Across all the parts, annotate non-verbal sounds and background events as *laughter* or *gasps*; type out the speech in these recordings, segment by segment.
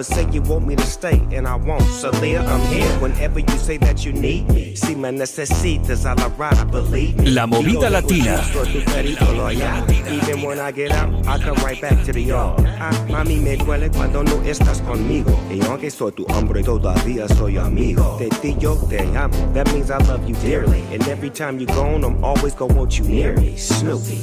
But say you want me to stay, and I won't. So Leah, I'm here whenever you say that you need me. Si me necesitas, a la ride, believe me. La movida latina. Even when I get out, I come right back to the yard. Ah, mami, me duele cuando no estás conmigo. Y aunque soy tu hombre, todavía soy amigo. De ti yo te amo. That means I love you dearly. And every time you're gone, I'm always gonna want you near me. Snoopy.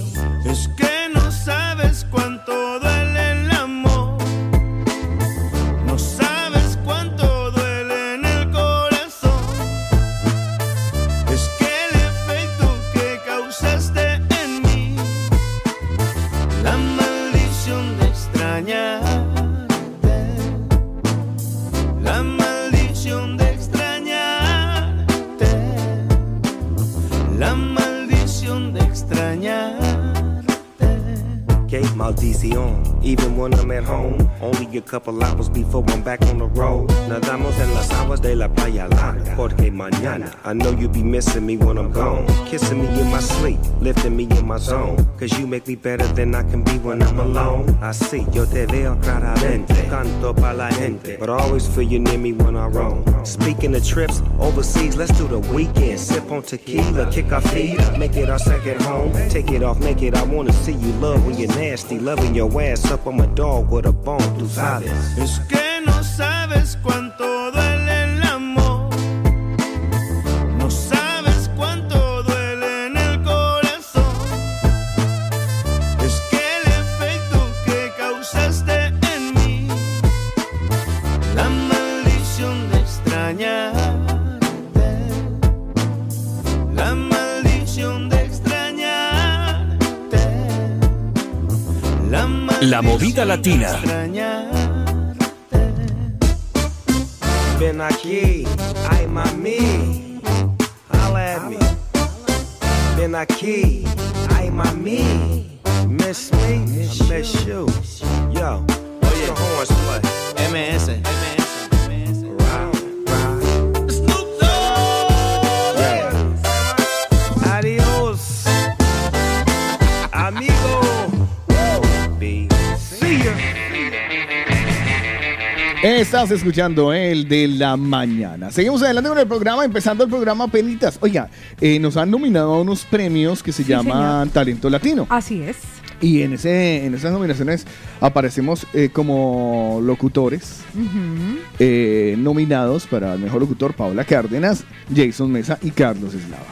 Couple hours before I'm back on the road. Nadamos en las aguas de la playa larga. Porque mañana, I know you'll be missing me when I'm gone. Kissing me in my sleep, lifting me in my zone. Cause you make me better than I can be when I'm alone. I see, yo te veo claramente. Canto pa' la gente. But I always feel you near me when I roam. Speaking of trips overseas, let's do the weekend. Sip on tequila, kick our feet make it our second home. Take it off, make it. I wanna see you love when you're nasty. Loving your ass up on my dog with a bone, sabes. Es que La movida latina. Ven aquí, ay mami. Ven aquí, ay mami, miss me, miss you. Estás escuchando el de la mañana. Seguimos adelante con el programa, empezando el programa Penitas. Oiga, eh, nos han nominado a unos premios que se Sí, llaman señor. Talento Latino. Así es. Y en, ese, en esas nominaciones aparecemos eh, como locutores eh, nominados para el mejor locutor Paula Cárdenas, Jason Mesa y Carlos Eslava.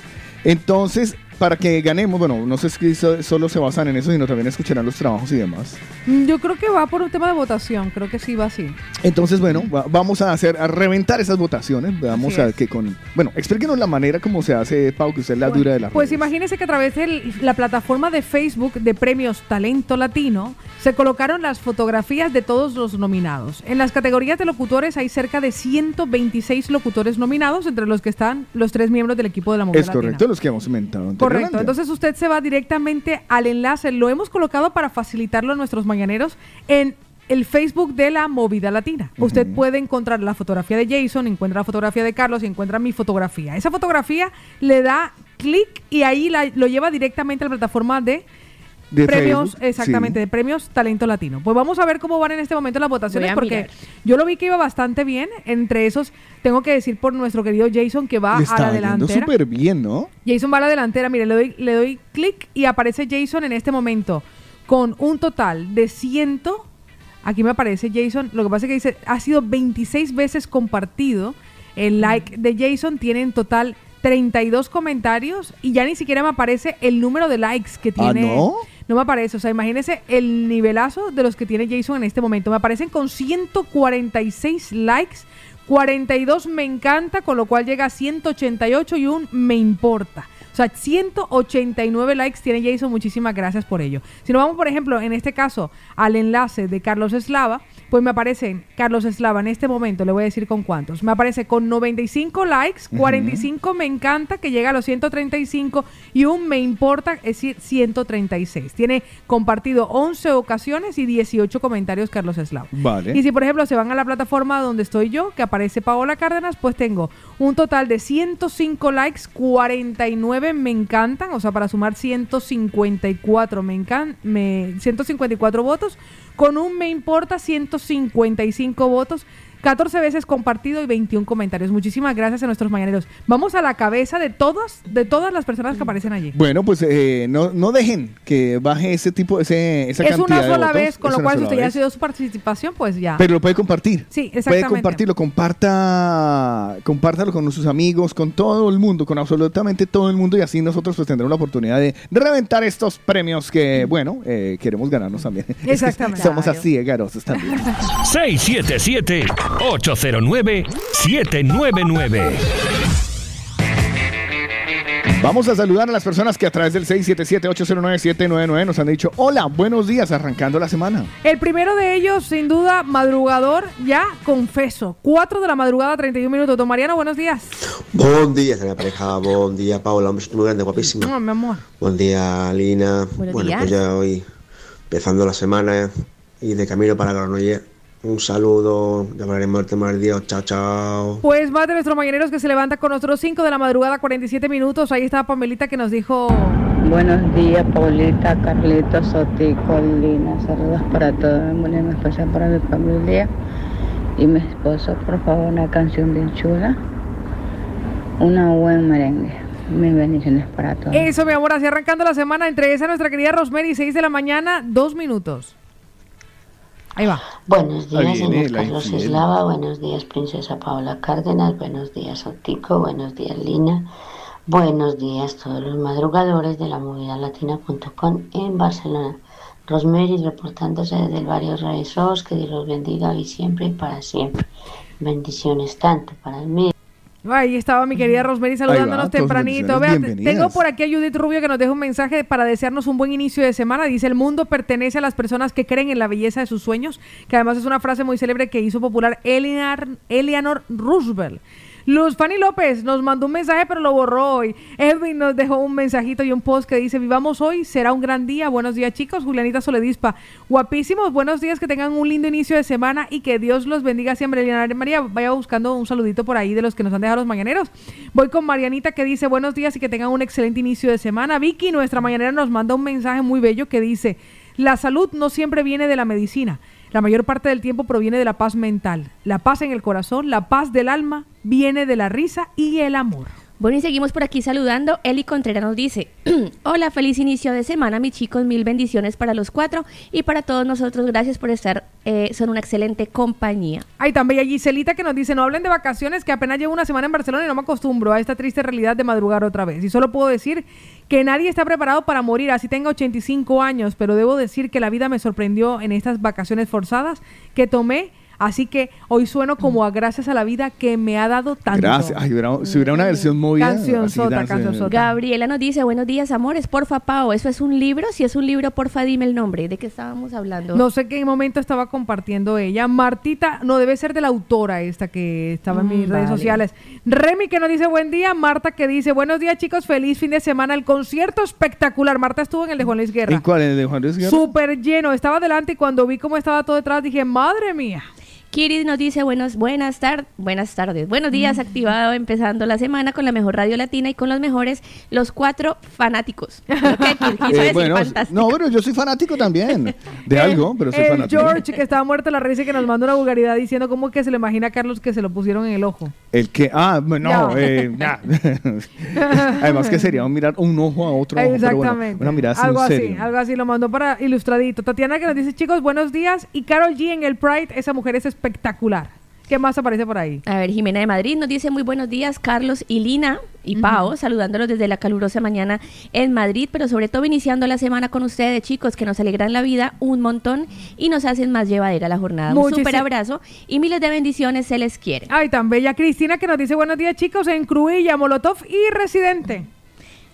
Entonces, para que ganemos, bueno, no sé si so- solo se basan en eso, sino también escucharán los trabajos y demás. Mm, Yo creo que va por un tema de votación, creo que sí va así. Entonces, bueno, va- vamos a hacer, a reventar esas votaciones. Vamos Así a es. que con. Bueno, explíquenos la manera como se hace, Pau, que usted es la dura de la Pues imagínese que a través de la plataforma de Facebook de premios Talento Latino se colocaron las fotografías de todos los nominados. En las categorías de locutores hay cerca de 126 locutores nominados, entre los que están los tres miembros del equipo de la movida Es latina. correcto, los que hemos inventado Correcto, entonces usted se va directamente al enlace, lo hemos colocado para facilitarlo a nuestros mañaneros en el Facebook de la Movida Latina. Usted puede encontrar la fotografía de Jason, encuentra la fotografía de Carlos y encuentra mi fotografía. Esa fotografía le da clic y ahí la- lo lleva directamente a la plataforma de, De premios, Facebook, exactamente, sí. de premios Talento Latino. Pues vamos a ver cómo van en este momento las votaciones porque mirar. yo lo vi que iba bastante bien. Entre esos, tengo que decir por nuestro querido Jason que va Le a la está delantera. súper bien, ¿no? Jason va a la delantera, mire, le doy, le doy clic y aparece Jason en este momento con un total de 100. Aquí me aparece Jason. Lo que pasa es que dice, ha sido 26 veces compartido. El like de Jason tiene en total 32 comentarios y ya ni siquiera me aparece el número de likes que ¿Ah, tiene. no? No me aparece, o sea, imagínese el nivelazo de los que tiene Jason en este momento. Me aparecen con 146 likes, 42 me encanta, con lo cual llega a 188 y un me importa. O sea, 189 likes tiene Jason, muchísimas gracias por ello. Si nos vamos, por ejemplo, en este caso, al enlace de Carlos Eslava, pues me aparece Carlos Eslava en este momento, le voy a decir con cuántos. Me aparece con 95 likes, 45 me encanta, que llega a los 135 y un me importa, es decir, 136. Tiene compartido 11 ocasiones y 18 comentarios Carlos Eslava. Vale. Y si, por ejemplo, se van a la plataforma donde estoy yo, que aparece aparece Paola Cárdenas, pues tengo un total de 105 likes, 49 me encantan, o sea, para sumar 154 me encan me 154 votos, con un me importa 155 votos. 14 veces compartido y 21 comentarios. Muchísimas gracias a nuestros mañaneros. Vamos a la cabeza de todas, de todas las personas que aparecen allí. Bueno, pues eh, no, no dejen que baje ese tipo, ese, esa es cantidad una sola vez, con Es lo cual si usted ya ha sido su participación, pues ya. Pero lo puede compartir. Sí, Puede exactamente. compartirlo, comparta, compártalo con sus amigos, con todo el mundo, con absolutamente todo el mundo y así nosotros pues tendremos la oportunidad de reventar estos premios que, bueno, eh, queremos ganarnos también. *laughs* Exactamente. Somos así garosos también. *laughs* 677-809-799. Vamos a saludar a las personas que a través del 677-809-799 nos han dicho, hola, buenos días, arrancando la semana. El primero de ellos, sin duda, madrugador, ya confeso. 4 de la madrugada, 31 minutos. Don Mariano, buenos días. Buen día, la pareja. Buen día, Paula. Un besito muy grande, guapísima. No, mi amor. Buen día, Lina. Buenos bueno, días. pues ya hoy empezando la semana y de camino para Granollers. Un saludo, ya hablaremos del tema del día. Chao, chao. Pues más de nuestros mañaneros que se levanta con nosotros 5 de la madrugada, 47 minutos. Ahí está Pamelita que nos dijo... Buenos días, Paulita, Carlitos, Sotico, Lina. Saludos para todos. Muy en especial para mi familia y mi esposo. Por favor, una canción bien chula. Una buen merengue. Mis bendiciones para todos. Eso, mi amor, así arrancando la semana. Entre esa nuestra querida Rosemary, 6 de la mañana, 2 minutos. Ahí va. Buenos días, Ahí viene señor Carlos infiel. Eslava. Buenos días, princesa Paola Cárdenas. Buenos días, Otico. Buenos días, Lina. Buenos días, todos los madrugadores de la movida latina.com en Barcelona. Rosemary reportándose desde el barrio Reyes que Dios los bendiga hoy siempre y para siempre. Bendiciones tanto para mí. Ahí estaba mi querida Rosemary saludándonos va, tempranito. Vea, tengo por aquí a Judith Rubio que nos deja un mensaje para desearnos un buen inicio de semana. Dice, el mundo pertenece a las personas que creen en la belleza de sus sueños, que además es una frase muy célebre que hizo popular Eleanor, Eleanor Roosevelt. Luz Fanny López nos mandó un mensaje, pero lo borró hoy. Edwin nos dejó un mensajito y un post que dice: Vivamos hoy, será un gran día. Buenos días, chicos. Julianita Soledispa. Guapísimos, buenos días, que tengan un lindo inicio de semana y que Dios los bendiga siempre. Eliana María, vaya buscando un saludito por ahí de los que nos han dejado los mañaneros. Voy con Marianita que dice: Buenos días y que tengan un excelente inicio de semana. Vicky, nuestra mañanera, nos manda un mensaje muy bello que dice: La salud no siempre viene de la medicina. La mayor parte del tiempo proviene de la paz mental. La paz en el corazón, la paz del alma, viene de la risa y el amor. Bueno, y seguimos por aquí saludando. Eli Contreras nos dice, *clears throat* hola, feliz inicio de semana, mis chicos, mil bendiciones para los cuatro y para todos nosotros. Gracias por estar, eh, son una excelente compañía. Hay también a Giselita que nos dice, no hablen de vacaciones, que apenas llevo una semana en Barcelona y no me acostumbro a esta triste realidad de madrugar otra vez. Y solo puedo decir que nadie está preparado para morir, así tenga 85 años, pero debo decir que la vida me sorprendió en estas vacaciones forzadas que tomé. Así que hoy sueno como a gracias a la vida que me ha dado tanto. Gracias. Ay, hubiera- si hubiera una versión movida. Cancionzota, así, darse- cancionzota. Gabriela nos dice, buenos días, amores, porfa, Pao, ¿eso es un libro? Si es un libro, porfa, dime el nombre. ¿De qué estábamos hablando? No sé qué momento estaba compartiendo ella. Martita, no debe ser de la autora esta que estaba en Mm, mis redes vale. sociales. Remy que nos dice buen día. Marta que dice buenos días chicos, feliz fin de semana. El concierto espectacular. Marta estuvo en el de Juan Luis Guerra. ¿Y cuál es de Juan Luis Guerra? Súper lleno. Estaba delante y cuando vi cómo estaba todo detrás dije, madre mía. Kiri nos dice buenos, buenas tardes, buenas tardes, buenos días, activado empezando la semana con la mejor radio latina y con los mejores, los cuatro fanáticos. *laughs* Eh, bueno, fantástico. no, bueno, yo soy fanático también de *laughs* algo, pero soy el fanático. George que estaba muerto la risa y que nos mandó una vulgaridad diciendo cómo que se le imagina a Carlos que se lo pusieron en el ojo. El que, ah, bueno, Ya. no, eh, nah. *laughs* Además que sería un mirar un ojo a otro ojo, pero bueno, Exactamente. una mirada así algo así, serio. algo así lo mandó para ilustradito. Tatiana que nos dice, chicos, buenos días. Y Carol G en el Pride, esa mujer es espectacular. ¿Qué más aparece por ahí? A ver, Jimena de Madrid nos dice muy buenos días, Carlos y Lina y Pao, saludándolos desde la calurosa mañana en Madrid, pero sobre todo iniciando la semana con ustedes, chicos, que nos alegran la vida un montón y nos hacen más llevadera la jornada. Un súper abrazo y miles de bendiciones, se les quiere. Ay, tan bella Cristina que nos dice buenos días chicos en Cruilla, Molotov y Residente.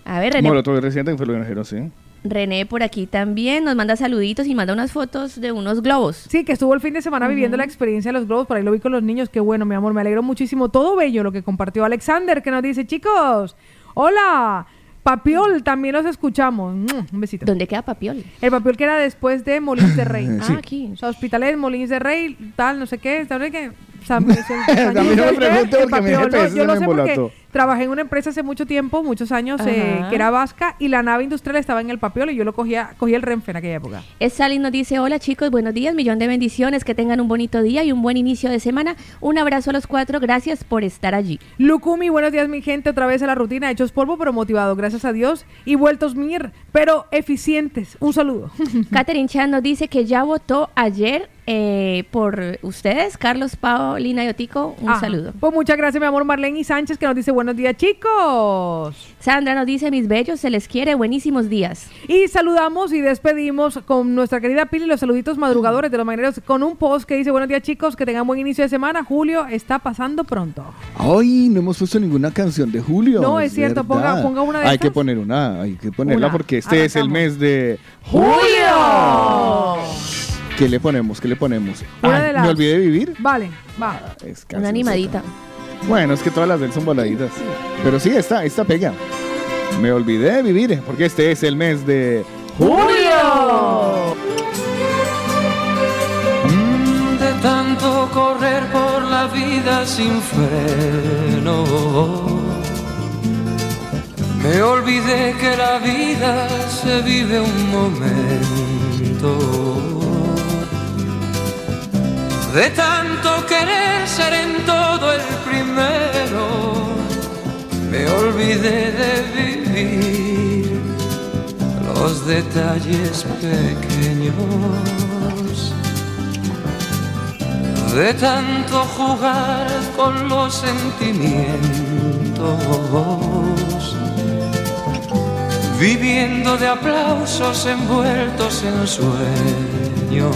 A ver, René, Molotov y lo que dijeron, sí. René por aquí también nos manda saluditos y manda unas fotos de unos globos. Sí, que estuvo el fin de semana viviendo la experiencia de los globos, por ahí lo vi con los niños, qué bueno, mi amor, me alegro muchísimo, todo bello lo que compartió Alexander, que nos dice, chicos, hola, Papiol, también los escuchamos, Mm, un besito. ¿Dónde queda Papiol? El Papiol que era después de Molins de Rey. *laughs* Ah, aquí. O sea, Hospitalet, Molins de Rey, tal, no sé qué, tal, no sé qué. *laughs* No me porque mi GPS no, yo lo sé porque. Trabajé en una empresa hace mucho tiempo, muchos años, eh, que era vasca y la nave industrial estaba en el papiol y yo lo cogía, cogía el Renfe en aquella época. Sally nos dice, hola chicos, buenos días, millón de bendiciones, que tengan un bonito día y un buen inicio de semana. Un abrazo a los cuatro, gracias por estar allí. Lukumi, buenos días mi gente, otra vez a la rutina, hechos polvo pero motivados, gracias a Dios, y vueltos mir, pero eficientes. Un saludo. *laughs* Catherine Chan nos dice que ya votó ayer eh, por ustedes, Carlos, Paulina y Otico. Un Ah, saludo. Pues muchas gracias mi amor Marlene y Sánchez que nos dice buenos días chicos. Sandra nos dice, mis bellos, se les quiere, buenísimos días. Y saludamos y despedimos con nuestra querida Pili los saluditos madrugadores de los mañaneros con un post que dice buenos días chicos, que tengan buen inicio de semana, Julio está pasando pronto. Ay, no hemos puesto ninguna canción de Julio. No, es cierto, ponga- una de Hay estas. que poner una, hay que ponerla Una. porque este es el mes de ¡Julio! ¿Qué le ponemos? ¿Qué le ponemos? Ay, las- ¿Me olvidé de vivir? Vale, va. Es Una animadita. Bueno, es que todas las de él son voladitas. Pero sí, esta, esta pega. Me olvidé de vivir porque este es el mes de ¡Julio! De tanto correr por la vida sin freno. Me olvidé que la vida se vive un momento. De tanto querer ser en todo el primero. Me olvidé de vivir los detalles pequeños. De tanto jugar con los sentimientos. Viviendo de aplausos envueltos en sueños.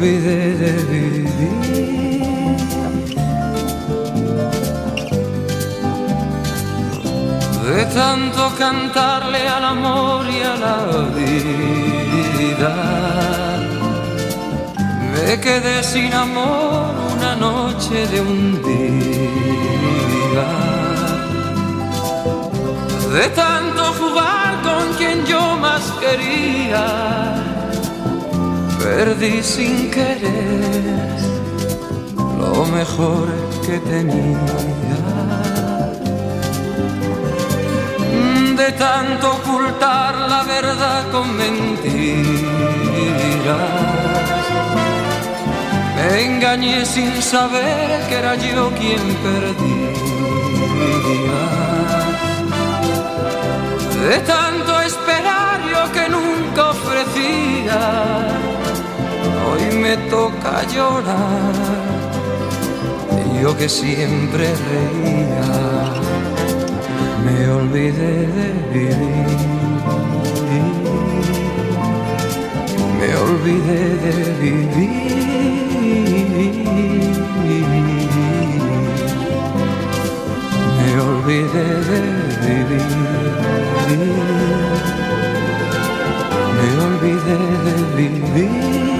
Olvidé de tanto cantarle al amor y a la vida. Me quedé sin amor una noche de un día. De tanto jugar con quien yo más quería. Perdí sin querer lo mejor que tenía. de tanto ocultar la verdad con mentiras. Me engañé sin saber que era yo quien perdía. De tanto esperar yo que nunca ofrecía, hoy me toca llorar. Yo que siempre reía me olvidé de vivir. Me olvidé de vivir. Me olvidé de vivir. Me olvidé de vivir.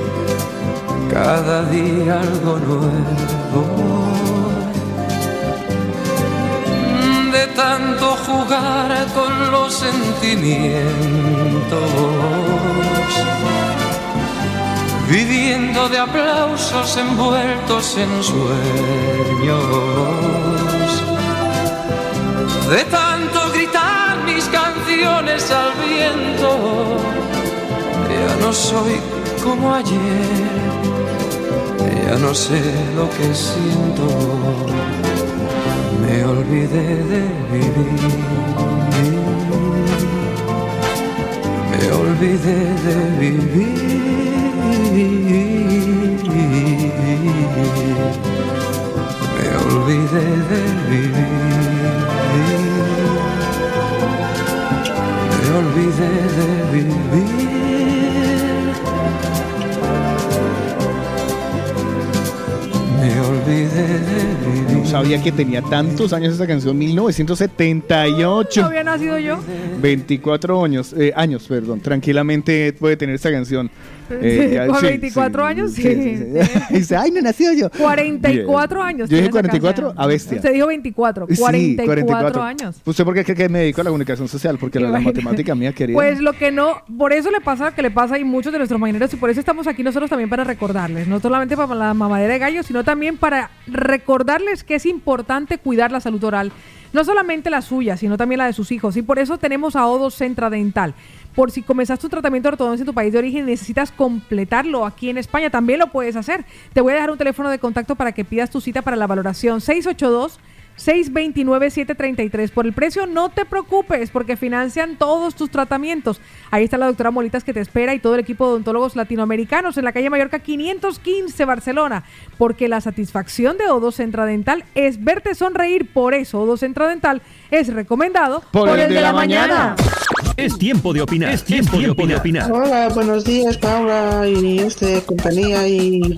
cada día algo nuevo. de tanto jugar con los sentimientos, viviendo de aplausos envueltos en sueños, de tanto gritar mis canciones al viento, ya no soy como ayer. Ya no sé lo que siento. Me olvidé de vivir. Me olvidé de vivir. Me olvidé de vivir. Me olvidé de vivir. Yeah. Sabía que tenía tantos años esta canción, 1978. No había nacido yo. 24 años, eh, años, perdón. Tranquilamente puede tener esta canción. Eh, Con sí, 24 años, sí. *laughs* Dice, ay, no nació yo. 44 Bien. años. Yo dije tiene esa 44, canción. a bestia. Usted dijo 24. Sí, 44, años. ¿Usted por qué cree que me dedico a la comunicación social? Porque la, la matemática mía querida. Pues lo que no, por eso le pasa que le pasa a muchos de nuestros mañaneros y por eso estamos aquí nosotros también para recordarles, no solamente para la mamadera de gallo, sino también para recordarles que es importante cuidar la salud oral, no solamente la suya, sino también la de sus hijos. Y por eso tenemos a Odo Centra Dental. Por si comenzaste tu tratamiento de ortodoncia en tu país de origen y necesitas completarlo aquí en España, también lo puedes hacer. Te voy a dejar un teléfono de contacto para que pidas tu cita para la valoración 682 629-733. Por el precio no te preocupes porque financian todos tus tratamientos. Ahí está la doctora Molitas que te espera y todo el equipo de odontólogos latinoamericanos en la calle Mallorca 515 Barcelona. Porque la satisfacción de Odo Centra Dental es verte sonreír. Por eso Odo Centra Dental es recomendado Por el de la mañana. Es tiempo de opinar. Es tiempo, de opinar. Hola, buenos días, Paula y este compañía y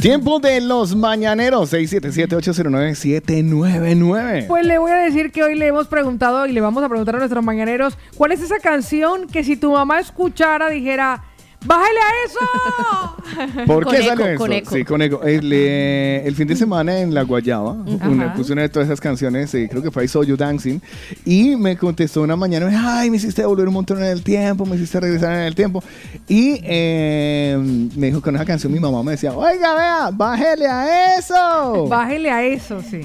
Tiempo de los mañaneros. 677-809-799. Pues le voy a decir que hoy le hemos preguntado y le vamos a preguntar a nuestros mañaneros cuál es esa canción que si tu mamá escuchara dijera, ¡bájale a eso! *laughs* ¿Por Con qué eco, sale eso? con eco. Sí, con eco. El, eh, el fin de semana en La Guayaba, una, puse una de todas esas canciones, eh, creo que fue I Saw You Dancing, y me contestó una mañana, ay, me hiciste volver un montón en el tiempo, me hiciste regresar en el tiempo. Y eh, me dijo con esa canción mi mamá me decía, oiga, vea, bájele a eso. Bájele a eso, sí.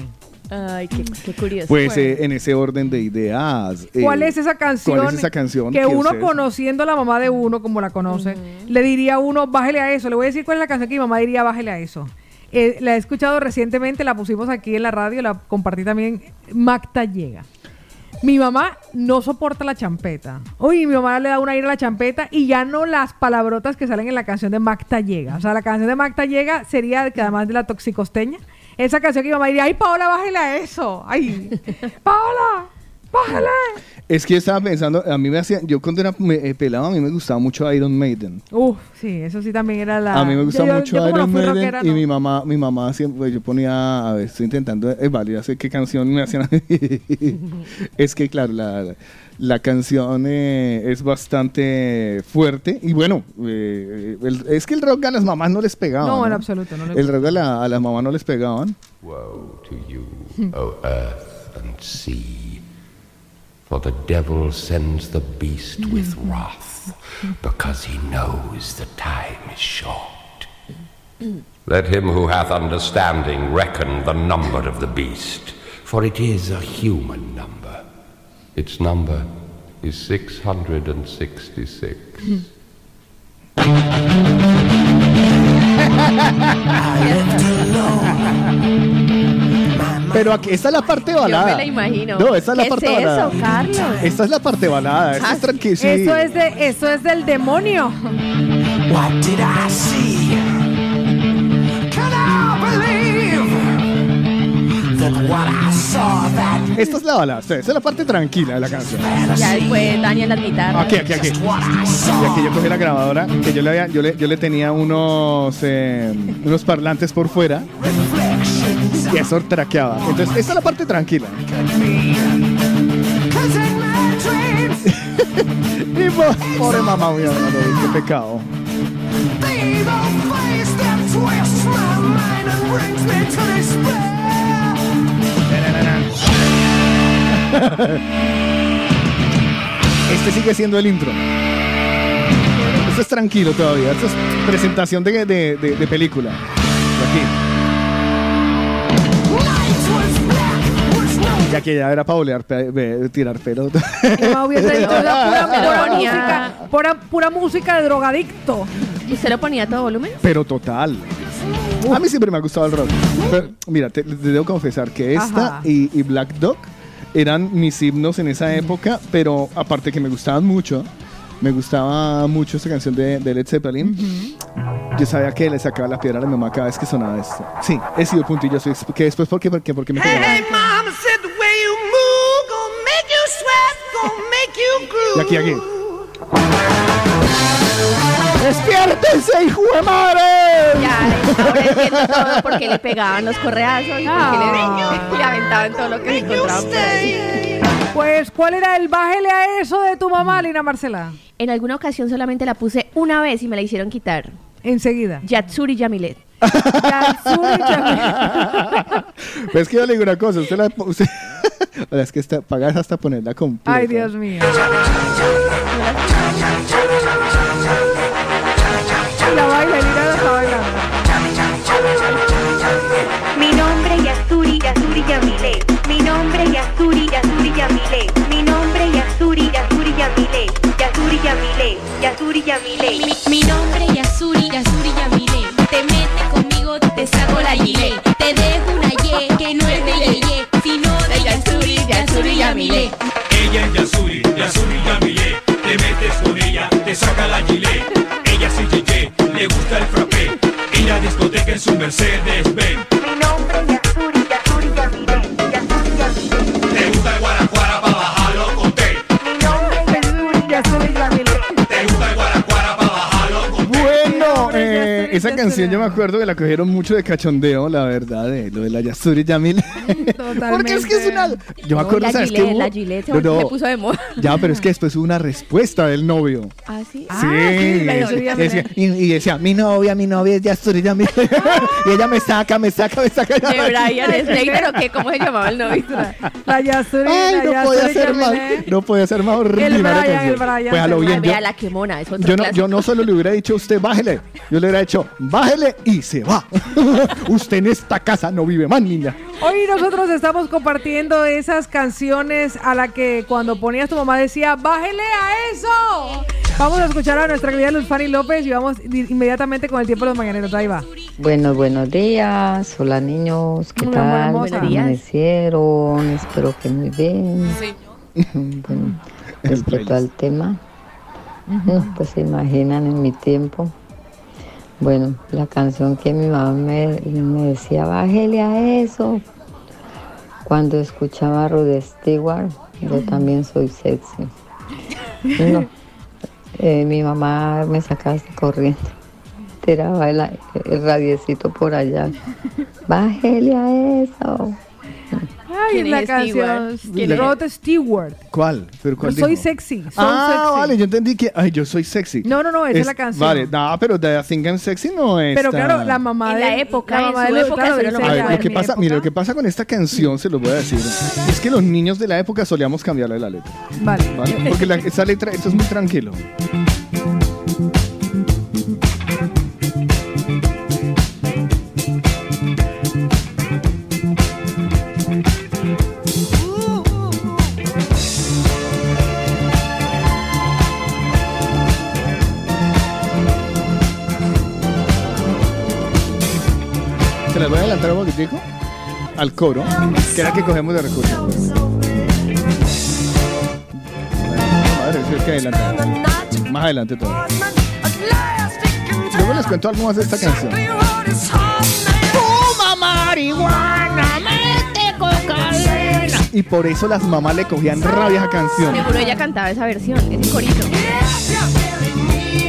Ay, qué, qué curioso. Pues eh, en ese orden de ideas. eh, ¿Cuál es esa canción? ¿Cuál es esa canción Que, uno ustedes- conociendo a la mamá de uno, como la conoce, le diría a uno, bájele a eso. Le voy a decir cuál es la canción que mi mamá diría, bájele a eso. Eh, la he escuchado recientemente, la pusimos aquí en la radio, la compartí también. Macta llega. Mi mamá no soporta la champeta. Uy, mi mamá le da una ira a la champeta y ya no las palabrotas que salen en la canción de Macta llega. O sea, la canción de Macta llega sería que además de la toxicosteña, esa canción que mi mamá diría, ay, Paola, bájale a eso. Ay, *laughs* Paola, bájale. Es que estaba pensando, a mí me hacía, yo cuando era me- eh, pelado, a mí me gustaba mucho Iron Maiden. Uf, sí, eso sí también era la. A mí me gusta Yo- yo- mucho yo Iron Maiden rockera, y no. mi mamá, mi mamá siempre, yo ponía, a ver, estoy intentando, es vale, ya sé qué canción me hacían. *laughs* es que claro, la, la canción eh, es bastante fuerte y bueno, eh, el- es que el rock a las mamás no les pegaba. No, en absoluto, no les El rock a, la- a las mamás no les pegaban. Woe to you, O earth and sea, for the devil sends the beast with *laughs* wrath, because he knows the time is short. Let him who hath understanding reckon the number of the beast, for it is a human number. Its number is 666. Pero aquí, esta es la parte balada. me la imagino. No, esta es la ¿Qué parte es eso, balada. Carlos? Esta es la parte balada. Esta Ah, es tranqui- sí. Eso es de, eso es del demonio. What did I see? Esta es la balada. Esta es la parte tranquila de la canción. Ya después Daniel las guitarras. Aquí, aquí, aquí. Y aquí yo cogí la grabadora, que yo le, había- yo le, yo le tenía unos, eh, unos parlantes por fuera. Y eso traqueaba. Entonces, esta es la parte tranquila. *laughs* Y po- pobre mamá mía, qué pecado. *laughs* este sigue siendo el intro. Esto es tranquilo todavía. Esto es presentación de, de- de- de película. Aquí. Ya que ya era para olear, pe- tirar pelo. Emma hubiese dicho esa pura, Pero *laughs* pura música, pura, pura música de drogadicto. ¿Y usted lo ponía a todo volumen? Pero total. A mí siempre me ha gustado el rock. Pero, mira, te, te debo confesar que esta y Black Dog eran mis himnos en esa época, pero aparte que me gustaban mucho, me gustaba mucho esta canción de, de Led Zeppelin. Yo sabía que le sacaba la piedra a la mamá cada vez que sonaba esto. Sí, he sido puntillo. soy- Que después, ¿por qué? ¿Por qué? Porque me pegaba. mama said the way you move gonna make you sweat, gonna make you groove. Y aquí, aquí. ¡Despiértense, hijo de madre! Ya, ahora entiendo todo por qué le pegaban los correazos y qué le, le aventaban todo lo que se encontraba por ahí. Pues, ¿cuál era el bájele a eso de tu mamá, Lina Marcela? En alguna ocasión solamente la puse una vez y me la hicieron quitar. Enseguida. Yatsuri Yamilet. *laughs* Pero es que yo le digo una cosa, usted la... Usted, *laughs* o sea, es que está, pagas hasta ponerla completa. Ay, Dios mío. La baila, Lina la está bailando. Mi nombre es Yasuri, Yasuri Yamile. Mi nombre es Yasuri, Yasuri Yamile. Mi nombre es Yasuri, Yasuri Yamile. Yasuri Yamile, Yasuri Yamile. Mi, mi nombre es Yasuri, Yasuri Yamile. Te metes conmigo, te saco la gile. Te dejo una ye que no es de yeye, sino de Yasuri, Yasuri Yamile. Ella es Yasuri, Yasuri Yamile. Te metes con ella, te saca la gilet. Ella es yeye, le gusta el frappé. Ir a discoteca en su Mercedes Benz. Esa canción yo me acuerdo que la cogieron mucho de cachondeo, la verdad, de lo de la Yasuri Yamil. *laughs* Porque es que es una... Yo me acuerdo, la ¿sabes qué Gillette, la Gillette se, No, no. puso de moda. Ya, pero es que después hubo una respuesta del novio. ¿Ah, sí? Sí, la y Yasuri decía, y, y decía, mi novia, mi novia es Yasuri Yamil. *laughs* y ella me saca, me saca, me saca. ¿De Brian Slater o qué? ¿Cómo se llamaba el novio? *laughs* La Yasuri, Ay, la no podía Yasuri ser más, no podía ser más horrible. El Brian, el Brian, Pues a lo bien, yo, Vea la quemona, es yo no, yo no solo le hubiera dicho a usted, bájele. Yo le hubiera dicho, bájele y se va. *laughs* usted en esta casa no vive más, niña. Hoy nosotros estamos compartiendo esas canciones a la que cuando ponías tu mamá decía, bájele a eso. Vamos a escuchar a nuestra querida Luz Fanny López y vamos di- inmediatamente con el tiempo de los mañaneros. Ahí va. Bueno, buenos días. Hola niños, ¿qué tal? Buenos días. Amanecieron, espero que muy bien. *laughs* Bueno, respecto al tema, no, pues se imaginan en mi tiempo. Bueno, la canción que mi mamá me, me decía, bájele a eso. Cuando escuchaba a Rod Stewart, yo también soy sexy. No, eh, mi mamá me sacaba corriendo, tiraba el, el radiecito por allá. Bájele a eso. Ay, ¿Quién la es canción. Es? Rod Stewart. ¿Cuál? ¿Pero cuál Soy dijo? sexy. Soy Ah, sexy. vale, yo entendí que. Ay, yo soy sexy. No, no, no, esa es la canción. Vale, no, pero I Think I'm Sexy no es. Pero claro, la mamá En de la época, la en mamá su de época, claro, dice lo A ver, lo en que pasa, época. mire, lo que pasa con esta canción, se los voy a decir, es que los niños de la época solíamos cambiarle la letra. Vale. ¿vale? Porque la- esa letra, esto es muy tranquilo. Las voy a adelantar un poquitico al coro, que era que cogemos de recursos. Madre, es que adelante. Más adelante todo. Luego les cuento algo más de esta canción. Fuma marihuana, mete cocaína. Y por eso las mamás le cogían rabia a esa canción. Seguro ella cantaba esa versión, ese corito.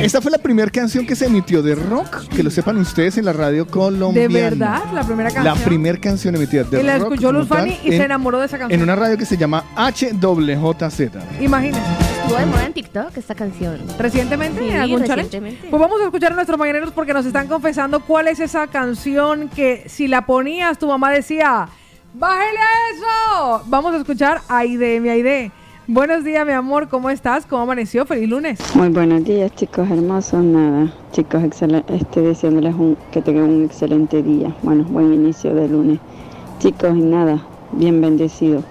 Esta fue la primera canción que se emitió de rock, que lo sepan ustedes en la radio colombiana. ¿De verdad? La primera canción. La primera canción emitida de Y la rock. escuchó Luz Fanny y en- se enamoró de esa canción. En una radio que se llama HWJZ. Imagínense. Estuvo de moda en TikTok esta canción. ¿Recientemente? Sí, ¿En algún challenge? recientemente. Pues vamos a escuchar a nuestros mañaneros porque nos están confesando cuál es esa canción que si la ponías tu mamá decía, ¡bájele a eso! Vamos a escuchar Aide, mi Aide. Buenos días, mi amor. ¿Cómo estás? ¿Cómo amaneció? Feliz lunes. Muy buenos días, chicos hermosos. Nada, chicos, este, deseándoles un- que tengan un excelente día. Bueno, buen inicio de lunes. Chicos, y nada, bien bendecido.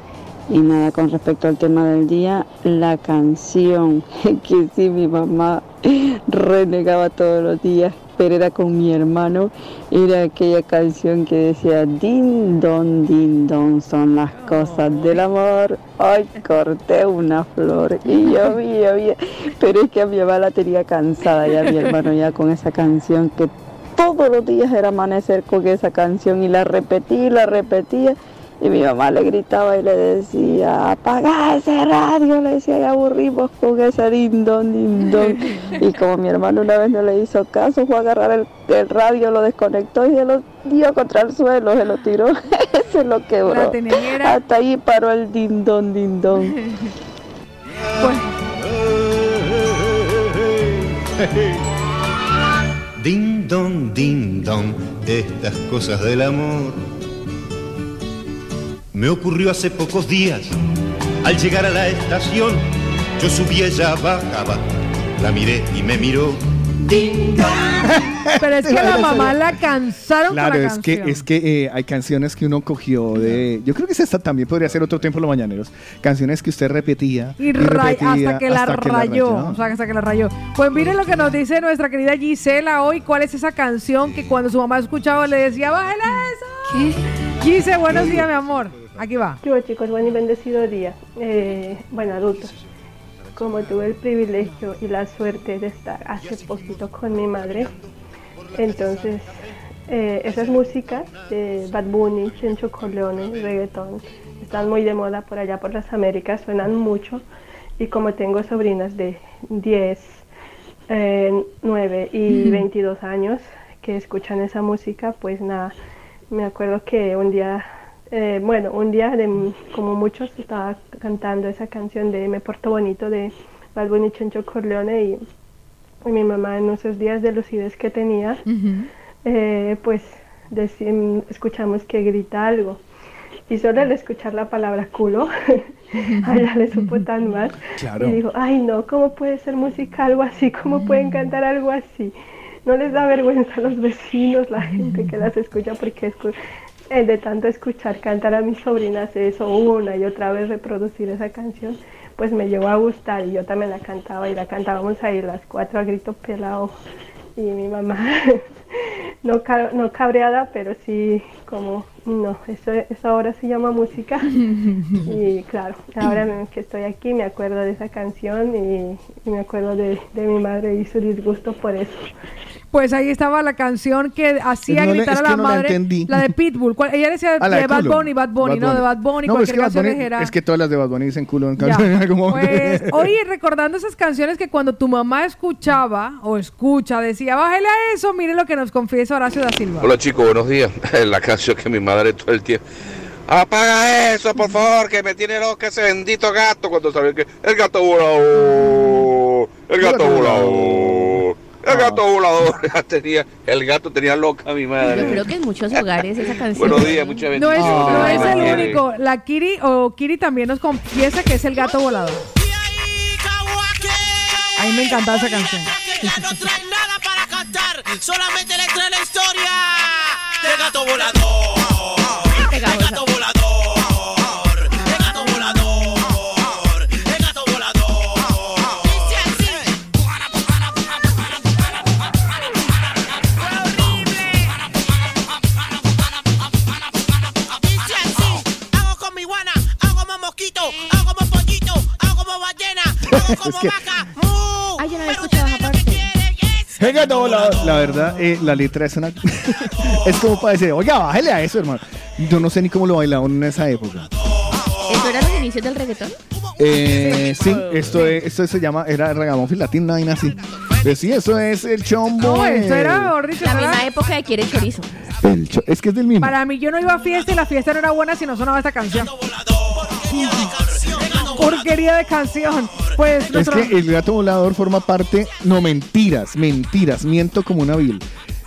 Y nada, con respecto al tema del día, la canción *laughs* que sí mi mamá renegaba todos los días, pero era con mi hermano, era aquella canción que decía Din don, din don, son las cosas del amor. Ay, corté una flor y llovía, llovía. Pero es que a mi mamá la tenía cansada ya mi hermano ya con esa canción que todos los días era amanecer con esa canción y la repetía y la repetía. Y mi mamá le gritaba y le decía, apaga ese radio, le decía, ya aburrimos con ese dindón, dindón. *laughs* Y como mi hermano una vez no le hizo caso, fue a agarrar el, el radio, lo desconectó y se lo dio contra el suelo, se lo tiró, *laughs* se lo quebró. Y Hasta ahí paró el dindón, dindón. Din don, din don, *laughs* estas cosas del amor. Me ocurrió hace pocos días, al llegar a la estación, yo subí, ella bajaba, la miré y me miró. Pero es *laughs* que la mamá la cansaron Claro, con la es que, es que eh, hay canciones que uno cogió de. Yo creo que esta también podría ser otro tiempo los mañaneros. Canciones que usted repetía. Y repetía hasta que la hasta rayó, o sea, hasta que la rayó. Pues miren lo que nos dice nuestra querida Gisela hoy. ¿Cuál es esa canción que cuando su mamá escuchaba le decía, bájale eso? Gise, buenos días, mi amor. Aquí va. ¿Qué hubo, chicos? Buen y bendecido día. Eh, bueno, adultos. Como tuve el privilegio y la suerte de estar hace poquito con mi madre, entonces eh, esas músicas de Bad Bunny, Chencho Corleone, reggaetón, están muy de moda por allá por las Américas, suenan mucho. Y como tengo sobrinas de 10, eh, 9 y Ujú. 22 años que escuchan esa música, pues nada, me acuerdo que un día, eh, bueno, un día de, como muchos estaba cantando esa canción de Me Porto Bonito de Bad Bunny y Chencho Corleone y, y mi mamá en esos días de lucidez que tenía, eh, pues escuchamos que grita algo. Y solo al escuchar la palabra culo, *laughs* a ella le supo tan mal. Claro. Y dijo, ay no, ¿cómo puede ser música algo así? ¿Cómo pueden cantar algo así? No les da vergüenza a los vecinos, la gente que las escucha, porque escu- de tanto escuchar cantar a mis sobrinas eso una y otra vez reproducir esa canción, pues me llegó a gustar y yo también la cantaba y la cantábamos ahí las cuatro a grito pelado y mi mamá *laughs* no, no cabreada, pero sí como, no, eso, eso ahora se llama música. *laughs* y claro, ahora que estoy aquí me acuerdo de esa canción y, y me acuerdo de, de mi madre y su disgusto por eso. Pues ahí estaba la canción que hacía No gritar es a la no la madre. entendí. La de Pitbull. ¿Cuál? Ella decía la de de Bad. Bunny, Bad Bunny, no, de Bad Bunny, No, pero es cualquier que Bunny-. Es que todas las de Bad Bunny dicen culo en Ya. canción, en algún momento. Pues, *laughs* oye, recordando esas canciones que cuando tu mamá escuchaba o escucha, decía, bájale a eso, mire lo que nos confiesa Horacio da Silva. Hola chicos, buenos días. *laughs* La canción que mi madre todo el tiempo. Apaga eso, por favor, que me tiene loca ese bendito gato cuando sale que el gato volador, el gato volador, el gato volador. *laughs* Ya tenía, el gato tenía loca a mi Yo madre. creo que en muchos hogares esa canción. Buenos días, muchas No es, bendiciones. no es Dios el único. La Kiri o Kiri también nos confiesa que es el gato volador. A mí me encantaba esa canción. Solamente le trae la historia del gato volador. El gato volador. Mosquito, hago como pollito, hago como ballena, *laughs* hago como Es que- vaca. Ay, yo no. El gato volador. La verdad, eh, la letra es una. *laughs* *laughs* es como para decir, oiga, bájale a eso, hermano. Yo no sé ni cómo lo bailaban en esa época. ¿Eso eran los inicios del reggaetón? Eh, sí, esto, es- esto se llama, era ragamuffin latín, no hay así. Pues sí, eso es el chombo. No, esto eh, era, mejor dicho, La eso era- misma época de Quiere Chorizo. el cho- es que es del mismo. Para mí yo no iba a fiesta y la fiesta no era buena si no sonaba esta canción. Porquería de canción. Pues Es nuestro- que el gato volador forma parte. No, mentiras, mentiras. Miento como una vil.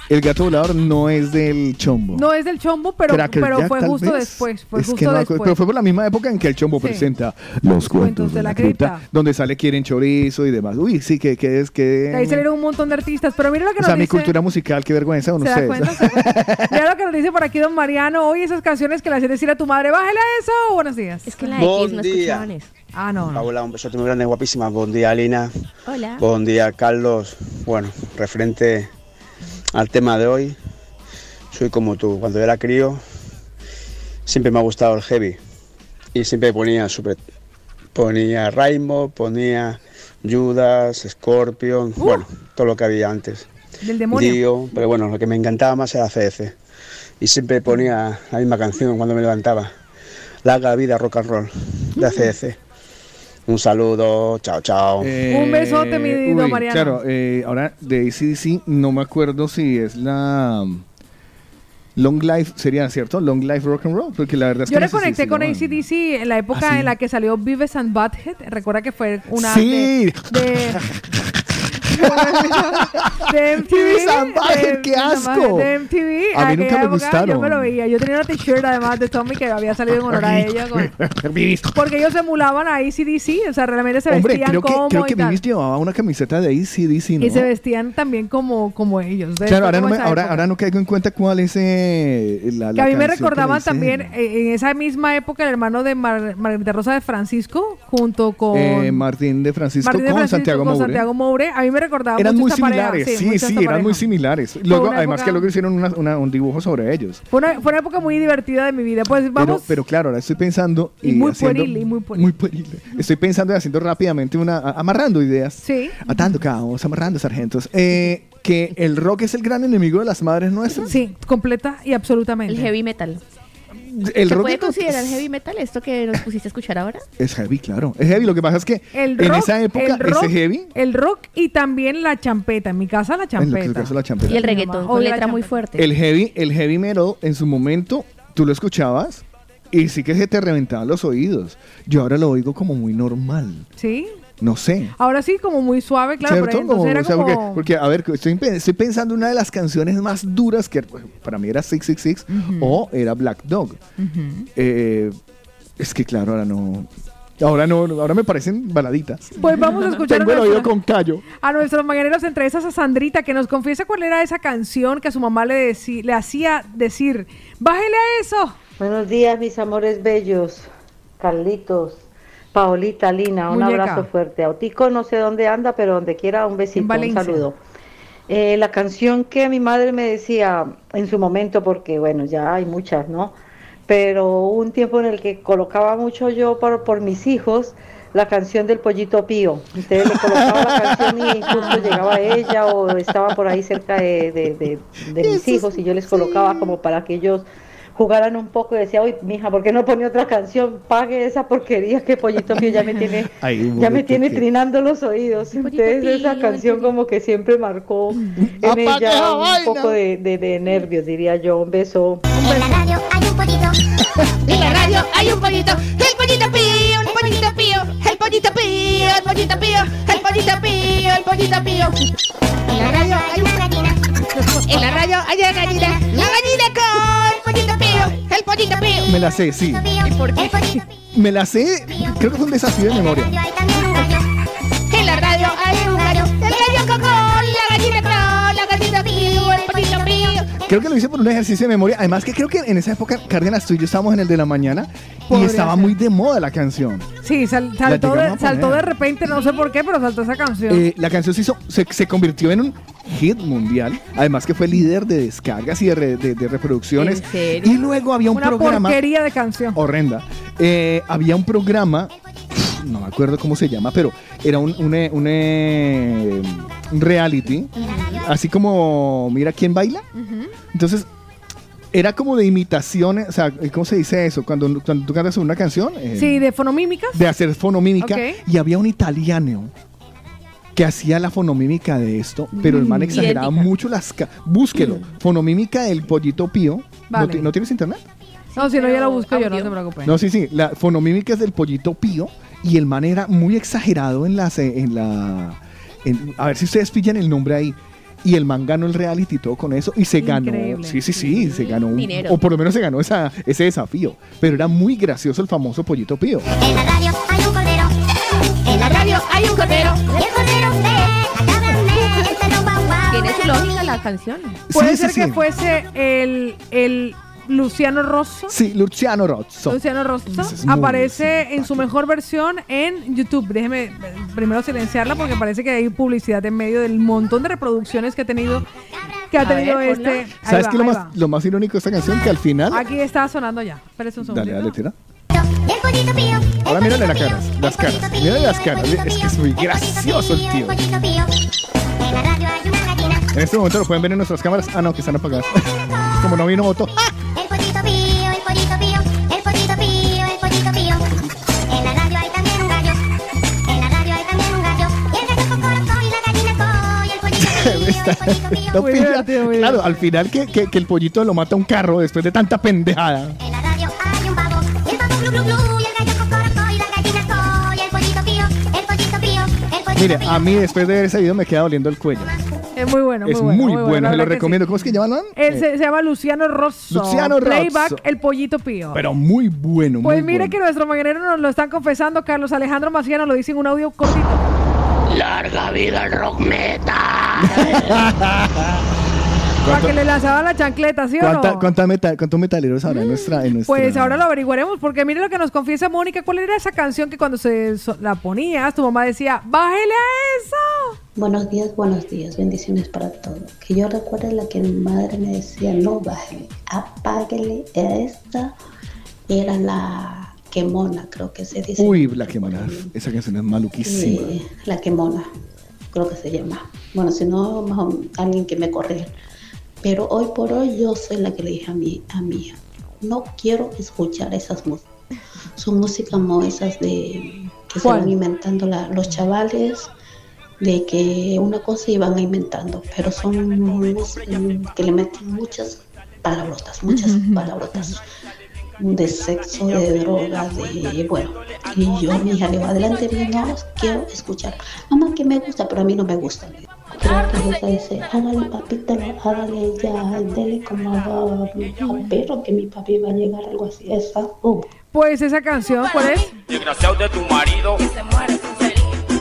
El gato volador no es del chombo. No es del chombo, pero, Cracker pero Jack, fue justo vez. después. Fue Es justo que no después. pero fue por la misma época en que el chombo Sí. presenta los cuentos de la cripta, donde sale quieren chorizo y demás. Uy, sí, que, que es que... Ahí salieron un montón de artistas. Pero mira lo que o nos sea, mi dice. cultura musical, qué vergüenza con ¿Se. *laughs* Mira lo que nos dice por aquí don Mariano. Hoy esas canciones que le hacías decir a tu madre, bájale a eso. Buenos días. Es que la Bon X no día. escuchaban eso. Ah, no. no. Paula, un besote muy grande, guapísima. Buen día, Lina. Hola. Buen día, Carlos. Bueno, referente al tema de hoy, soy como tú. Cuando era crío, siempre me ha gustado el heavy. Y siempre ponía super, ponía Rainbow, ponía Judas, Scorpion, bueno, todo lo que había antes. Del demonio. Dio, pero bueno, lo que me encantaba más era CDC. Y siempre ponía la misma canción cuando me levantaba. Larga vida rock and roll de CDC. Un saludo, chao, chao. Un besote, mi Eh, uy, Mariano. Claro, eh, ahora de ACDC no me acuerdo si es la um, Long Life, sería cierto, Long Life Rock and Roll, porque la verdad es Yo que le no sé si- conecté si con ACDC en la época ¿Ah, sí? en la que salió Vives and Butthead. Recuerda que fue una Sí. de, de, *laughs* de MTV. De- qué asco. De MTV. A mí nunca me gustaron. Yo me lo veía. Yo tenía una t-shirt además de Tommy que había salido en honor a ella. con- *laughs* porque ellos emulaban a ACDC. O sea, realmente se Hombre, vestían creo que, como creo y que. Vivis llevaba una camiseta de ACDC, ¿no? Y se vestían también como, como ellos. Claro, ahora no, me, ahora, ahora no caigo en cuenta cuál es eh, la, Que a mí me recordaban también eh, en esa misma época el hermano de Mar- Margarita Rosa de Francisco junto con Eh, Martín de Francisco Martín de con Francisco Santiago con Moure. Santiago Moure. A mí me recordaba Eran mucho muy esta pareja, similares, sí, sí, eran pareja. muy similares. Luego, además época- que luego hicieron una- una- un dibujo sobre ellos. Fue una, fue una época muy divertida de mi vida. Pues vamos. pero claro, ahora estoy pensando Y muy haciendo- pueril, y muy pueril. pueril. Estoy pensando y haciendo rápidamente una, a- amarrando ideas. Sí. Atando cabos, amarrando sargentos. Eh, que el rock es el gran enemigo de las madres nuestras. Sí, completa y absolutamente. El heavy metal. El ¿Se rock puede considerar heavy metal esto que nos pusiste a escuchar ahora? Es heavy, claro. Es heavy. Lo que pasa es que El en esa época el rock, ese heavy. El rock y también la champeta. En mi casa la En champeta. el caso de la champeta. Y el reggaetón, con letra muy fuerte. El heavy, el heavy metal en su momento, tú lo escuchabas y sí que se te reventaban los oídos. Yo ahora lo oigo como muy normal. Sí. No sé. Ahora sí, como muy suave, claro. Pero ¿Cierto? entonces Como- era o sea, como... porque, porque, a ver, estoy, estoy pensando en una de las canciones más duras que para mí era 666 o era Black Dog. Eh, es que claro, ahora no. Ahora no, ahora me parecen baladitas. Pues vamos a escuchar Tengo el a oído nuestra- con callo. a nuestros mañaneros, entre esas a Sandrita, que nos confiesa cuál era esa canción que a su mamá le, deci- le hacía decir, bájele a eso. Buenos días, mis amores bellos. Carlitos, Paolita, Lina, un Muñeca. abrazo fuerte. Autico no sé dónde anda, pero donde quiera un besito, un saludo. Eh, la canción que mi madre me decía en su momento, porque bueno, ya hay muchas, ¿no? Pero hubo un tiempo en el que colocaba mucho yo por, por mis hijos la canción del pollito pío. Entonces le colocaba la canción y justo llegaba ella o estaba por ahí cerca de, de- de- de *laughs* mis hijos y yo les colocaba como para que ellos jugaran un poco y decía, uy, mija, ¿por qué no pone otra canción? Pague esa porquería que Pollito Pío ya me tiene, *laughs* un ya me tiene que- trinando los oídos. Entonces esa canción como que siempre marcó *laughs* en ella un vaina. poco de, de- de nervios, diría yo. Un beso. En la radio hay un pollito. *laughs* En la radio hay un pollito. El pollito pío, el pollito pío, el pollito pío, el pollito pío, el pollito pío, el pollito pío. En la radio hay una gallina. En la radio hay una gallina. La gallina con pollito pío, el pollito pío. Me la sé, sí. ¿Y por qué? Me la sé. Creo que fue un desafío de memoria. En la radio hay un gallo. El gallo cocó, la gallina Creo que lo hice por un ejercicio de memoria. Además que creo que en esa época, Cárdenas, tú y yo estábamos en el de la mañana y estaba ser. muy de moda la canción. Sí, sal- saltó, de, saltó de repente, no sé por qué, pero saltó esa canción. Eh, la canción se, hizo, se, se convirtió en un hit mundial. Además que fue líder de descargas y de, re- de- de reproducciones. ¿En serio? Y luego había un Una programa... porquería de canción. horrenda. Eh, había un programa, no me acuerdo cómo se llama, pero era un, un, eh, un, un reality, así como Mira quién baila. Entonces, era como de imitaciones, o sea, ¿cómo se dice eso? Cuando, cuando tú cantas una canción, eh, Sí, de fonomímicas. de hacer fonomímica, Ok. y había un italiano que hacía la fonomímica de esto, pero el man Mm, exageraba idéntica. mucho las... ca- Búsquelo, fonomímica del pollito pío. ¿No, Vale. ti- ¿No tienes internet? No, si no, ya lo busco yo, no te preocupes. No, sí, sí. La fonomímica es del pollito pío y el man era muy exagerado en las, eh, en la, en- a ver si ustedes pillan el nombre ahí. Y el man ganó el reality y todo con eso y se ganó. Increíble. Sí, sí, sí, se ganó. un- Dinero. o por lo menos se ganó esa, ese desafío. Pero era muy gracioso el famoso pollito pío. En la radio hay un cordero. En la radio hay un cordero. Y el cordero ve, la cabra me, el perro guau guau. Tiene su lógica la canción. Puede Sí, sí, ser que sí. fuese el, el Luciano Rosso. Sí, Luciano Rozzo. Luciano Rosso muy aparece en su mejor versión en YouTube. Déjeme eh, primero silenciarla porque parece que hay publicidad en medio del montón de reproducciones que ha tenido que ha ver, tenido este. Ahí ¿Sabes va, qué es lo más, lo más irónico de esta canción? Que al final. Aquí está sonando ya. Espérese un Dale, segundito. dale, tira. Ahora mírale las caras, las caras. Mírale las caras. Es que es muy gracioso el tío. En la radio hay una. En este momento lo pueden ver en nuestras cámaras. Ah, no, que están apagadas. *laughs* Como no vino voto. El pollito pío, el pollito pío, el pollito pío, el pollito pío. En la radio hay también un gallo. En la radio hay también un gallo. Y el gallo cocorocó y la gallina co. Y el pollito *laughs* pío, el pollito pío. No Muy muy Claro, al final que, que, que el pollito lo mata un carro después de tanta pendejada. En la radio hay un pavo. Y el pavo glu glu glu. Y el gallo cocorocó y la gallina co. Y el pollito pío, el pollito pío, el pollito Mire, pío. a mí después de ver ese video me queda doliendo el cuello. Es muy bueno, muy es bueno. muy bueno, se lo recomiendo. ¿Cómo es que llaman? Él Eh, se, se llama Luciano Rosso. Luciano Rosso. Playback, el pollito pío. Pero muy bueno, muy Pues mire bueno. que nuestro mañanero nos lo están confesando. Carlos Alejandro Macías nos lo dice en un audio cortito. Larga vida el rock metal. *laughs* Para ¿Cuánto- que le lanzaban la chancleta, ¿sí o ¿Cuánta- no? ¿Cuántos metaleros habrá en nuestra, en nuestra- Pues ahora lo averiguaremos, porque mire lo que nos confiesa Mónica. ¿Cuál era esa canción que cuando se la ponías, tu mamá decía, bájele a eso? Buenos días, buenos días, bendiciones para todos. Que yo recuerde la que mi madre me decía, no bájele, apáguele a esta. Era la quemona, creo que se dice. Uy, la que mala. Esa canción es maluquísima. Eh, la quemona, creo que se llama. Bueno, si no, mejor alguien que me corrija. Pero hoy por hoy yo soy la que le dije a mi, a mi hija, no quiero escuchar esas músicas. Son músicas como esas de que se ¿Cuál? van inventando la- los chavales, de que una cosa iban inventando, pero son músicas que le meten muchas palabrotas, muchas palabrotas de sexo, de droga, de bueno. Y yo mi hija le digo, adelante, digo, no quiero escuchar. Mamá, que me gusta, pero a mí no me gusta. Creo que ella dice, hágale papita, hágale ya, dele como a un perro que mi papi va a llegar, algo así. Esa, uh. Pues esa canción, ¿cuál es? Desgraciado de tu marido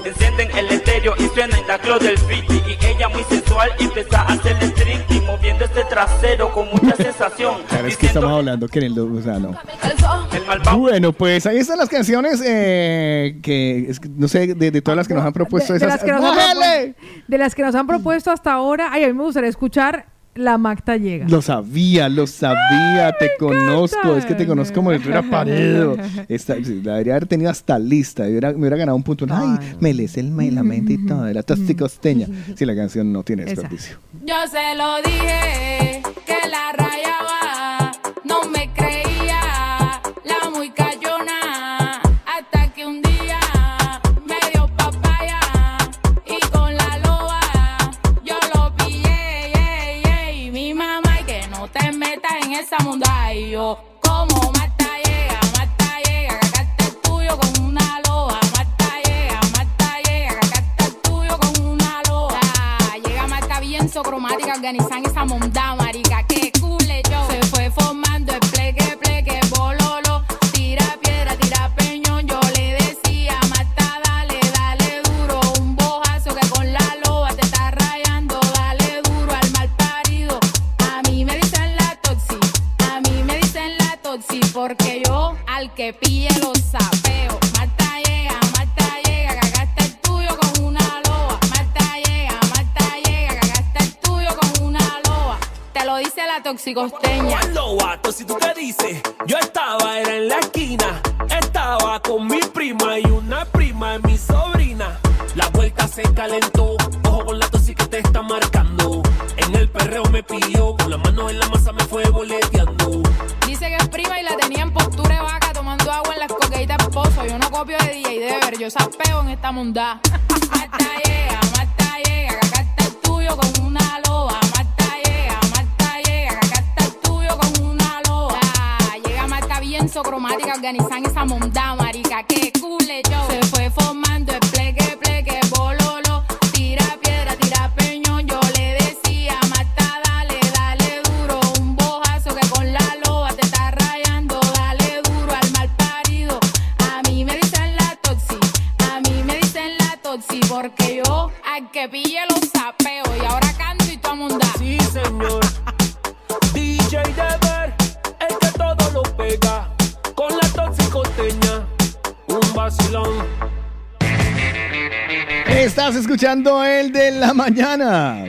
Encienden el estéreo y suena en la club del friki Y ella muy sensual empieza a hacer el tricky Moviendo este trasero con mucha sensación *laughs* Claro, es que estamos hablando que en el, o sea, no. Bueno, pues ahí están las canciones eh, que, es que no sé, de, de todas las que nos han propuesto de, de esas. las que nos han ¡Bájale! propu- de las que nos han propuesto hasta ahora. Ay, a mí me gustaría escuchar La Magta Llega. Lo sabía, lo sabía, te conozco, es que te conozco como el era *laughs* Paredo. Esta, la debería haber tenido hasta lista, me hubiera, me hubiera ganado un punto. Ay, me lees el mail, la mente y todo, de la *laughs* tosticosteña. Si *laughs* la canción no tiene desperdicio. Yo se lo dije esa munda y yo como mata llega, mata llega, que acá está el tuyo con una loba, mata llega, mata llega, que acá está el tuyo con una loba, llega marca bien socromática, organizan esa monda, que pille los sapeo. Marta llega, Marta llega, está el tuyo con una loba. Marta llega, Marta llega, está el tuyo con una loba. Te lo dice la toxicosteña. Vato, si tú te dices, yo estaba era en la esquina, estaba con mi prima y una prima de mi sobrina. La vuelta se calentó, con la tosi que te está marcando. En el perreo me pilló, con la mano en la masa me fue boleteando. Dice que es prima y la tenía en postura de vaca tomando agua en las coqueitas pozo. Yo no copio de DJ Dever, yo sapeo en esta mundá. Marta llega, Marta llega, que acá está el tuyo con una loba. Marta llega, Marta llega, que acá está el tuyo con una loba. Llega Marta bien socromática, organizan esa mundá, marica, que cule yo. Se fue formando que pille los sapeos. Y ahora canto y todo. Sí, señor. DJ Dever, el que todo lo pega. Con la toxicoteña, un vacilón. Estás escuchando el de la mañana.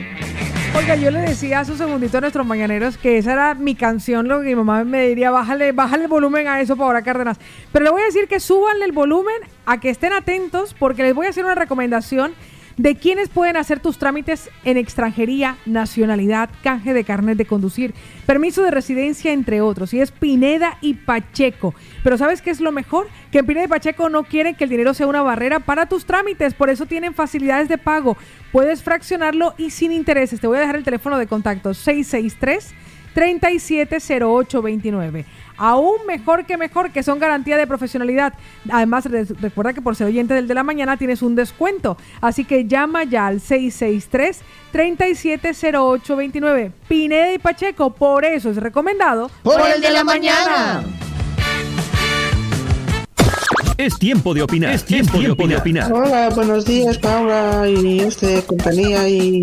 Oiga, yo le decía hace un segundito a nuestros mañaneros que esa era mi canción, lo que mi mamá me diría, bájale, bájale el volumen a eso, Paola Cárdenas. Pero le voy a decir que súbanle el volumen, a que estén atentos, porque les voy a hacer una recomendación de quienes pueden hacer tus trámites en extranjería, nacionalidad, canje de carnet de conducir, permiso de residencia, entre otros. Y es Pineda y Pacheco. Pero ¿sabes qué es lo mejor? Que en Pineda y Pacheco no quieren que el dinero sea una barrera para tus trámites, por eso tienen facilidades de pago. Puedes fraccionarlo y sin intereses. Te voy a dejar el teléfono de contacto 663 370829. Aún mejor que mejor, que son garantía de profesionalidad. Además, re- recuerda que por ser oyente del de la mañana tienes un descuento. Así que llama ya al 663-370829. Pineda y Pacheco, por eso es recomendado. Por el de la mañana. Es tiempo de opinar. Es tiempo, de opinar. Hola, buenos días, Paula y este compañía y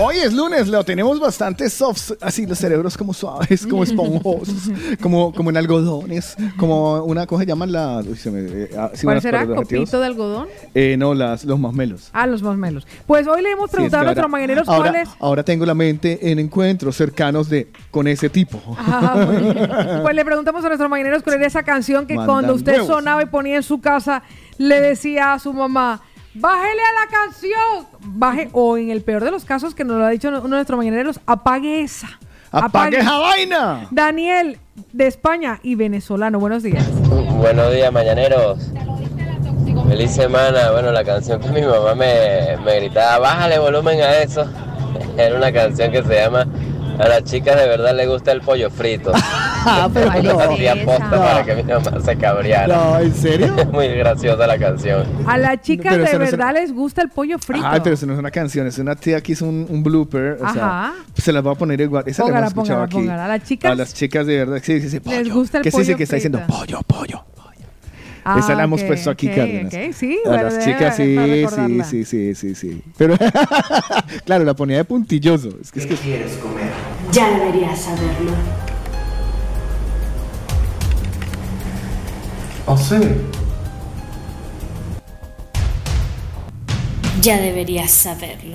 Hoy es lunes, lo tenemos bastante soft, así los cerebros como suaves, como esponjosos, *laughs* como, como en algodones, como una cosa llaman la... uy, se me- eh, ah, sí, ¿Cuál será? ¿Copito de algodón? Eh, no, las, los masmelos. Ah, los masmelos. Pues hoy le hemos Sí, es preguntado que a nuestros ahora- mañaneros ahora, tengo la mente en encuentros cercanos de con ese tipo. Ah. *laughs* Pues le preguntamos a nuestros mañaneros cuál era esa canción que Mandan cuando usted huevos. sonaba y ponía en su casa, le decía a su mamá, bájele a la canción, baje, o en el peor de los casos, que nos lo ha dicho uno de nuestros mañaneros, apague esa. ¡Apague esa vaina! Daniel, de España y venezolano, buenos días. Buenos días, mañaneros. Feliz semana. Bueno, la canción que mi mamá me, me gritaba, bájale volumen a eso. *laughs* Era una canción que se llama A las chicas de verdad le gusta el pollo frito. *laughs* Ah, pero Lo no. hacía posta No. para que mi mamá se cabreara. No, ¿en serio? *laughs* Muy graciosa la canción. A las chicas Pero de eso no es verdad les gusta el pollo frito. Ay, pero eso no es una canción, es una tía que hizo un, un blooper. O sea, Ajá. se las voy a poner igual. Esa la Póngala, hemos escuchado póngala, aquí. póngala. A las chicas A las chicas de verdad. Sí, sí, sí, pollo. les gusta el que sí, pollo sí, que está frito. diciendo pollo, pollo. Ah, Esa la hemos ok, puesto aquí, ok, Cárdenas. ok, sí, a bueno, las chicas sí, para sí, recordarla. sí, sí, sí, sí. Pero, *laughs* claro, la ponía de puntilloso. Es que, es que... quieres comer? Ya deberías saberlo. ¿O sí? Ya deberías saberlo.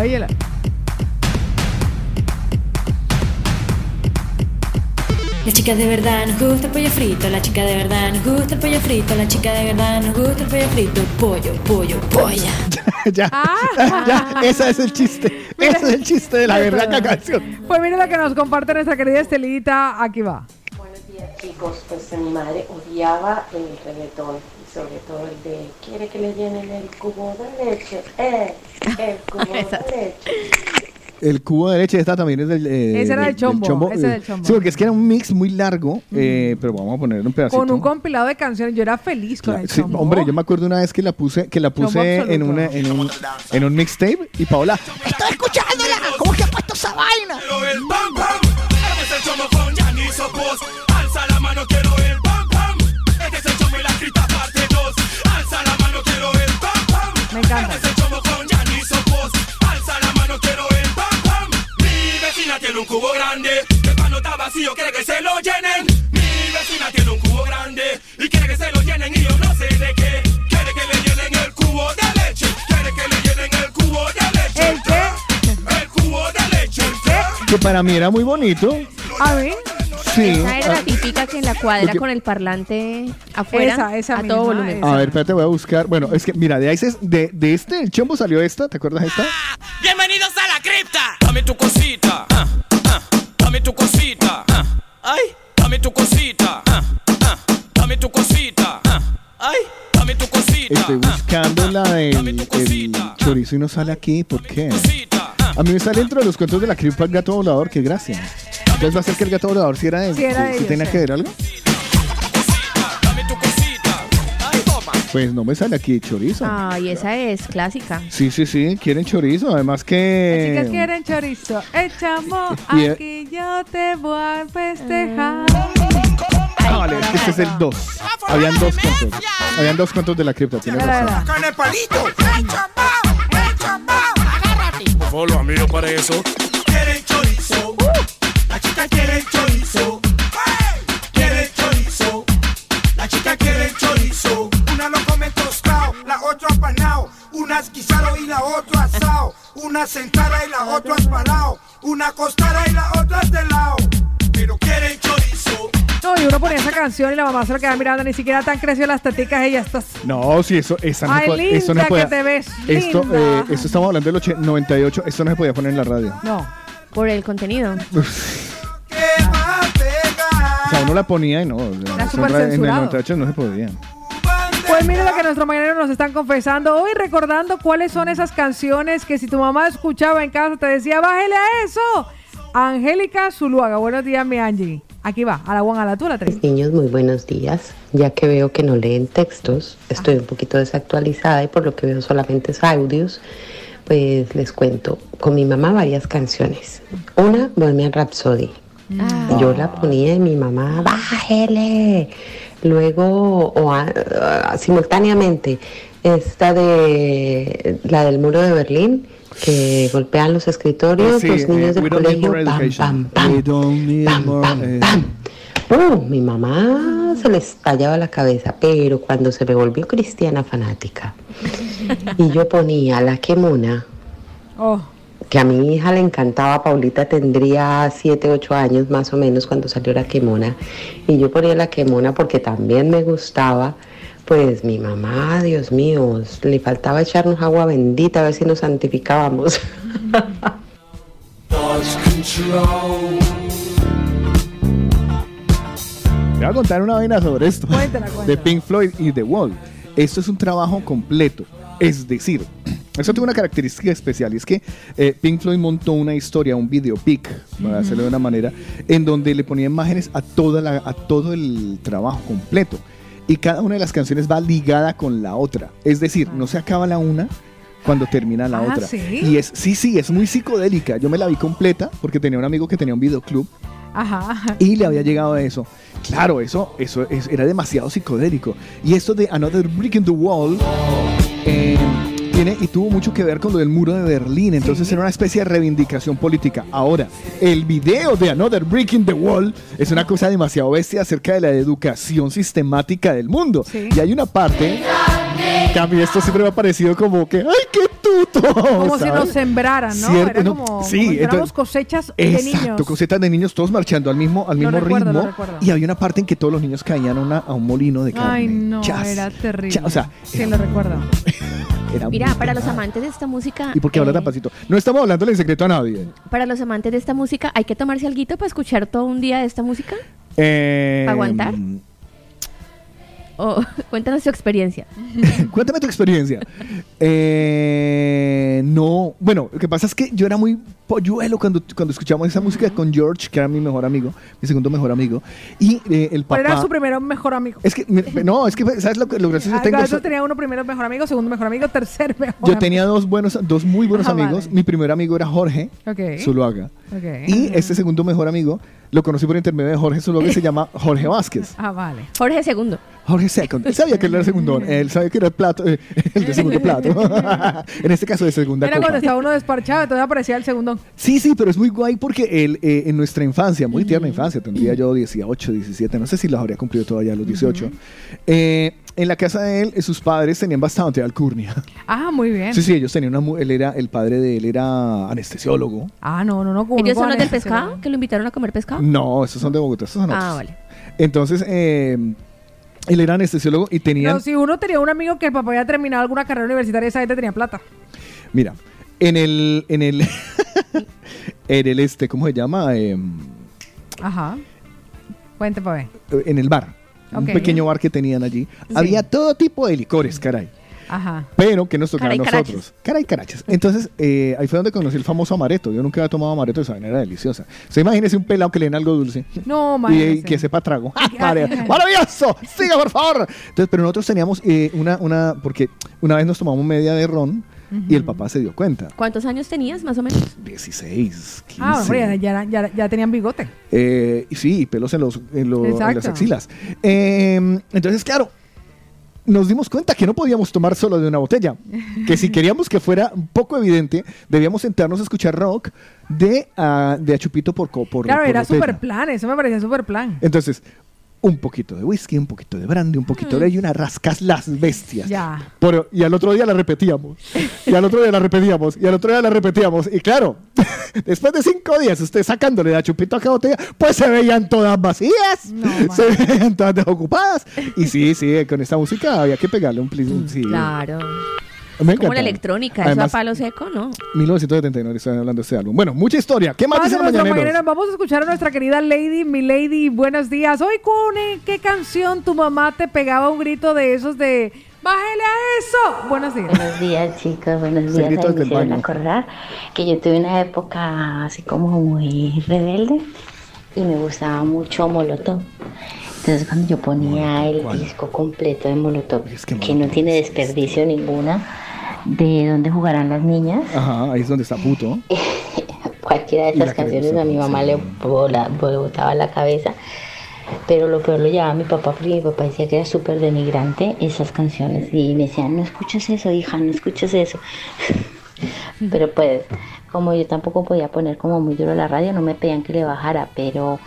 Óyela. La chica de verdad nos gusta el pollo frito, la chica de verdad nos gusta el pollo frito, la chica de verdad nos gusta el pollo frito, pollo, pollo, polla. *laughs* ya, Ah. *laughs* ya, ese es el chiste. Ese es el chiste de la verdad canción. Pues mire lo que nos comparte nuestra querida Estelita. Aquí va. Buenos días chicos, pues mi madre odiaba el reggaetón y sobre todo el de quiere que le llenen el cubo de leche, eh, el cubo *laughs* de leche. El cubo de leche esta también es del... eh, Ese era del chombo, ese eh, del chombo. Sí, porque es que era un mix muy largo, eh, pero vamos a poner un pedacito. Con un compilado de canciones. Yo era feliz con el Sí, chombo. hombre, yo me acuerdo una vez que la puse, que la Chombo puse en, una, en un, en un mixtape y Paola, ¡Estoy escuchándola! ¿Cómo que ha puesto esa vaina? el pam pam. Este es el chomo con Yanni Sopos. Alza la mano, quiero el pam pam. Este es el chomo y la grita parte 2. Alza la mano, quiero el pam pam. Me encanta. Este es el chomo vecina tiene un cubo grande. Que cuando está vacío quiere que se lo llenen. Mi vecina tiene un cubo grande. Y quiere que se lo llenen y yo no sé de qué. Quiere que le llenen el cubo de leche. Quiere que le llenen el cubo de leche. ¿El qué? El cubo de leche. ¿El qué? que para mí era muy bonito. A ver. Sí. Esa era la Ah, típica que en la cuadra con el parlante afuera Esa, esa a misma, todo volumen. A ver, espérate, voy a buscar. Bueno, es que, mira, de, ahí se- de, de este, el chombo salió esta, ¿te acuerdas de esta? Bienvenidos a la cripta. Dame tu cosita. Dame tu cosita. ah, Ay, dame tu cosita. ah, ah, Dame tu cosita. Ay, dame tu cosita. Estoy buscando la del el chorizo y no sale aquí. ¿Por qué? A mí me sale dentro de los cuentos de la cripa el gato volador, qué gracia. Entonces va a ser que el gato volador si era de Sí era si ellos, tenía sí. que ver algo. Pues no me sale aquí chorizo. Ay, esa es clásica. Sí, sí, sí, quieren chorizo. Además que... Chicas quieren chorizo, echamos, *laughs* Y- aquí yo te voy a festejar. Ah, vale, es que este es el 2. Habían dos cuentos. Habían dos cuentos de la cripta, tienes razón. ¡Con el palito! ¡Agárrate! Por favor, los amigos para eso. Quieren chorizo. La chica quiere chorizo. Una es guisado y la otra asado. Una sentada y la otra espalado. Una acostada y la otra de lado. Pero quieren chorizo. No, y uno ponía esa canción y la mamá se lo quedaba mirando, ni siquiera tan creció las teticas ella estás. No, sí, eso, esa no, Ay, eso no linda que te ves, Esto, linda. eh, esto estamos hablando del 8 98, esto no se podía poner en la radio. No. Por el contenido. O sea, uno la ponía y no. Era en el censurado. 98 no se podía. Pues mire lo que nuestros mañaneros nos están confesando hoy, recordando cuáles son esas canciones que si tu mamá escuchaba en casa te decía, bájele a eso. Angélica Zuluaga, buenos días, mi Angie. Aquí va, a la one, a la tú, a la tres. Niños, muy buenos días. Ya que veo que no leen textos, estoy un poquito desactualizada y por lo que veo solamente es audios, pues les cuento con mi mamá varias canciones. Una, Bohemian Rhapsody. Yo la ponía y mi mamá, bájele. Luego, o a- a- simultáneamente, esta de la del muro de Berlín, que golpean los escritorios, Sí, los niños eh, del colegio, pam, pam, pam. Eh, Uh, mi mamá se le estallaba la cabeza, pero cuando se me volvió cristiana fanática y yo ponía la quemona, Oh, que a mi hija le encantaba, Paulita tendría 7, 8 años más o menos cuando salió la quemona, y yo ponía la quemona porque también me gustaba, pues mi mamá, Dios mío, le faltaba echarnos agua bendita a ver si nos santificábamos. *laughs* Te voy a contar una vaina sobre esto. Cuéntala, De. Pink Floyd y The Wall. Esto es un trabajo completo. Es decir, eso tiene una característica especial y es que eh, Pink Floyd montó una historia, un videopic, para Ujú. hacerlo de una manera, en donde le ponía imágenes a, toda la- a todo el trabajo completo. Y cada una de las canciones va ligada con la otra. Es decir, no se acaba la una cuando termina la Ah, otra. ¿sí? Y es, sí, sí, es muy psicodélica. Yo me la vi completa porque tenía un amigo que tenía un videoclub ajá, y le había llegado a eso. Claro, eso, eso es- era demasiado psicodélico. Y esto de Another Brick in the Wall eh, tiene y tuvo mucho que ver con lo del muro de Berlín. Entonces era una especie de reivindicación política. Ahora, el video de Another Brick in the Wall es una cosa demasiado bestia acerca de la educación sistemática del mundo. Y hay una parte que a mí esto siempre me ha parecido como que, ¡ay, qué Como si nos sembraran, ¿no? Cierto, Era no, como, sí, como entonces- cosechas de Exacto, niños. cosetas de niños todos marchando al mismo, al Lo mismo recuerdo, ritmo. recuerdo. Y había una parte en que todos los niños caían a, una, a un molino de carne. Ay, no, Chas, era terrible. chas, o sea, sí, lo recuerdo. *laughs* era Mira, para los amantes de esta música. ¿Y por qué habla eh, tan pasito? No estamos hablando en secreto a nadie. Para los amantes de esta música, ¿hay que tomarse algo para escuchar todo un día de esta música? Eh, ¿Aguantar? O *laughs* cuéntanos tu experiencia. *laughs* Cuéntame tu experiencia. Eh, no, bueno, lo que pasa es que yo era muy polluelo cuando, cuando escuchamos esa música con George, que era mi mejor amigo, mi segundo mejor amigo. Y eh, el ¿Cuál era papá. su primero mejor amigo? Es que, me- no, es que, ¿sabes lo, que- lo gracioso? Ah, Tengo Gato tenía uno primero mejor amigo, segundo mejor amigo, tercer mejor Yo amigo. tenía dos buenos, dos muy buenos Ah, amigos. vale. Mi primer amigo era Jorge Ok. Zuluaga. Ok. Y este segundo mejor amigo lo conocí por intermedio de Jorge Zuluaga y se *laughs* llama Jorge Vázquez. Ah, vale. Jorge segundo. Jorge Second. Él sabía que él era segundo. Él sabía que era el plato, eh, el de segundo plato. *laughs* en este caso de segunda Era copa. cuando estaba uno desparchado, entonces aparecía el segundo. Sí, sí, pero es muy guay porque él, eh, en nuestra infancia, muy tierna infancia, tendría yo 18, 17, no sé si los habría cumplido todavía a los 18. eh, en la casa de él, sus padres tenían bastante alcurnia. Ah, muy bien. Sí, sí, ellos tenían una. Él era, el padre de él era anestesiólogo. Ah, no, no, no. ¿Ellos son los del pescado? ¿Que lo invitaron a comer pescado? No, esos son de Bogotá, esos son Ah, otros. vale. Entonces, eh, él era anestesiólogo y tenían. No, si uno tenía un amigo que el papá había terminado alguna carrera universitaria, esa gente tenía plata. Mira, en el. En el. *laughs* en el este, ¿cómo se llama? Em, Ajá. Cuente, ver. en el bar. Un pequeño bar que tenían allí. Sí. Había todo tipo de licores, caray. Ajá. pero que nos tocaba a nosotros. carachas. Cara y carachas. Entonces, eh, ahí fue donde conocí el famoso amaretto. Yo nunca había tomado amaretto, esa vaina era deliciosa. Se imagínese un pelado que le den algo dulce. No, Y que sepa trago. ¡Ah! *laughs* ¡Maravilloso! ¡Siga, por favor! Entonces, pero nosotros teníamos eh, una, una, porque una vez nos tomamos media de ron y el papá se dio cuenta. ¿Cuántos años tenías, más o menos? 16, 15. Ah, hombre, ya, ya, ya, ya tenían bigote. Eh, y sí, pelos en, los, en, las axilas. Eh, entonces, claro, nos dimos cuenta que no podíamos tomar solo de una botella. Que si queríamos que fuera un poco evidente, debíamos sentarnos a escuchar rock de, ah, de Achupito por, co- por Claro, por era botella. super plan, eso me parecía super plan. Entonces, un poquito de whisky, un poquito de brandy, un poquito de y una rascas las bestias. Ya. Pero- y al otro día la repetíamos. Y al otro día la repetíamos. Y al otro día la repetíamos. Y claro, *laughs* después de cinco días, usted sacándole la chupito a cada botella, pues se veían todas vacías. se veían todas desocupadas. Y sí, sí, con esta música había que pegarle un plis. Sí. Claro. Me Como la electrónica, Además, eso a palo seco, ¿no? 1979 estoy hablando de este álbum. Bueno, mucha historia. ¿Qué más dicen mañaneros? mañanero. Vamos a escuchar a nuestra querida Lady, mi Lady, buenos días. Hoy, Cune, ¿qué canción tu mamá te pegaba un grito de esos de ¡Bájele a eso! Buenos días. Buenos días, chicos. Buenos días. desde me hicieron acordar que yo tuve una época así como muy rebelde y me gustaba mucho Molotov. Entonces cuando yo ponía el disco completo de Molotov, que, no tiene desperdicio ninguna, de dónde jugarán las niñas, Ajá, ahí es donde está puto. *laughs* cualquiera de esas canciones a mi mamá le vola- le botaba la cabeza. Pero lo peor lo llevaba mi papá porque mi papá decía que era súper denigrante esas canciones. Y me decían, no escuches eso, hija, no escuches eso. *laughs* pero pues, como yo tampoco podía poner como muy duro la radio, no me pedían que le bajara, pero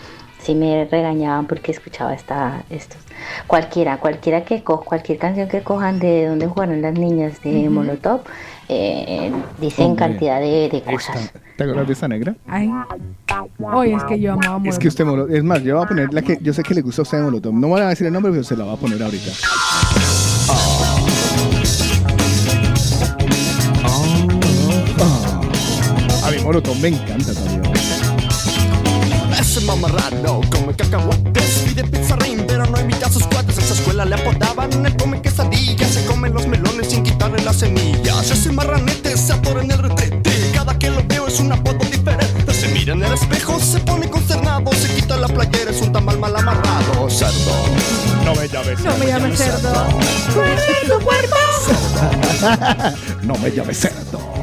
sí me regañaban porque escuchaba esta, estos. Cualquiera, cualquiera que co cualquier canción que cojan de donde jugaron las niñas de Ujú. Molotov, eh, dicen Hombre, cantidad de, de cosas. ¿Te acuerdas de esa negra? Ay. Oye, es que yo amaba Es Molotov. que usted, Molo- es más, yo voy a poner la que yo sé que le gusta a usted de Molotov. No voy a decir el nombre, pero se la va a poner ahorita. Ah. A mí Molotov me encanta también. Mamarrano come cacahuates Pide pizarrín, pero no invita a sus cuates En esa escuela le apodaban el come quesadillas Se come los melones sin quitarle las semillas. Ese marranete se atora en el retrete. Cada que lo veo es un apodo diferente. Se mira en el espejo, se pone consternado Se quita la playera, es un tamal mal amarrado. Cerdo. No me llames No me llames cerdo. ¡Muerde tu cuerpo! *laughs* no me llames cerdo.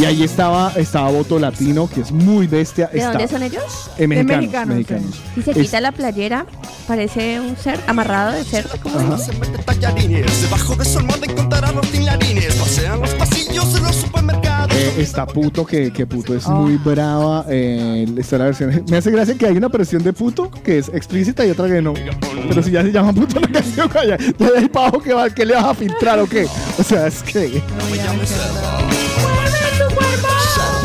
Y ahí estaba, estaba Voto Latino, que es muy bestia. ¿De Está- dónde son ellos? Eh, mexicanos, mexicanos, mexicanos. Si se Es- quita la playera, parece un ser amarrado de cerdo. como Se mete tallarines Debajo de su almohada encontrará los tinlarines Pasean los pasillos de los supermercados Eh, está puto, que, que puto es muy brava. eh, está la versión. Me hace gracia que hay una versión de puto que es explícita y otra que no. Pero si ya se llama puto la canción, ya, ya de ahí para abajo, ¿qué, va- qué le vas a filtrar o qué? O sea, es que.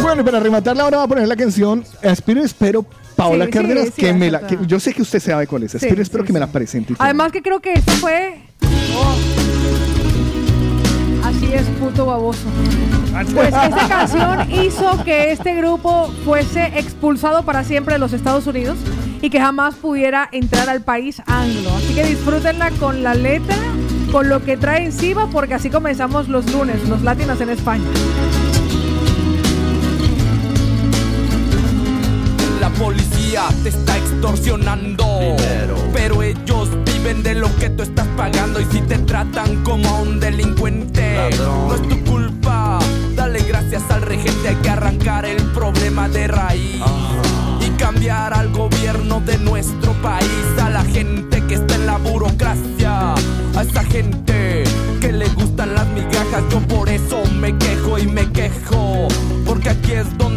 Bueno, y para rematarla ahora va a poner la canción Espero Espero Paola Sí, sí, Cárdenas, sí, que es me la, que yo sé que usted sabe cuál es. Sí, Espero, espero sí, que me la presente. Además que creo que esto fue... Oh. Así es, puto baboso. Pues esta canción hizo que este grupo fuese expulsado para siempre de los Estados Unidos y que jamás pudiera entrar al país anglo. Así que disfrútenla con la letra, con lo que trae encima, porque así comenzamos los lunes, los latinos en España. La policía te está extorsionando. Pero ellos viven de lo que tú estás pagando. Y si te tratan como a un delincuente, no es tu culpa. Dale gracias al regente. Hay que arrancar el problema de raíz. Y cambiar al gobierno de nuestro país. A la gente que está en la burocracia. A esa gente que le gustan las migajas. Yo por eso me quejo y me quejo. Porque aquí es donde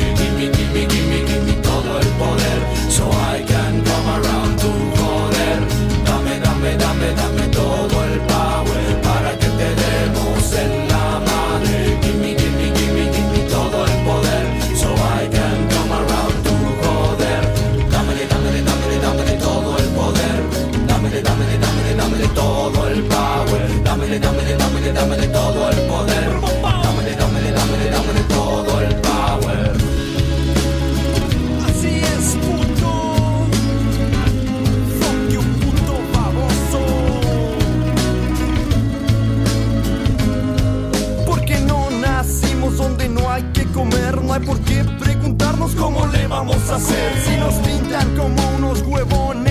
cómo le vamos a hacer. Si nos pintan como unos huevones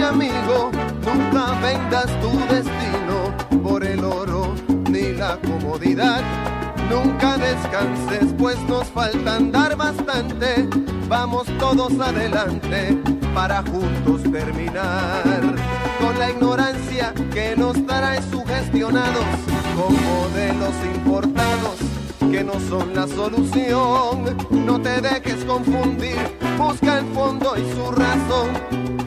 Amigo, nunca vendas tu destino por el oro ni la comodidad. Nunca descanses, pues nos falta andar bastante. Vamos todos adelante para juntos terminar con la ignorancia que nos trae sugestionados con modelos importados que no son la solución. No te dejes confundir, busca el fondo y su razón.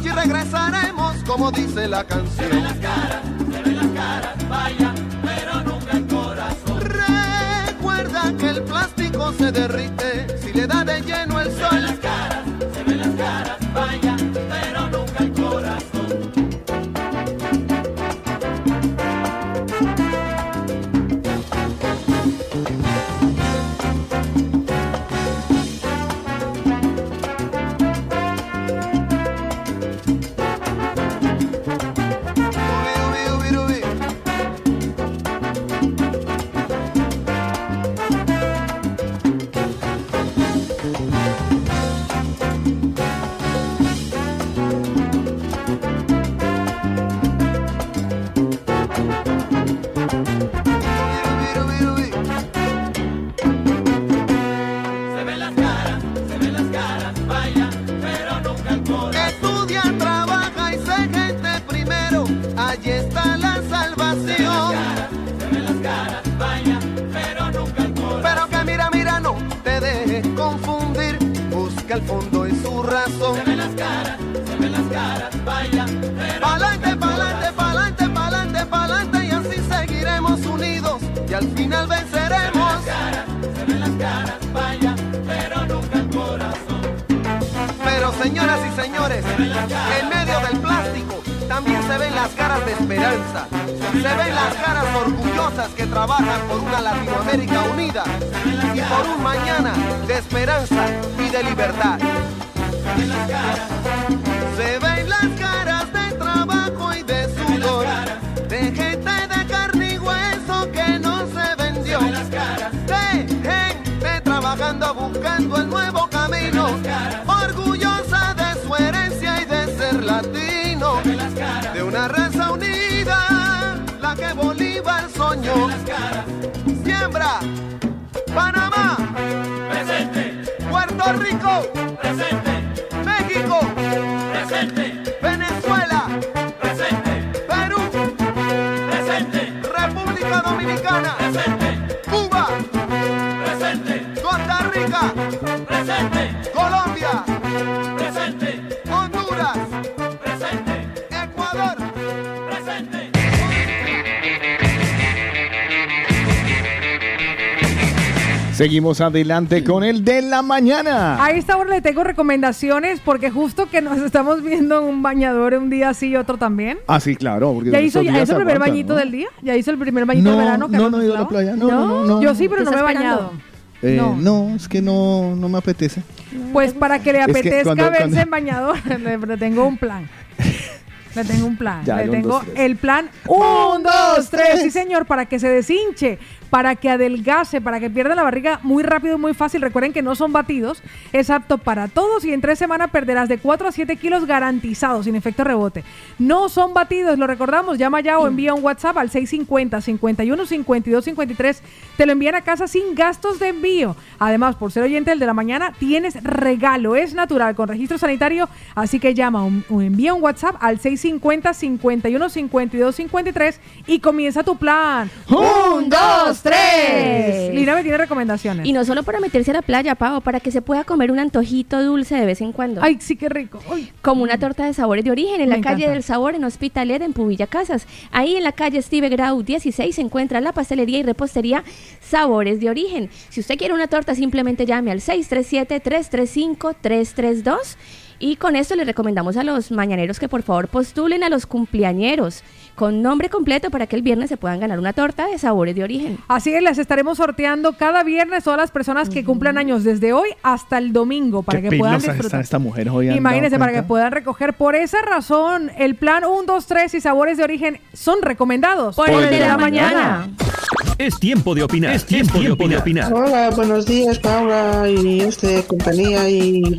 Allí regresaremos, como dice la canción. Se ven las caras, vaya, al final venceremos. se ven las caras, vaya, pero nunca el corazón. Pero señoras y señores, en medio del plástico también se ven las caras de esperanza. Se ven las caras orgullosas que trabajan por una Latinoamérica unida y por un mañana de esperanza y de libertad. Se una raza unida, la que Bolívar soñó. Siembra, Panamá, presente, Puerto Rico, presente, Seguimos adelante con el de la mañana. A esta hora le tengo recomendaciones porque justo que nos estamos viendo en un bañador un día sí y otro también. Ah, sí, claro. porque ¿Ya hizo, ya el primer bañito ¿no? del día? ¿Ya hizo el primer bañito No, del verano? que no, habíamos no he ido a la playa. No, no, no, no. Yo sí, pero ¿Qué no me he bañado. Eh, No. no. es que no, no me apetece. Pues para que le Es que apetezca cuando- verse cuando- en bañador, *laughs* le, tengo un plan. Le tengo un plan. *laughs* Ya, le un, tengo dos, el plan 1, 2, 3. Sí, señor, para que se deshinche. Para que adelgace, para que pierda la barriga muy rápido y muy fácil. Recuerden que no son batidos, es apto para todos y en tres semanas perderás de 4 a 7 kilos garantizados, sin efecto rebote. No son batidos, lo recordamos, llama ya o envía un WhatsApp al 650 51 52 53. Te lo envían a casa sin gastos de envío. Además, por ser oyente del de la mañana, tienes regalo. Es natural, con registro sanitario. Así que llama o envía un WhatsApp al 650 51 52 53 y comienza tu plan. ¡Un, dos, tres! Lina me tiene recomendaciones. Y no solo para meterse a la playa, Pau, para que se pueda comer un antojito dulce de vez en cuando. Ay, sí, qué rico. Ay. Como una torta de sabores de origen en Me la calle encanta. del sabor en Hospitalet en Pubilla Casas. Ahí en la calle Steve Grau 16 se encuentra la pastelería y repostería Sabores de Origen. Si usted quiere una torta, simplemente llame al 637-335-332. Y con esto le recomendamos a los mañaneros que por favor postulen a los cumpleañeros con nombre completo para que el viernes se puedan ganar una torta de sabores de origen. Así es, las estaremos sorteando cada viernes todas las personas que cumplan años desde hoy hasta el domingo para Qué que puedan disfrutar. hoy. ¿han Imagínense, para que puedan recoger. Por esa razón, el plan 1, 2, 3 y sabores de origen son recomendados. Por el de la mañana. Es tiempo de opinar. Es tiempo, de opinar. Hola, buenos días, Paula y este compañía y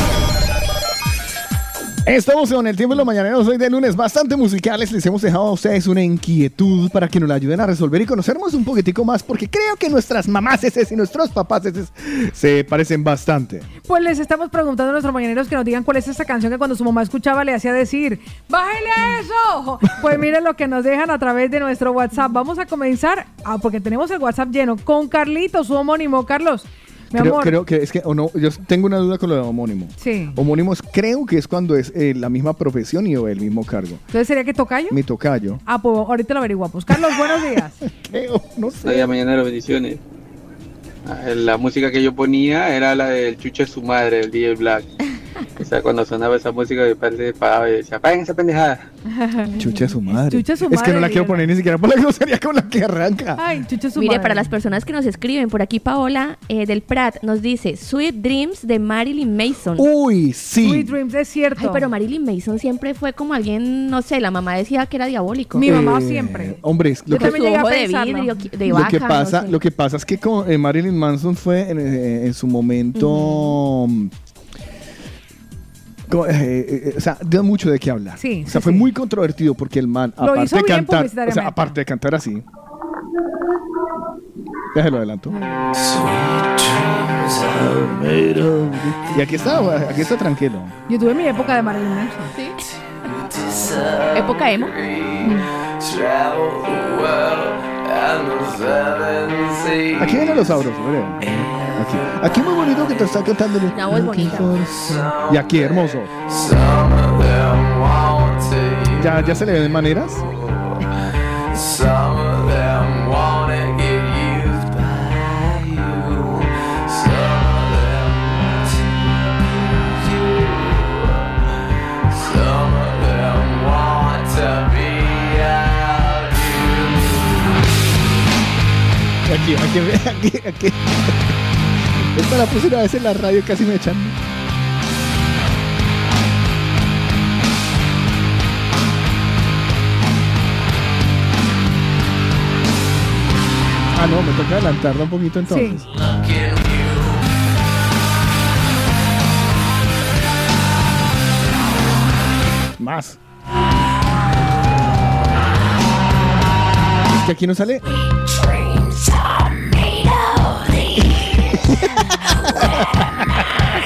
Estamos en el tiempo de los mañaneros hoy de lunes bastante musicales. Les hemos dejado a ustedes una inquietud para que nos la ayuden a resolver y conocernos un poquitico más porque creo que nuestras mamás y nuestros papás se parecen bastante. Pues les estamos preguntando a nuestros mañaneros que nos digan cuál es esa canción que cuando su mamá escuchaba le hacía decir, ¡bájale a eso! Pues miren lo que nos dejan a través de nuestro WhatsApp. Vamos a comenzar, ah, porque tenemos el WhatsApp lleno, con Carlito, su homónimo. Carlos, Creo, que es que, o no, yo tengo una duda con lo de homónimo. Sí. Homónimos creo que es cuando es eh, la misma profesión y o el mismo cargo. Entonces sería que tocayo. Mi tocayo. Ah, pues ahorita lo averiguamos. Carlos, buenos días. *laughs* Creo, no sé. Hola, mañanero, bendiciones. Ah, La música que yo ponía era la del Chucho de su madre, el DJ Black. O sea, cuando sonaba esa música, mi padre se paraba y decía, apaguen esa pendejada. *laughs* Chucha su madre. Chucha su Es que madre, no la quiero poner ni siquiera por la *laughs* grosería con la que arranca. Ay, chucha su Mire, madre. para las personas que nos escriben, por aquí Paola eh, del Prat nos dice Sweet Dreams de Marilyn Mason. Uy, sí. Sweet Dreams, es cierto. Ay, pero Marilyn Mason siempre fue como alguien, no sé, la mamá decía que era diabólico. Mi mamá Eh, siempre. Hombre, lo Yo que, también ojo de pensarlo. vidrio, de lo que no pasa, sé. lo que pasa es que con, eh, Marilyn Manson fue en, eh, en su momento. Eh, eh, o sea, dio mucho de qué hablar. Sí, o sea, sí, fue sí. muy controvertido porque el man, Lo aparte hizo de bien cantar, o sea, aparte de cantar así. Déjalo adelanto. Y aquí está, aquí está tranquilo. Yo tuve mi época de Marilyn Manson. Época emo. Aquí vienen los sabrosos, miren. Aquí. Aquí muy bonito que te está cantando. el- La voz bonita. Y aquí, hermoso. ¿Ya, ya se le ven maneras? Aquí, aquí, aquí, aquí. Esta la puse una vez en la radio casi me echan. Ah, no, me toca adelantarla un poquito entonces. Más. Es que aquí no sale. *laughs*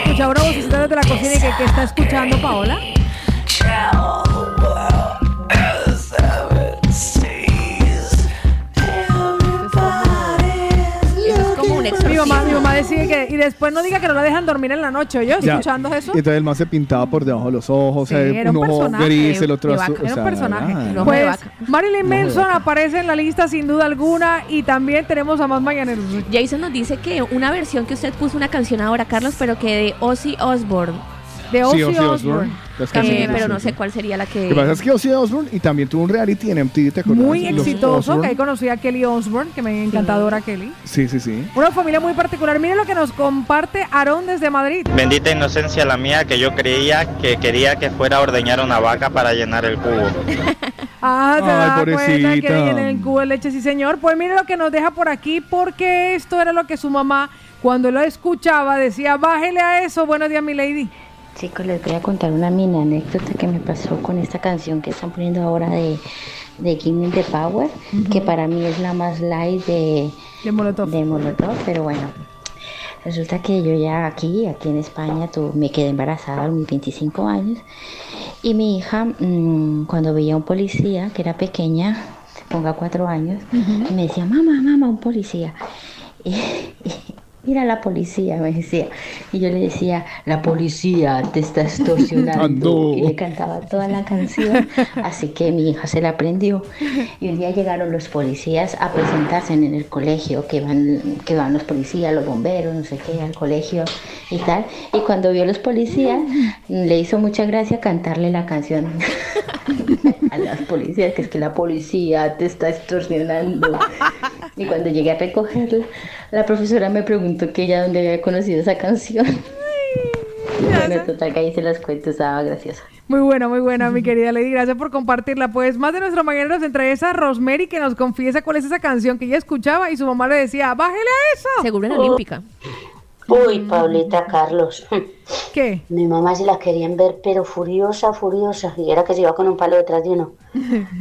Escucha una vocecita desde la cocina y que, que está escuchando Paola. Que. Y después no diga que no la dejan dormir en la noche, ¿yo? Escuchando eso. Y entonces el man se pintaba por debajo de los ojos, Sí, o sea, era un un ojo gris, el otro azul. era un sea, personaje. Pues. Marilyn Manson aparece en la lista sin duda alguna y también tenemos a más mañaneros. Jason nos dice que una versión que usted puso una canción ahora, Carlos, pero que de Ozzy Osbourne. De Sí, Ozzy Ozzy Osbourne. Osbourne. Las Eh, canciones de pero no sé cuál sería la que... Lo que pasa es que Ozzy Osbourne y también tuvo un reality en MTV, ¿te acuerdas? Muy Los exitoso, Osbourne. que ahí conocí a Kelly Osbourne, que me encantadora Kelly. Sí, sí, sí. Una familia muy particular. Miren lo que nos comparte Aarón desde Madrid. Bendita inocencia la mía que yo creía que quería que fuera a ordeñar una vaca para llenar el cubo. Ah, se Ay, da cuenta que el cubo de leche, sí señor. Pues mire lo que nos deja por aquí, porque esto era lo que su mamá, cuando lo escuchaba, decía, bájele a eso. Buenos días, mi lady. Chicos, les voy a contar una mini anécdota que me pasó con esta canción que están poniendo ahora de, de Give Me the Power, que para mí es la más light de, de Molotov. de Molotov, pero bueno. Resulta que yo ya aquí, aquí en España, me quedé embarazada a mis 25 años y mi hija, mm, cuando veía a un policía que era pequeña, ponga cuatro años, me decía, mamá, mamá, un policía. *laughs* Y, y, mira la policía, me decía. Y yo le decía, la policía te está extorsionando. *laughs* Y le cantaba toda la canción. Así que mi hija se la aprendió. Y un día llegaron los policías a presentarse en el colegio, que van, que van los policías, los bomberos, no sé qué, al colegio y tal. Y cuando vio a los policías, le hizo mucha gracia cantarle la canción *laughs* a las policías, que es que la policía te está extorsionando. Y cuando llegué a recogerla, la profesora me preguntó que ella dónde había conocido esa canción. Bueno, total que ahí se las cuento, estaba graciosa. Muy buena, muy buena, mi querida Lady. Gracias por compartirla. Pues más de nuestros mañaneros, entre esa Rosemary que nos confiesa cuál es esa canción que ella escuchaba y su mamá le decía, bájele a eso. Seguro en Oh. Olímpica. Uy, Paulita Carlos. ¿Qué? Mi mamá se la querían ver, pero furiosa, furiosa. Y era que se iba con un palo detrás de uno.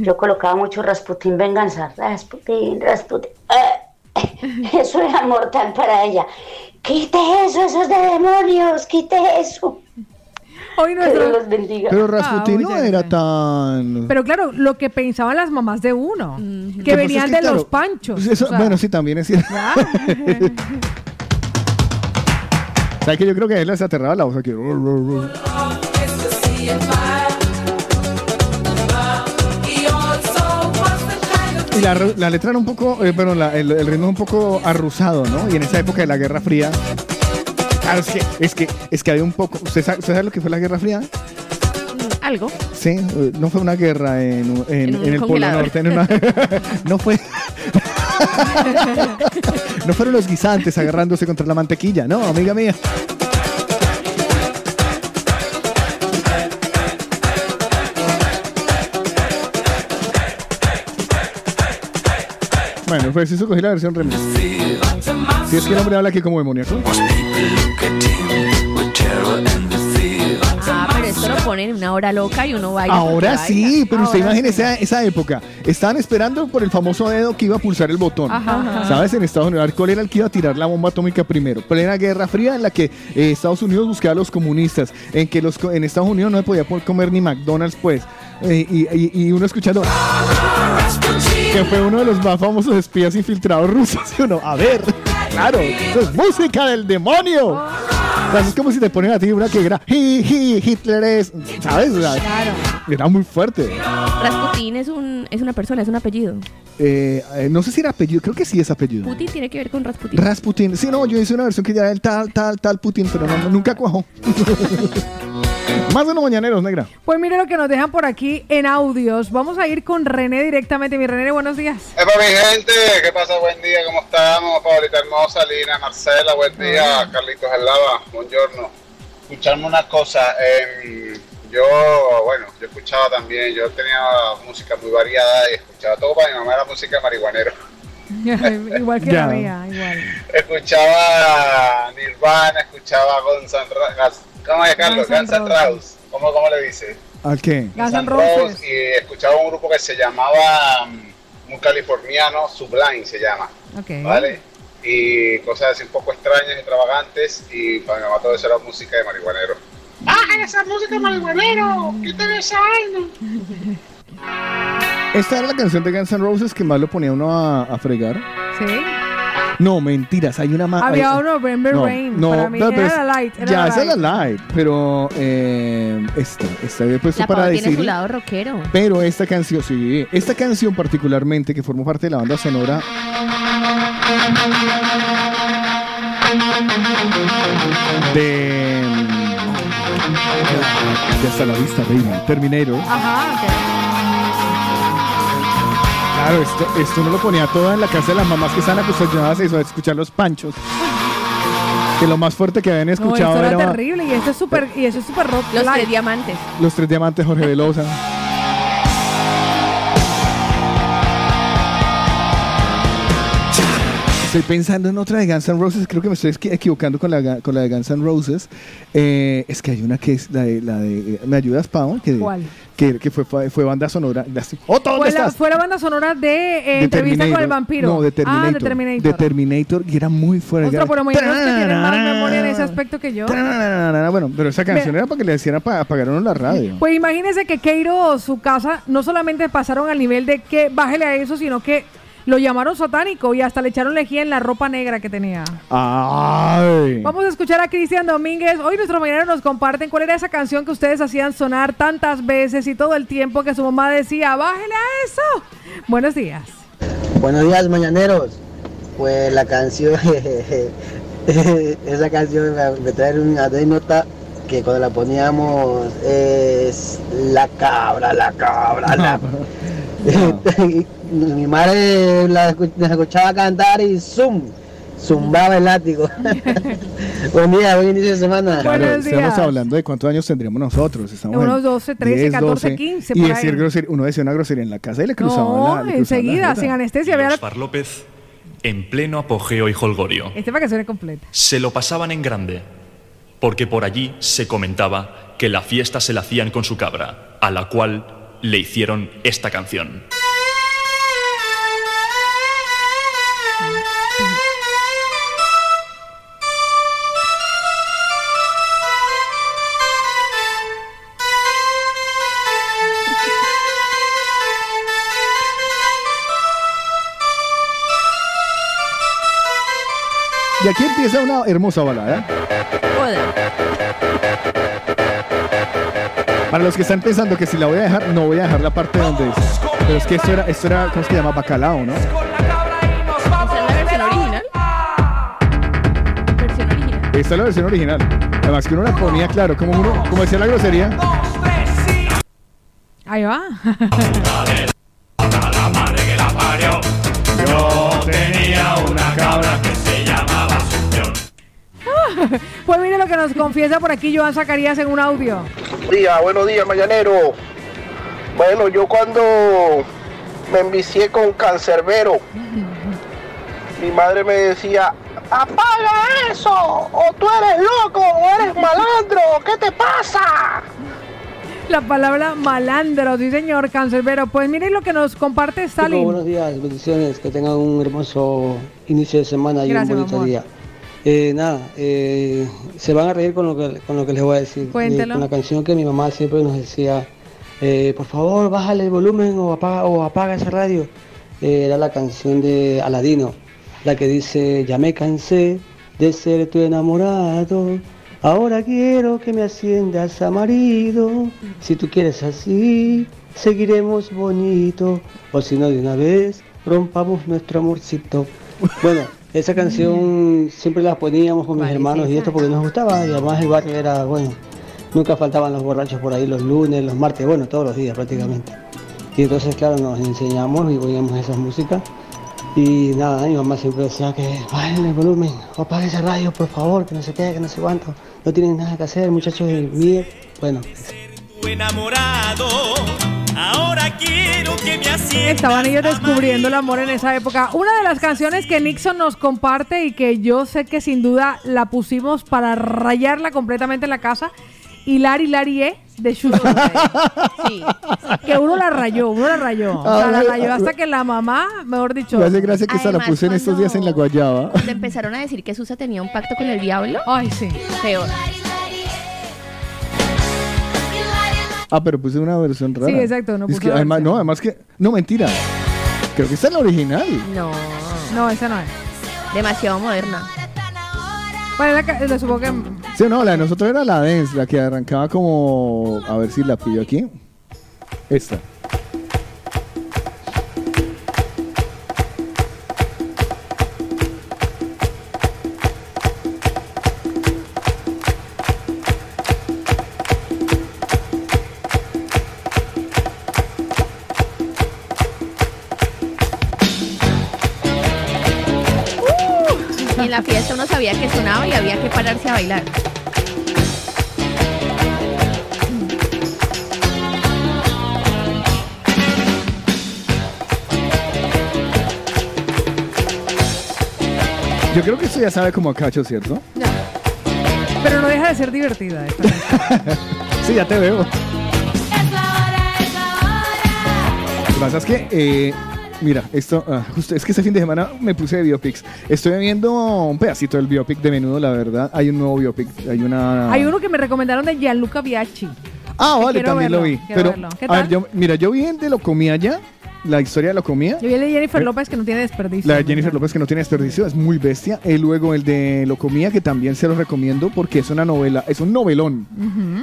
Yo colocaba mucho Rasputín venganza. Rasputín, Rasputín. ¡Ah! *laughs* Eso era mortal para ella. Quite eso, esos de demonios, quite eso. Hoy Dios los bendiga. Pero Rasputin no era tan... Pero claro, lo que pensaban las mamás de uno, que venían pasa es que, de los panchos. pues eso- o sea, bueno, sí, también es cierto. *laughs* ¿Sabes que yo creo que a él les aterraba la voz aquí? Y la, la letra era un poco, eh, perdón, la- el, el ritmo un poco arrusado, ¿no? Y en esa época de la Guerra Fría, claro, es que, es que, es que había un poco, ¿usted sabe, usted sabe lo que fue la Guerra Fría? Algo. Sí, eh, no fue una guerra en, en- En un en el Polo. Norte, una- *laughs* no fue, *laughs* no fueron los guisantes agarrándose contra la mantequilla, no, amiga mía. Bueno, pues eso cogí la versión remix. Si es que el hombre habla aquí como demoníaco. Ah, pero esto lo ponen en una hora loca y uno baila. Ahora sí, baila. pero usted Ahora sí. esa, época. Estaban esperando por el famoso dedo que iba a pulsar el botón. Ajá, ajá. ¿Sabes? En Estados Unidos, ¿cuál era el que iba a tirar la bomba atómica primero? Plena Guerra Fría en la que eh, Estados Unidos buscaba a los comunistas, en que los en Estados Unidos no se podía comer ni McDonald's, pues. Eh, y, y- y uno escuchando que fue uno de los más famosos espías infiltrados rusos. *laughs* ¿sí o no? A ver, claro, eso es música del demonio. O sea, es como si te ponen a ti una que era "Hi, hi, Hitler es, ¿sabes? O sea, Era muy fuerte. Rasputín es, un, es una persona, es un apellido. Eh, eh, no sé si era apellido, creo que sí es apellido. Putin tiene que ver con Rasputín. Rasputin. Sí, no, yo hice una versión que ya era el tal, tal, tal Putin, pero no, nunca cuajó. *laughs* Más de los mañaneros, negra. Pues mire lo que nos dejan por aquí en audios. Vamos a ir con René directamente. Mi René, buenos días. Epa, mi gente, ¿qué pasa? Buen día, ¿cómo estamos? Paulita Hermosa, Lina, Marcela, buen día, Carlitos Alaba, buongiorno. Escucharme una cosa, em, yo, bueno, yo escuchaba también, yo tenía música muy variada y escuchaba todo para mi mamá era música marihuanero. *laughs* igual que la mía, igual. Escuchaba Nirvana, escuchaba Guns N' Roses, ¿cómo es Carlos? Guns N' Roses, ¿cómo, ¿cómo le dice? ¿Al qué? Guns N' Roses y escuchaba un grupo que se llamaba mm, un californiano Sublime se llama. ¿vale? y cosas así un poco extrañas extravagantes y para mi mamá todo eso era música de marihuanero ¡Baja esa música marihuanero! ¡Quítame esa vaina! Esta era la canción de Guns N' Roses que más lo ponía uno a, a fregar. Sí. No, mentiras, hay una más. Había uno, November no, Rain. no, Para mí pero- pero era es- la light. era ya, la esa es la light. pero eh, esta, esta había puesto La para Pau tiene decir. su lado rockero. Pero esta canción, sí, esta canción particularmente que formó parte de la banda sonora de Ya está la lista, baby. Terminator. Ajá, ok. Claro, esto, esto uno lo ponía todo en la casa de las mamás que están acostumbradas a eso, a escuchar los panchos. Que lo más fuerte que habían No, escuchado esto era era terrible y esto es súper y eso es súper rock. Los light. tres diamantes. Los Tres Diamantes, Jorge Velosa. Estoy pensando en otra de Guns N' Roses, creo que me estoy equi- equivocando con la, con la de Guns N' Roses. Eh, es que hay una que es la de... La de ¿Me ayudas, Pau? Que, ¿Cuál? Que, que fue, fue, banda sonora. ¡Otto, dónde Fue la, estás! fue la banda sonora de eh, De Entrevista con el vampiro. No, de Terminator. Ah, de Terminator. De Terminator, y era muy fuerte. Otra, Era- pero muy que tienen más memoria en ese aspecto que yo. Bueno, pero esa canción era para que le hicieran para apagar uno la radio. Pues imagínense que Keiro, su casa, no solamente pasaron al nivel de que bájele a eso, sino que lo llamaron satánico y hasta le echaron lejía en la ropa negra que tenía. Ay. Vamos a escuchar a Cristian Domínguez. Hoy nuestros mañaneros nos comparten cuál era esa canción que ustedes hacían sonar tantas veces y todo el tiempo que su mamá decía, bájele a eso. Buenos días. Buenos días, mañaneros. Pues la canción, *laughs* esa canción me, trae una anécdota que cuando la poníamos es la cabra, la cabra, la... *laughs* *laughs* Mi madre la, escu- la escuchaba cantar y zoom, zumbaba el látigo. *laughs* Buen día, buen inicio de semana. Claro, estamos hablando de cuántos años tendríamos nosotros. Estamos Unos en 12, 13, 10, 14, 12, 15 Y decir ahí. grosería, uno decía una grosería en la casa y le cruzaba No, la le cruzaba la enseguida, jeta. sin anestesia. Vea la- Oscar López en pleno apogeo y holgorio. Este para que suene completa. Se lo pasaban en grande, porque por allí se comentaba que la fiesta se la hacían con su cabra, a la cual le hicieron esta canción. Y aquí empieza una hermosa balada. Para los que están pensando que si la voy a dejar, no voy a dejar la parte donde dice. Pero es que esto era, esto era ¿cómo se llama? Bacalao, ¿no? ¿Esa es la versión original? Versión original. Esta es la versión original. Además que uno la ponía, claro, como uno, como decía la grosería. Ahí va. *laughs* Yo tenía una cabra que. *laughs* Pues mire lo que nos confiesa por aquí Joan Zacarías en un audio. Buenos días, buenos días, mañanero. Bueno, yo cuando me envicié con cancerbero, *laughs* mi madre me decía, apaga eso, o tú eres loco, o eres malandro, ¿qué te pasa? La palabra malandro, sí señor, cancerbero. Pues mire lo que nos comparte Stalin. buenos días, bendiciones, que tengan un hermoso inicio de semana y Gracias, un bonito amor. día. Eh, nada, eh, se van a reír con lo que, con lo que les voy a decir. Cuéntelo. Eh, con la canción que mi mamá siempre nos decía, eh, por favor, bájale el volumen o apaga, o apaga esa radio. Era la canción de Aladino, la que dice, ya me cansé de ser tu enamorado. Ahora quiero que me asciendas a marido. Si tú quieres así, seguiremos bonito. O si no, de una vez, rompamos nuestro amorcito. Bueno, esa canción siempre la poníamos con mis hermanos y esto porque nos gustaba. Y además el barrio era, bueno, nunca faltaban los borrachos por ahí los lunes, los martes, bueno, todos los días prácticamente. Y entonces, claro, nos enseñamos y poníamos esas músicas. Y nada, mi mamá siempre decía que bajen el volumen, o apague esa radio, por favor, que no se quede, que no sé cuánto. No tienen nada que hacer, muchachos de mí. Bueno, Tu enamorado, ahora quiero que me. Estaban ellos descubriendo el amor en esa época. Una de las canciones que Nixon nos comparte y que yo sé que sin duda la pusimos para rayarla completamente en la casa, Hilari Larie de Chucho. Sí. Que uno la rayó, uno la rayó. O sea, la rayó hasta que la mamá, mejor dicho. Me hace gracia que esta la puse en estos días en la guayaba. Cuando empezaron a decir que Susa tenía un pacto con el diablo. Ay, sí. Peor. Ah, pero puse una versión rara. Sí, exacto, no Es puso que la además, no, además que. No, mentira. Creo que esta es la original. No. No, esa no es. Demasiado moderna. Bueno, la le supongo que. Sí, no, la de nosotros era la dance, la que arrancaba como. A ver si la pillo aquí. Esta. Sabía que sonaba y había que pararse a bailar. Yo creo que esto ya sabe como a cacho, ¿cierto? Pero no deja de ser divertida. esta. *laughs* Sí, ya te veo. Lo que pasa es que, eh, mira, esto, ah, justo, es que este fin de semana me puse de biopics. Estoy viendo un pedacito del biopic de menudo, la verdad. Hay un nuevo biopic, hay una... Hay uno que me recomendaron de Gianluca Biaggi. Ah, vale, también lo vi. Pero, verlo. ¿Qué a ver, yo, mira, yo vi el de lo comía ya, la historia de lo comía. Yo vi el de Jennifer Eh, López que no tiene desperdicio. La de Jennifer López que no tiene desperdicio es muy bestia. Y luego el de Lo comía que también se lo recomiendo porque es una novela, es un novelón.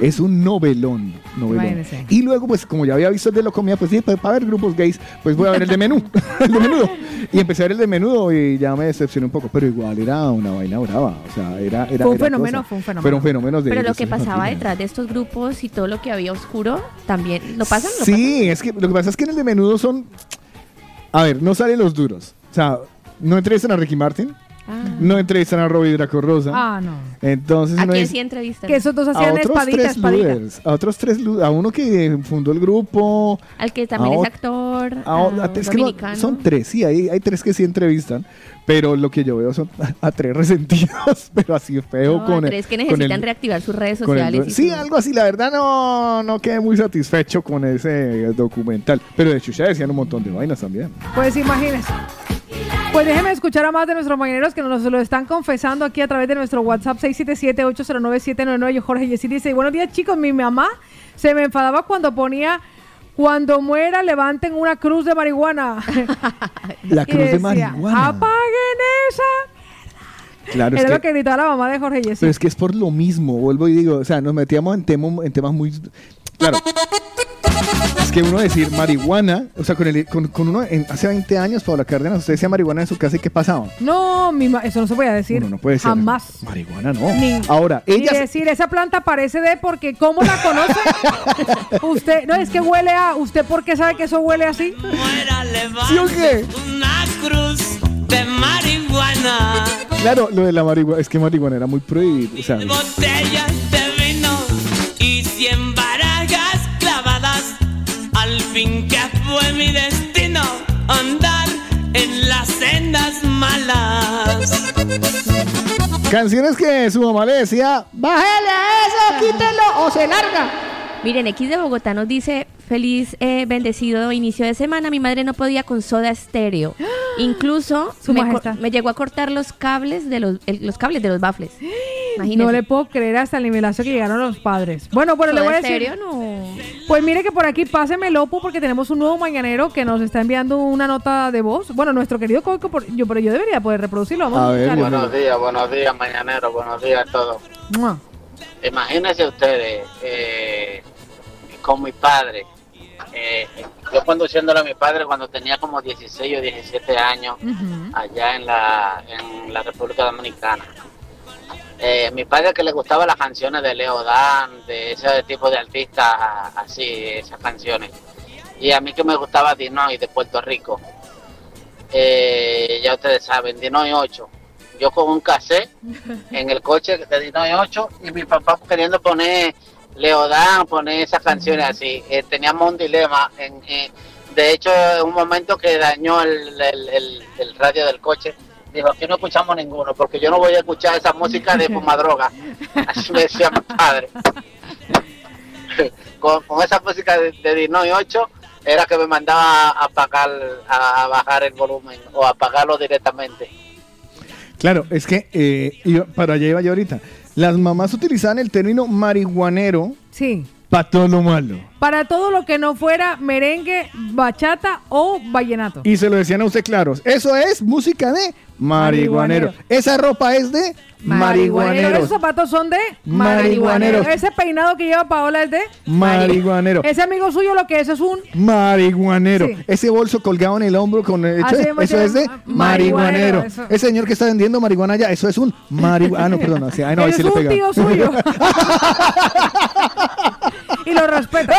Es un novelón. novelón. Y luego, pues, como ya había visto el de Lo comía, pues sí, pues, para ver grupos gays, pues voy a ver el de menú. *laughs* el de menudo. Y empecé a ver el de menudo y ya me decepcioné un poco. Pero igual era una vaina brava. O sea, era. era Fue un era fenómeno, cosa. fue un fenómeno. Fueron fenómenos de. Pero lo que pasaba detrás de estos grupos y todo lo que había oscuro, también lo pasan. ¿Lo Sí, es que lo que pasa es que en el de menudo son. A ver, no salen los duros. O sea, no entrevistan a Ricky Martin. No entrevistan a Robbie Draco Rosa. Ah, no. Entonces ¿A uno quién sí entrevistan? Que esos dos a hacían otros espadita, tres espadita. luders, a otros tres a uno que fundó el grupo Al que también a es actor, a o- ah, a- es que no, son tres sí hay, hay tres que sí entrevistan pero lo que yo veo son a, a tres resentidos *laughs* pero así feo No, con el- ¿Crees que necesitan el- reactivar sus redes el- sociales? sí su- algo así la verdad no no quedé muy satisfecho con ese documental pero de hecho ya decían un montón de vainas también Pues imagínense. Pues déjenme escuchar a más de nuestros mañaneros que nos lo están confesando aquí a través de nuestro WhatsApp 677-809-799. Yo Jorge Yesir dice, buenos días chicos, mi mamá se me enfadaba cuando ponía, cuando muera levanten una cruz de marihuana. *laughs* la cruz de marihuana Apaguen esa. claro es Era que- lo que gritaba la mamá de Jorge Yesir. Pero es que es por lo mismo, vuelvo y digo, o sea, nos metíamos en, temo- en temas muy... Claro. Es que uno decir marihuana, o sea, con, el, con, con uno, en- hace 20 años, Paula Cárdenas, usted decía marihuana en su casa y ¿qué pasaba? No, mi ma- eso no se podía decir. Uno no puede decir Jamás. Marihuana no. Ni- Ahora, Ni ella... decir, esa planta parece de porque, ¿cómo la conoce? *laughs* usted, no, es que huele a, ¿usted por qué sabe que eso huele así? ¿Sí o qué? Una cruz de marihuana, Claro, lo de la marihuana, es que marihuana era muy prohibido, o sea, botellas de fin que fue mi destino andar en las sendas malas. canciones que su mamá le decía, ¡Bájale a eso! ¡Quítelo! ¡O se larga! Miren, X de Bogotá nos dice, feliz, eh, bendecido inicio de semana. Mi madre no podía con soda estéreo. *gasps* Incluso Su me, me llegó a cortar los cables de los, el- los cables de los bafles. *gasps* Imagínense. No le puedo creer hasta el nivelazo que llegaron los padres. Bueno, bueno, le ¿Soda voy a decir. estéreo? No. Pues mire que por aquí páseme Lopo porque tenemos un nuevo mañanero que nos está enviando una nota de voz. Bueno, nuestro querido Coco, por- yo, pero yo debería poder reproducirlo. Vamos a, escucharlo. Buenos días, buenos días, mañanero, buenos días a todos. Imagínense ustedes, eh, con mi padre, eh, yo conduciéndolo a mi padre cuando tenía como 16 o 17 años, allá en la, en la República Dominicana. Eh, mi padre que le gustaba las canciones de Leo Dan, de ese tipo de artistas así, esas canciones. Y a mí que me gustaba Dinoy de Puerto Rico. Eh, ya ustedes saben, Dinoy 8. Yo con un cassette *laughs* en el coche de Dinoy 8 y mi papá queriendo poner Leodán, poner esas canciones así. Eh, teníamos un dilema. En, eh, de hecho, en un momento que dañó el, el- el- el radio del coche, dijo, aquí no escuchamos ninguno, porque yo no voy a escuchar esa música de fumadroga. Así me decía mi padre. *laughs* con, con esa música de, de Dinoy 8 era que me mandaba a apagar, a, a bajar el volumen o a apagarlo directamente. Claro, es que eh, para allá iba yo ahorita. Las mamás utilizaban el término marihuanero Sí. Para todo lo malo. Para todo lo que no fuera merengue, bachata o vallenato. Y se lo decían a usted claros. Eso es música de marihuanero. Marihuanero. Esa ropa es de marihuanero. Esos zapatos son de Marihuaneros. Ese peinado que lleva Paola es de Marihuanero. Ese amigo suyo lo que es es un Marihuanero. Sí. Ese bolso colgado en el hombro con el Así hecho- es, eso es de marihuanero, marihuanero. eso. Ese señor que está vendiendo marihuana allá, eso es un marihuana. Ah, no, perdón. así- ay, no, ahí es le un pega. tío suyo. *laughs* y lo respeta.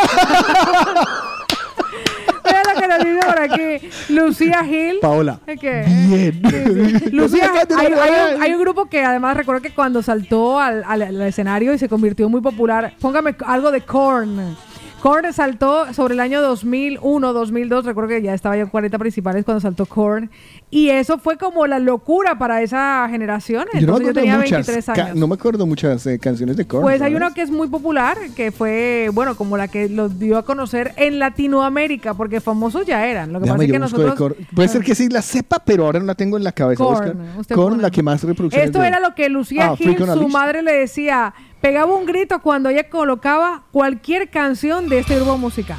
Mira lo que nos dice por aquí. Lucía Hill. Paola. ¿Qué? Bien. *laughs* Lucía, Lucía, hay, un, hay un grupo que además recuerdo que cuando saltó al, al- al escenario y se convirtió muy popular, póngame algo de Korn. Korn saltó sobre el año 2001, 2002, recuerdo que ya estaba yo en 40 principales cuando saltó Korn. Y eso fue como la locura para esa generación. Yo no me Entonces yo, tenía muchas, 23 ca- años. no me acuerdo muchas eh, canciones de Korn. Pues hay uno que es muy popular, que fue, bueno, como la que los dio a conocer en Latinoamérica, porque famosos ya eran. Lo que Déjame, pasa es que nosotros... Korn. Puede ser que sí la sepa, pero ahora no la tengo en la cabeza. Korn, Korn, la que más reproducciones Esto era lo que Lucía Ah, Gil, su madre le decía, pegaba un grito cuando ella colocaba cualquier canción de este grupo musical.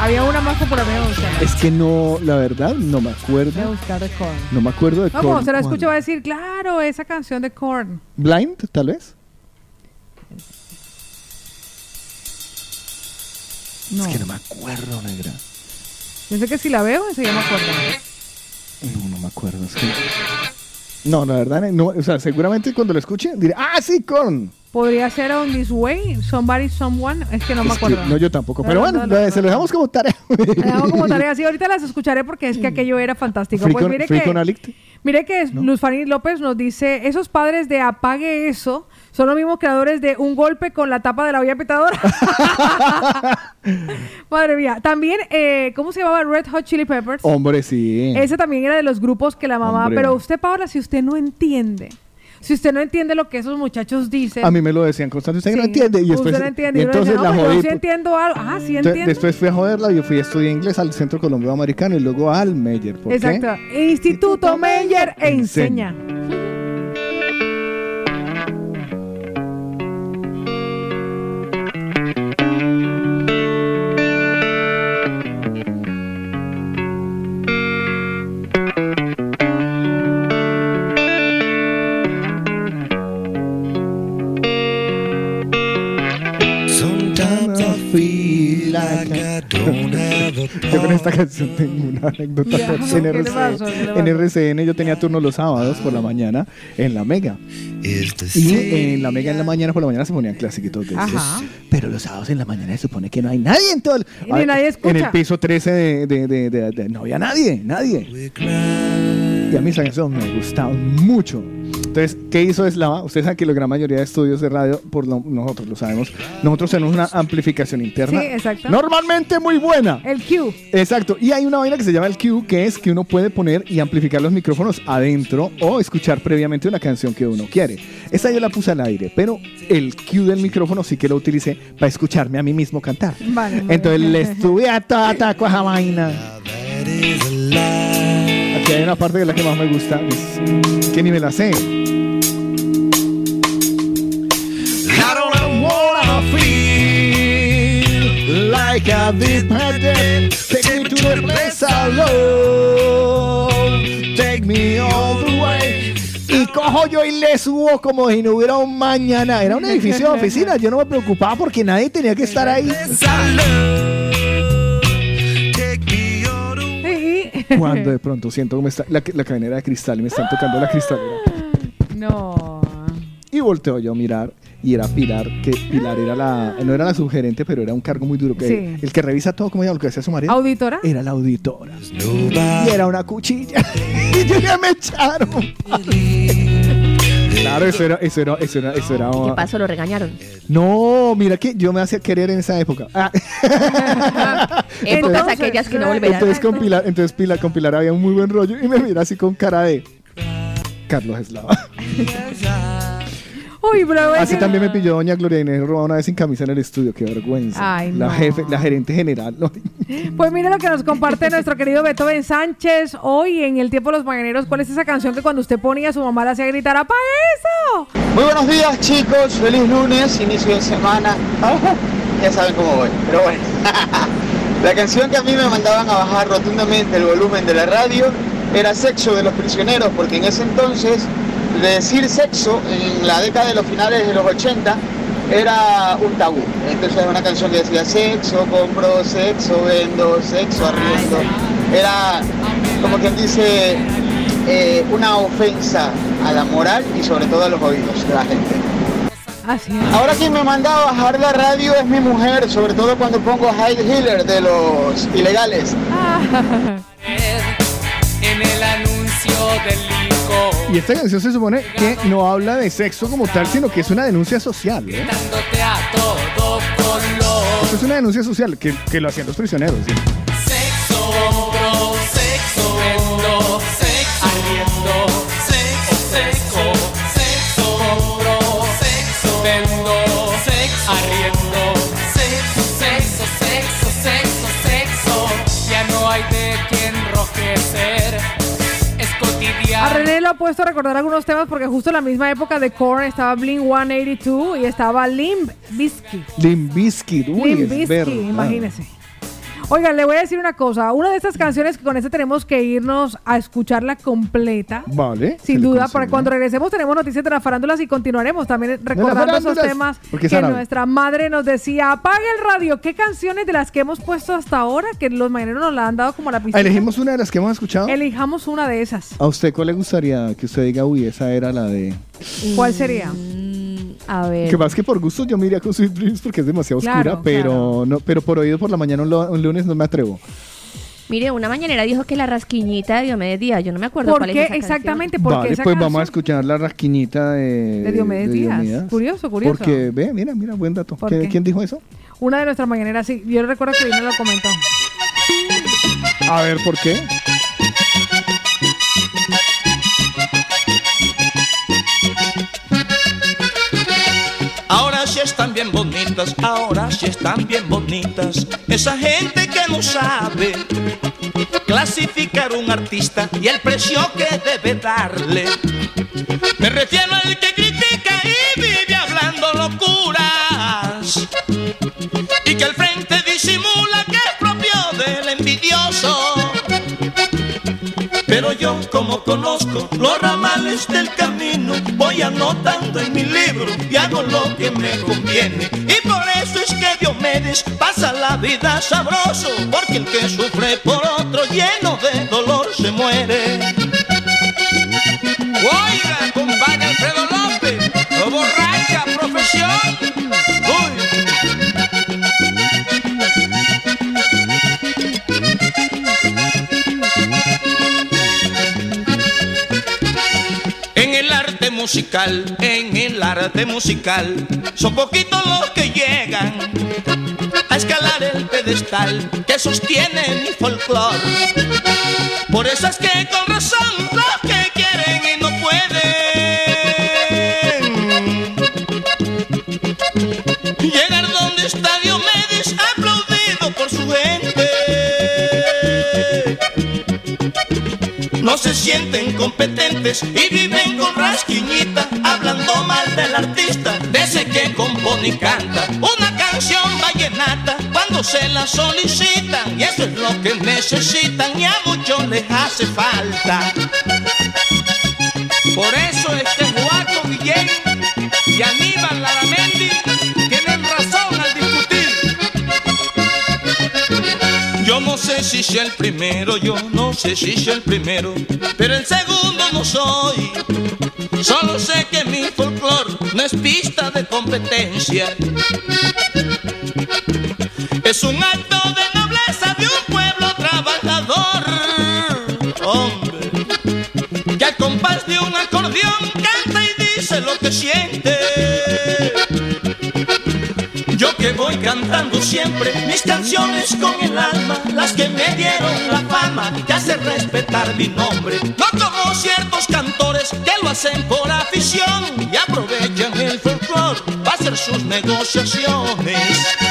Había una más popular, buscar. Es que no, la verdad, no me Voy a acuerdo. buscar de Korn. No me acuerdo de No, Korn. como se la ¿Cuál? escucha va a decir, claro, esa canción de Korn. Blind, tal vez. No. Es que no me acuerdo, negra. Yo sé que si la veo, enseguida me acuerdo. No, no me acuerdo. es que- No, la verdad, no, o sea, seguramente cuando lo escuche diré, ah, sí, Korn. Podría ser On This Way, Somebody, Someone, es que no me que- acuerdo. no, yo tampoco. Pero no, bueno, no, lo- se lo dejamos como tarea. Le damos como tarea así. Ahorita las escucharé porque es que aquello era fantástico. Pues mire que, mire que Luz Fanny López nos dice, esos padres de apague eso son los mismos creadores de un golpe con la tapa de la olla pitadora. *laughs* Madre mía. También, eh, ¿cómo se llamaba? Red Hot Chili Peppers. Hombre, sí. Ese también era de los grupos que la mamá. Hombre. Pero usted, Paola, si usted no entiende, si usted no entiende lo que esos muchachos dicen. A mí me lo decían constantemente, usted no entiende. Y usted después, no entiende. y entonces la no, pero jodí. yo sí entiendo algo. Ah, sí Entonces, entiendo. después fui a joderla y fui a estudiar inglés al Centro Colombiano Americano y luego al Meyer. ¿Por Exacto. qué? Instituto Meyer Enseña. enseña. Yo con esta canción tengo una anécdota en, ¿qué le RCN. en? RCN yo tenía turno los sábados por la mañana en la Mega. Y en la Mega en la mañana por la mañana se ponían clasiquitos de esos. Pero los sábados en la mañana se supone que no hay nadie en todo el... Y ni nadie escucha. En el piso 13 de, de- de- de- de- no había nadie, nadie. Y a mí esa canción me gustaba mucho. Entonces, ¿qué hizo Eslava? Ustedes saben que la gran mayoría de estudios de radio, por lo- nosotros lo sabemos, nosotros tenemos una amplificación interna. Sí, exacto. Normalmente muy buena. El Q. Exacto. Y hay una vaina que se llama el Q, que es que uno puede poner y amplificar los micrófonos adentro o escuchar previamente una canción que uno quiere. Esta yo la puse al aire, pero el Q del micrófono sí que lo utilicé para escucharme a mí mismo cantar. Vale. Entonces le estuve a toda taco a esa vaina. Aquí hay una parte de la que más me gusta, es que ni me la sé. I don't wanna feel like I did my dead. Take me to the place I love. Take me all the way. Y cojo yo y le subo como si no hubiera un mañana. Era un edificio de oficina. Yo no me preocupaba porque nadie tenía que estar ahí. Cuando de pronto siento como está la, la cadenera de cristal y me están tocando la cristalera. No. Y volteo yo a mirar y era Pilar, que Pilar era la, no era la subgerente, pero era un cargo muy duro. Que Sí. El que revisa todo, como ella, lo que hacía su marido. ¿Auditora? Era la auditora. Y era una cuchilla. *laughs* y yo ya me echaron. Claro, eso era, eso era, eso era, eso era. ¿Qué pasó? Lo regañaron. No, mira que yo me hacía querer en esa época. Ah. *laughs* Épocas aquellas que no volverán. Entonces con Pilar, entonces Pilar, con Pilar había un muy buen rollo y me mira así con cara de Carlos Eslava. *laughs* Uy, pero Así también me pilló doña Gloria Inés robada una vez sin camisa en el estudio, qué vergüenza. Ay, la no. jefe, la gerente general. ¿no? Pues mira lo que nos comparte *laughs* nuestro querido Beethoven Sánchez hoy en el tiempo de los mañaneros. ¿Cuál es esa canción que cuando usted ponía a su mamá la hacía gritar ¡Apaga eso! Muy buenos días chicos, feliz lunes, inicio de semana. ya saben cómo voy, pero bueno. *laughs* la canción que a mí me mandaban a bajar rotundamente el volumen de la radio era Sexo de los Prisioneros, porque en ese entonces decir sexo en la década de los finales de los 80 era un tabú. Entonces era una canción que decía sexo, compro sexo, vendo sexo, arriendo. Era como quien dice eh, una ofensa a la moral y sobre todo a los oídos de la gente. Así es. Ahora quien me manda a bajar la radio es mi mujer, sobre todo cuando pongo High Healer de los ilegales. *laughs* En el anuncio del licor. Y esta canción se supone que no habla de sexo como tal, sino que es una denuncia social. ¿eh? Esto es una denuncia social que, que lo hacían los prisioneros. ¿sí? A. René lo ha puesto a recordar algunos temas porque justo en la misma época de Korn estaba Blink 182 y estaba Limp Bizkit. Limp Bizkit, uy, Limp Bizkit, imagínese. Oigan, le voy a decir una cosa. Una de estas canciones que con esta tenemos que irnos a escucharla completa. Vale. Sin duda, para cuando regresemos tenemos noticias de las farándulas y continuaremos también recordando esos temas que árabe. nuestra madre nos decía, apague el radio. ¿Qué canciones de las que hemos puesto hasta ahora que los mañaneros nos la han dado como la pista? Elegimos una de las que hemos escuchado. Elijamos una de esas. ¿A usted cuál le gustaría que usted diga, uy, esa era la de... ¿Cuál sería? A ver. Que más que por gusto yo me iría con Sweet Dreams porque es demasiado Claro, oscura, pero no, pero por oído por la mañana un, lunes no me atrevo. Mire, una mañanera dijo que la rasquiñita de Diomedes Díaz, yo no me acuerdo ¿Por cuál qué es esa exactamente? ¿Por qué vale, esa pues vamos a escuchar la rasquiñita de, De Diomedes Díaz. Curioso, curioso. Porque, ve, mira, mira, buen dato. ¿Por ¿Qué- qué? ¿Quién dijo eso? Una de nuestras mañaneras, sí. Yo recuerdo que Irene lo comentó. A ver, ¿por qué? Sí están bien bonitas, ahora sí están bien bonitas. Esa gente que no sabe clasificar un artista y el precio que debe darle. Me refiero al que critica y vive hablando locuras. Y que al frente disimula que es propio del envidioso. Yo como conozco los ramales del camino, voy anotando en mi libro y hago lo que me conviene. Y por eso es que Diomedes pasa la vida sabroso, porque el que sufre por otro lleno de dolor se muere. Oiga, compadre Alfredo López, borracha profesión. En el arte musical, son poquitos los que llegan a escalar el pedestal que sostiene mi folclore. Por eso es que con razón los que quieren y no pueden llegar donde está Diomedes, No se sienten competentes y viven con rasquiñita, hablando mal del artista, de ese que compone y canta una canción vallenata cuando se la solicitan. Y eso es lo que necesitan y a muchos les hace falta. Por eso este Juaco Guillén y Aníbal Laramendi Yo no sé si soy el primero, yo no sé si soy el primero, pero el segundo no soy. Solo sé que mi folclore no es pista de competencia. Es un acto de nobleza de un pueblo trabajador. Hombre, que al compás de un acordeón canta y dice lo que siente. Que voy cantando siempre mis canciones con el alma, las que me dieron la fama, que hacen respetar mi nombre. No como ciertos cantores que lo hacen por afición y aprovechan el folclore para hacer sus negociaciones.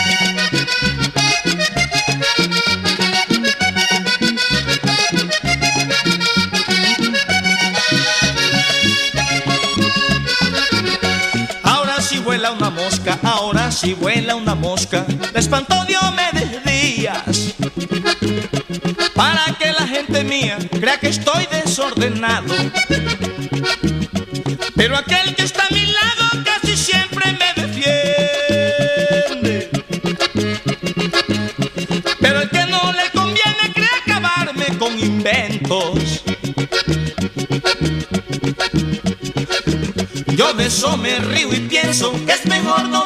Sí vuela una mosca. La espantó Diomedes Díaz. Para que la gente mía crea que estoy desordenado. Pero aquel que está a mi lado casi siempre me defiende. Pero el que no le conviene cree acabarme con inventos. Yo de eso me río y pienso que es mejor no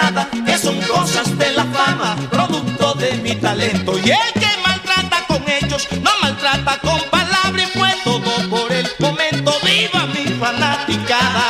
nada, que son cosas de la fama, producto de mi talento. Y el que maltrata con hechos, no maltrata con palabras, y fue todo por el momento. ¡Viva mi fanaticada!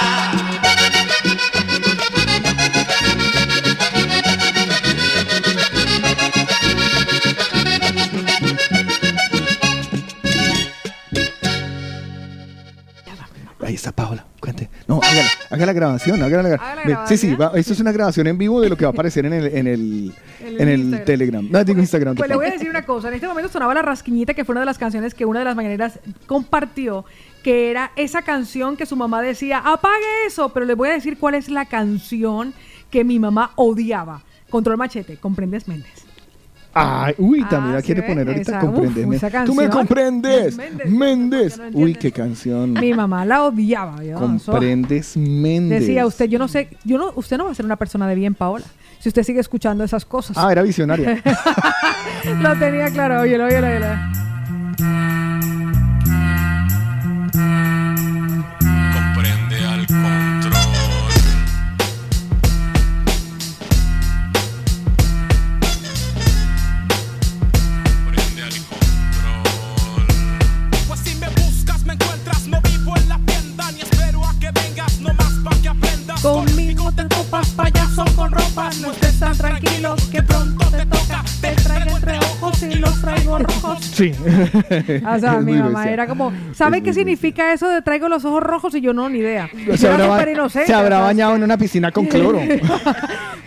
Haga la grabación, haga la, Haga la Ve, Sí, sí, va- esto es una grabación en vivo de lo que va a aparecer en el, en el, *laughs* en el Telegram. No, digo Instagram. Pues de le voy a decir una cosa. En este momento sonaba La Rasquiñita, que fue una de las canciones que una de las mañaneras compartió, que era esa canción que su mamá decía, apague eso, pero le voy a decir cuál es la canción que mi mamá odiaba. Control Machete, ¿comprendes Méndez? Ay, uy, también la ¿sí quiere poner ahorita, compréndeme. Tú me comprendes, Méndez. Méndez. Uy, qué canción. Mi mamá la odiaba. yo, Comprendes, Méndez. Decía usted, yo no sé, yo no, usted no va a ser una persona de bien, Paola. Si usted sigue escuchando esas cosas. Ah, era visionaria. *laughs* Lo tenía claro, óyelo, óyelo, óyelo. Tranquilo que pronto traigo rojos. Sí. O sea, mi mamá bestia. era como, ¿sabe qué significa eso de traigo los ojos rojos? Y yo no, ni idea. Era habrá, inocente, se habrá bañado en una piscina con cloro. *laughs*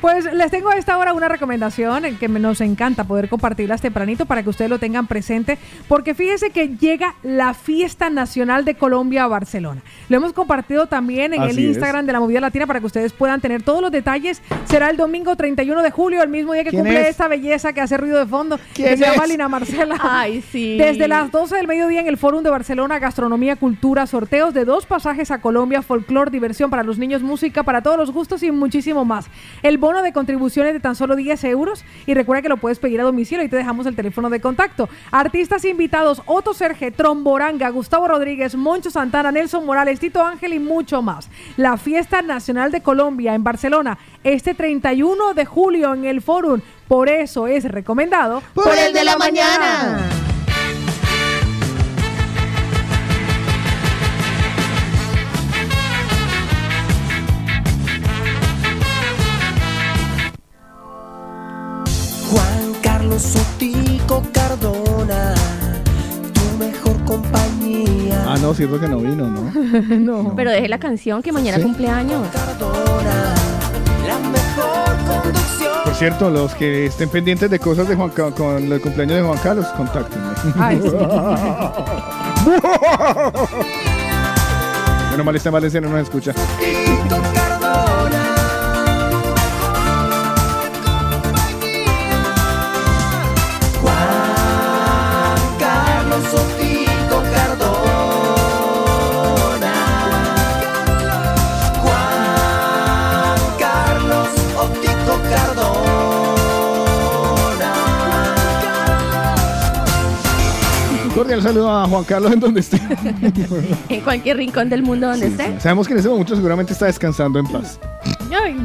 Pues les tengo a esta hora una recomendación en que nos encanta poder compartirlas tempranito para que ustedes lo tengan presente, porque fíjese que llega la Fiesta Nacional de Colombia a Barcelona. Lo hemos compartido también en el es. Instagram de la Movida Latina para que ustedes puedan tener todos los detalles. Será el domingo 31 de julio, el mismo día que ¿Quién cumple es? esta belleza que hace ruido de fondo, que ¿Quién se llama? Lina Marcela. Ay, sí. Desde las 12 del mediodía en el Fórum de Barcelona, Gastronomía, Cultura, sorteos de dos pasajes a Colombia, folclor, diversión para los niños, música para todos los gustos y muchísimo más. El bono de contribuciones de tan solo 10 euros y recuerda que lo puedes pedir a domicilio y te dejamos el teléfono de contacto. Artistas invitados, Otto Serge, Tromboranga, Gustavo Rodríguez, Moncho Santana, Nelson Morales, Tito Ángel y mucho más. La Fiesta Nacional de Colombia en Barcelona este 31 de julio en el Fórum. Por eso es recomendado Por el de la mañana. Juan Carlos Sotico Cardona, tu mejor compañía. Ah, no, cierto que no vino, ¿no? *laughs* no. Pero deje la canción que mañana ¿Sí? cumpleaños. La mejor conducción. Por cierto, los que estén pendientes de cosas de Juan Ca- con el cumpleaños de Juan Carlos, contáctenme. Ay, sí. *laughs* Bueno, mal está Valencia, no nos escucha. Cordial saludo a Juan Carlos en donde esté. *laughs* En cualquier rincón del mundo donde esté. Sabemos que en ese momento seguramente está descansando en paz. Ay,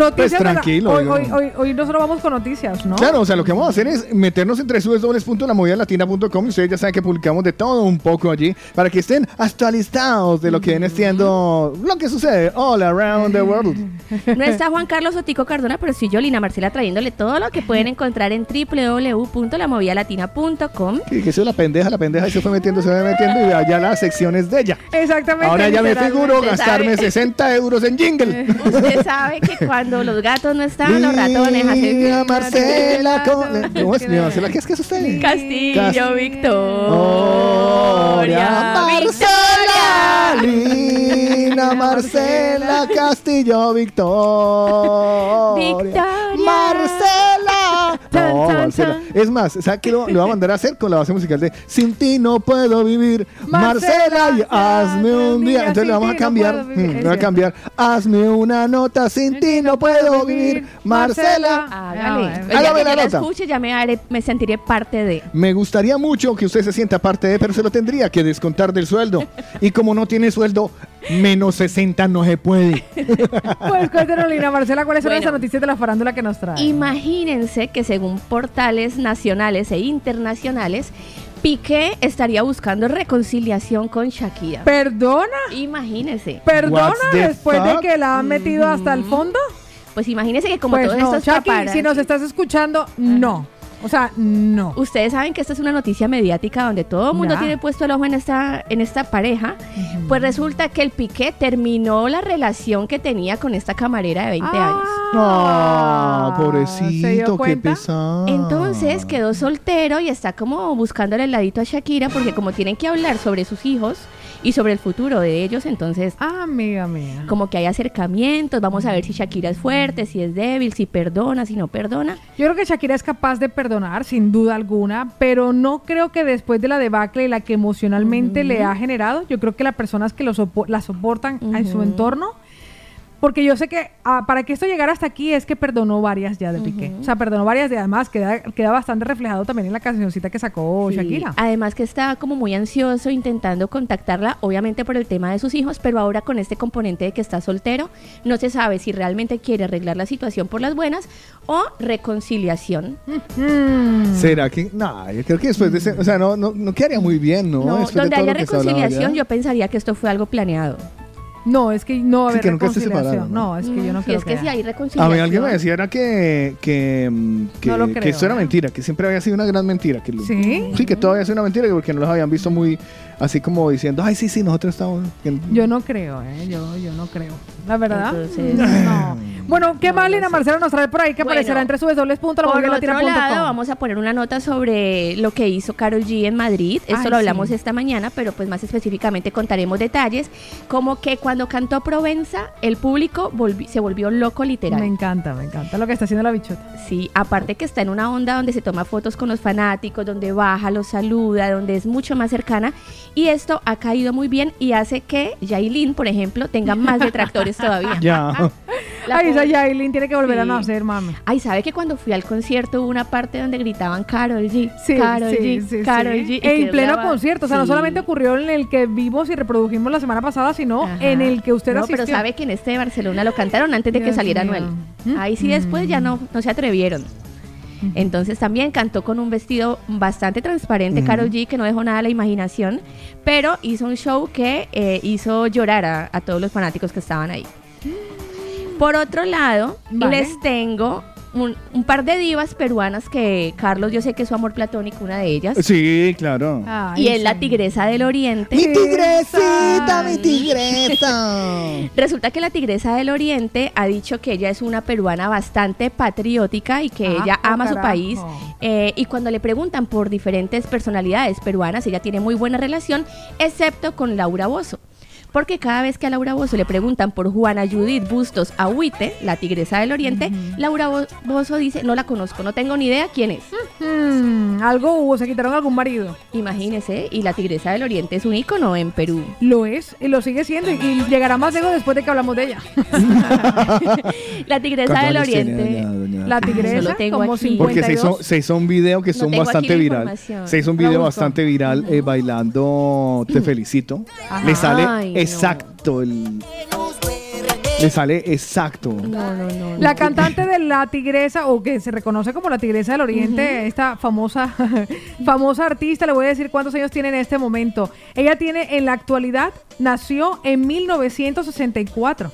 noticias Pues la- Hoy, hoy, hoy, hoy nosotros vamos con noticias, ¿no? Claro, o sea, lo que vamos a hacer es meternos entre www.lamovidalatina.com y ustedes ya saben que publicamos de todo un poco allí para que estén actualizados de lo que viene siendo lo que sucede all around the world. *laughs* No está Juan Carlos Otico Cardona, pero sí yo, Lina Marcela, trayéndole todo lo que pueden encontrar en www.lamovidalatina.com. Que, que eso la pendeja, la pendeja y se fue metiendo, se fue metiendo y vea ya las secciones de ella. Exactamente. Ahora ya me figuro gastarme ¿sabe? 60 euros en jingle. Usted sabe que cuando los gatos no están, los ratones hacen... Marcela, ¿cómo, ¿cómo es Lina Marcela? ¿Qué es que es usted? Castillo, Cas- Victoria, Marcela, Lina Marcela Castillo Victoria. Victoria. Marcela. No, Marcela. Es más, ¿sabes qué lo, lo va a mandar a hacer con la base musical de Sin ti no puedo vivir? Marcela, y hazme un día. Entonces le vamos a no cambiar. vivir. mm, le a cambiar. Hazme una nota. Sin ti no puedo vivir. Marcela. Hágale. Ah, día hágame la nota. escuche, ya me, haré, me sentiré parte de... Me gustaría mucho que usted se sienta parte de, pero se lo tendría que descontar del sueldo. *laughs* Y como no tiene sueldo, Menos 60 no se puede. *laughs* Pues cuéntanos, Lina Marcela, ¿cuáles son Bueno. las noticias de la farándula que nos trae? Imagínense que según portales nacionales e internacionales, Piqué estaría buscando reconciliación con Shakira. ¿Perdona? Imagínense. ¿Perdona después de que la han metido hasta el fondo? Pues imagínense que como pues todos no, estos Shaki, paparazzi- si nos estás escuchando, no. O sea, no. Ustedes saben que esta es una noticia mediática donde todo el mundo Ya. tiene puesto el ojo en esta, en esta pareja. Pues resulta que el Piqué terminó la relación que tenía con esta camarera de 20 años. Ah, ¿se dio pobrecito, qué pesado. Entonces quedó soltero y está como buscándole el ladito a Shakira porque como tienen que hablar sobre sus hijos y sobre el futuro de ellos, entonces Ah, amiga mía. como que hay acercamientos, vamos a ver si Shakira es fuerte, si es débil, si perdona, si no perdona. Yo creo que Shakira es capaz de perdonar, sin duda alguna, pero no creo que después de la debacle y la que emocionalmente le ha generado, yo creo que las personas que lo sopo- la soportan en su entorno, porque yo sé que ah, para que esto llegara hasta aquí es que perdonó varias ya de Piqué. O sea, perdonó varias y además queda, queda bastante reflejado también en la cancioncita que sacó Sí, Shakira. Además que está como muy ansioso intentando contactarla, obviamente por el tema de sus hijos, pero ahora con este componente de que está soltero, no se sabe si realmente quiere arreglar la situación por las buenas o reconciliación. Mm. ¿Será que? No, yo creo que después de ese. O sea, no, no, no quedaría muy bien, ¿no? No, de donde haya reconciliación, yo pensaría que esto fue algo planeado. No, es que no va a Sí, haber que nunca se reconciliación. separaron, no, ¿no? es que yo no Y creo es que si hay A reconciliación. mí alguien me decía era que, que, mm, que, No lo que creo, esto era mentira, que siempre había sido una gran mentira. Que lo- ¿Sí? Sí, que todo había sido una mentira, que porque no los habían visto muy así como diciendo, ay, sí, sí, nosotros estamos... que- Yo no creo, ¿eh? Yo, yo no creo. La verdad. Entonces- no. Bueno, ¿qué más Lina Marcela nos trae por ahí que Bueno, aparecerá entre Por otro subes.latina.com? lado, vamos a poner una nota sobre lo que hizo Carol G en Madrid. Esto Ay, lo hablamos sí. esta mañana, pero pues más específicamente contaremos detalles. Como que cuando cantó Provenza, el público volvi- se volvió loco literal. Me encanta, me encanta lo que está haciendo la bichota. Sí, aparte que está en una onda donde se toma fotos con los fanáticos, donde baja, los saluda, donde es mucho más cercana. Y esto ha caído muy bien y hace que Yailin, por ejemplo, tenga más *laughs* detractores todavía. Ya. La Ay, esa Yailin tiene que volver a Sí. nacer, mami. Ay, ¿sabe que cuando fui al concierto hubo una parte donde gritaban Carol G? Sí, Carol sí, G, sí. G. y En pleno concierto. O sea, no solamente ocurrió en el que vimos y reprodujimos la semana pasada, sino Ajá. en el que usted No, asistió. pero sabe que en este de Barcelona lo cantaron antes de que saliera mío. Anuel. Ahí sí después ya no, no se atrevieron. Entonces también cantó con un vestido bastante transparente. Carol G, que no dejó nada a la imaginación, pero hizo un show que eh, hizo llorar a, a todos los fanáticos que estaban ahí. *gasps* Por otro lado, Vale. les tengo un, un par de divas peruanas que Carlos, yo sé que es su amor platónico, una de ellas, Sí, claro. Ay, y es sí. la tigresa del oriente. Mi tigresita, mi tigresa. *laughs* Resulta que la tigresa del oriente ha dicho que ella es una peruana bastante patriótica y que Ah, ella oh, ama su país. Eh, y cuando le preguntan por diferentes personalidades peruanas, ella tiene muy buena relación, excepto con Laura Bozo. Porque cada vez que a Laura Bozo le preguntan por Juana Judith Bustos Agüite, la tigresa del oriente, Laura Bo- Bozo dice, no la conozco, no tengo ni idea quién es. Mm, algo hubo, se quitaron algún marido. Imagínese, y la tigresa del oriente es un ícono en Perú. Lo es y lo sigue siendo y, llegará más lejos después de que hablamos de ella. *laughs* La tigresa ¿Cuántos del tiene oriente. doña- doña- La no tigresa, como aquí. 50 Porque se hizo, se hizo un video que No son bastante viral. Se hizo un video bastante viral eh, bailando Te felicito. Ajá. Le sale. Exacto el. Le sale exacto. No, no, no. La cantante de La Tigresa, o que se reconoce como La Tigresa del Oriente, esta famosa, *laughs* famosa artista, le voy a decir cuántos años tiene en este momento. Ella tiene, en la actualidad, nació en 1964.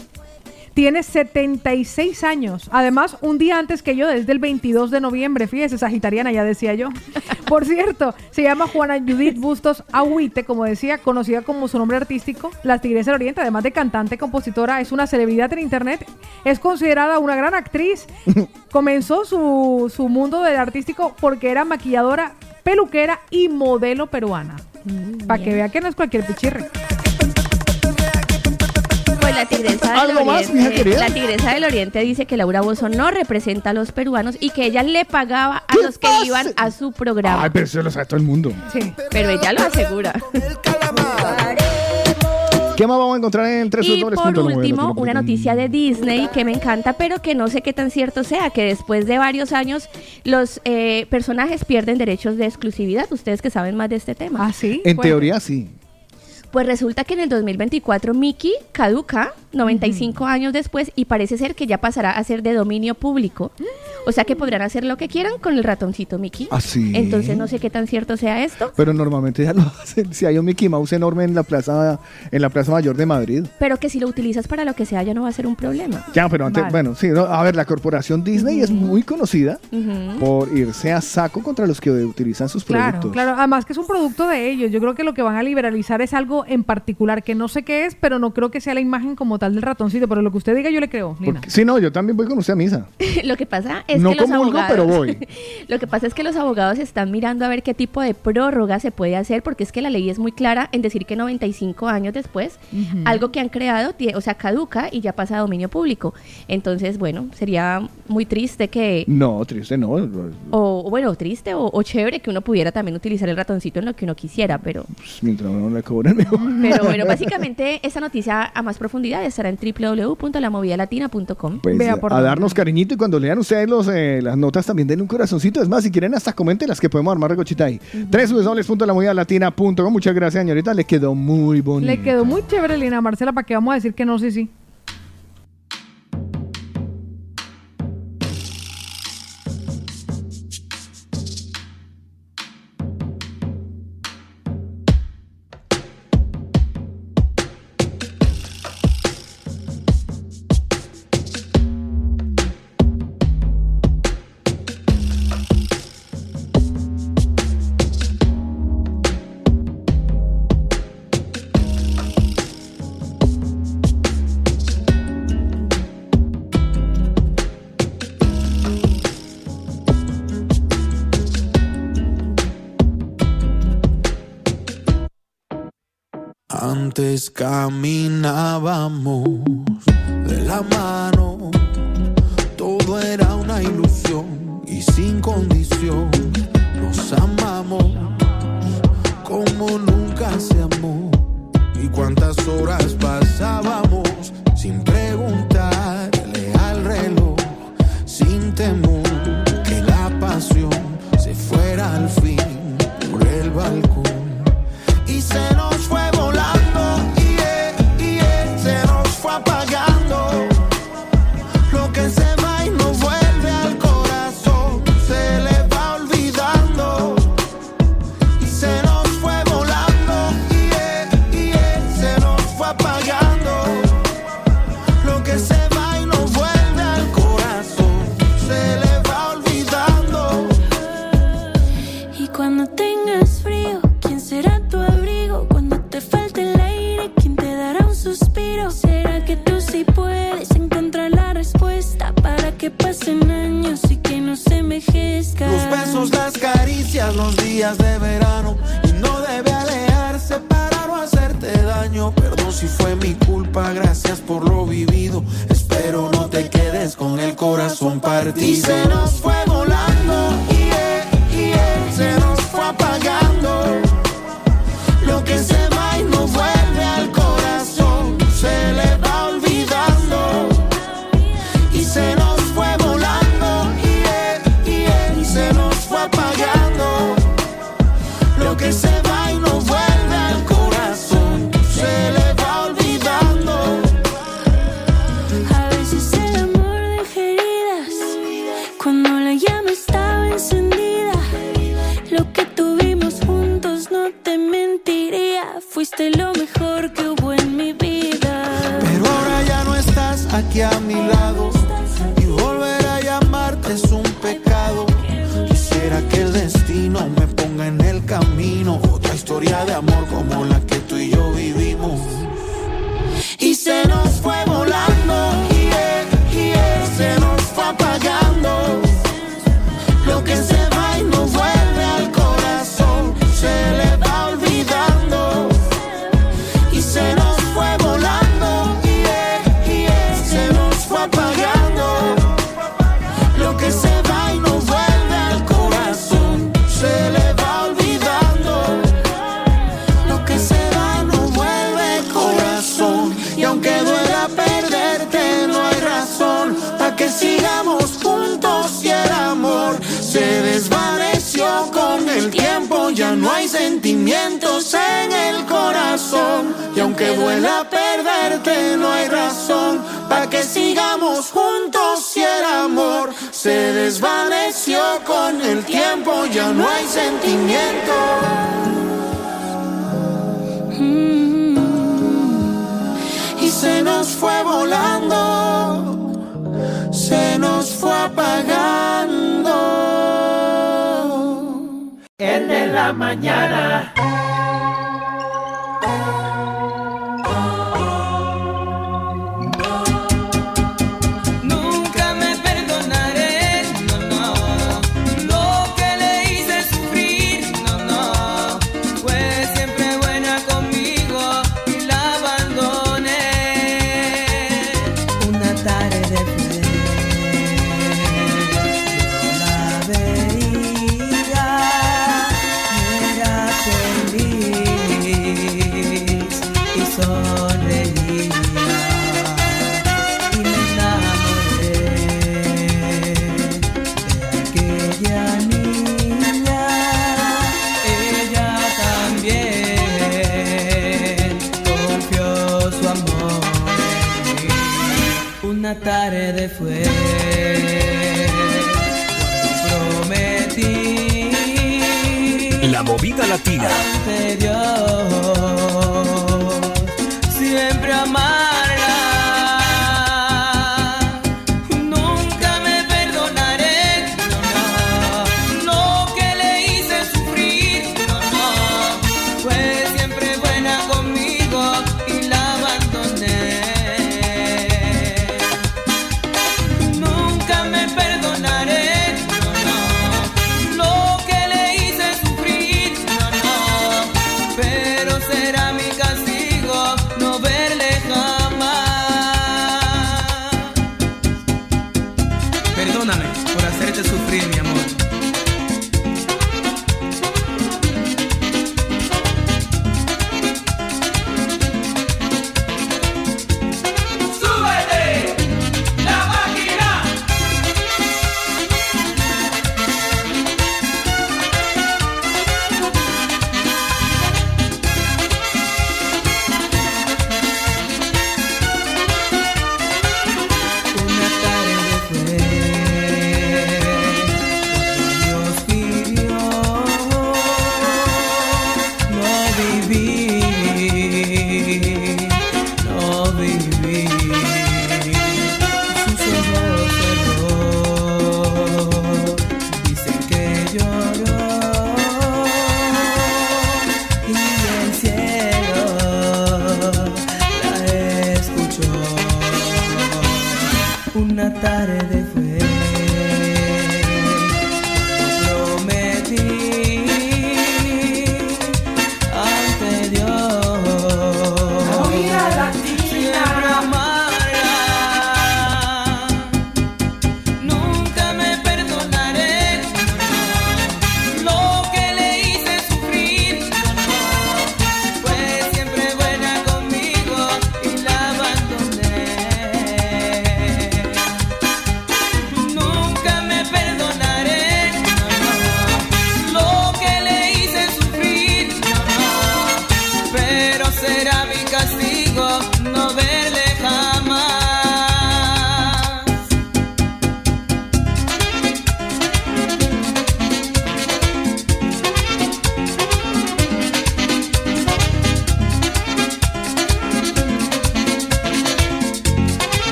Tiene 76 años. Además, un día antes que yo, desde el 22 de noviembre. Fíjese, sagitariana, ya decía yo. *laughs* Por cierto, se llama Juana Judith Bustos Agüite, como decía, conocida como su nombre artístico, La Tigresa del Oriente. Además de cantante, compositora, es una celebridad en internet. Es considerada una gran actriz. *laughs* Comenzó su, su mundo del artístico porque era maquilladora, peluquera y modelo peruana. Para que vea que no es cualquier pichirre. Pues la tigresa del ¿Algo más, mija oriente, querida? la tigresa del oriente dice que Laura Bozo no representa a los peruanos y que ella le pagaba a los que iban a su programa. Ay, pero eso lo sabe todo el mundo. Sí. Pero ella lo asegura. ¿Qué más vamos a encontrar en tres Y por último, una noticia de Disney que me encanta, pero que no sé qué tan cierto sea, que después de varios años los eh, personajes pierden derechos de exclusividad. Ustedes que saben más de este tema. ¿Ah, sí? En teoría sí. Pues resulta que en el 2024 Mickey caduca 95 años después y parece ser que ya pasará a ser de dominio público. O sea que podrán hacer lo que quieran con el ratoncito Mickey. ¿Ah, sí? Entonces no sé qué tan cierto sea esto. Pero normalmente ya lo *laughs* hacen. Si hay un Mickey Mouse enorme en la plaza, en la plaza mayor de Madrid. Pero que si lo utilizas para lo que sea ya no va a ser un problema. Ya, pero antes, Vale. bueno, sí, no, a ver, la corporación Disney es muy conocida por irse a saco contra los que utilizan sus Claro, productos. claro. Además que es un producto de ellos. Yo creo que lo que van a liberalizar es algo en particular que no sé qué es, pero no creo que sea la imagen como tal del ratoncito. Pero lo que usted diga yo le creo, Lina. Porque- sí, no, yo también voy con usted a misa. *laughs* lo que pasa es No que los comulgo, abogados, pero voy. *laughs* lo que pasa es que los abogados están mirando a ver qué tipo de prórroga se puede hacer, porque es que la ley es muy clara en decir que 95 años después, algo que han creado, o sea, caduca y ya pasa a dominio público. Entonces, bueno, sería muy triste que, No, triste, no. o o bueno, triste o, o chévere que uno pudiera también utilizar el ratoncito en lo que uno quisiera, pero, Pues, mientras no le cobren *laughs* pero bueno, *laughs* básicamente esta noticia a más profundidad estará en www.lamovidalatina.com. Pues, a darnos cariñito y cuando lean ustedes los, eh, las notas también denle un corazoncito. Es más, si quieren hasta comenten las que podemos armar recochita ahí. www.lamovidalatina.com Muchas gracias, señorita. Le quedó muy bonito. Le quedó muy chévere, Lina Marcela, para que vamos a decir que no, sí, sí. Antes caminábamos de la mano, todo era una ilusión y sin condición. Nos amamos como nunca se amó. Y cuántas horas pasábamos sin preguntarle al reloj, sin temor que la pasión se fuera al fin por el balcón. Los días de verano. Y no debe alejarse para no hacerte daño. Perdón si fue mi culpa, gracias por lo vivido. Espero no te quedes con el corazón partido. Se nos fue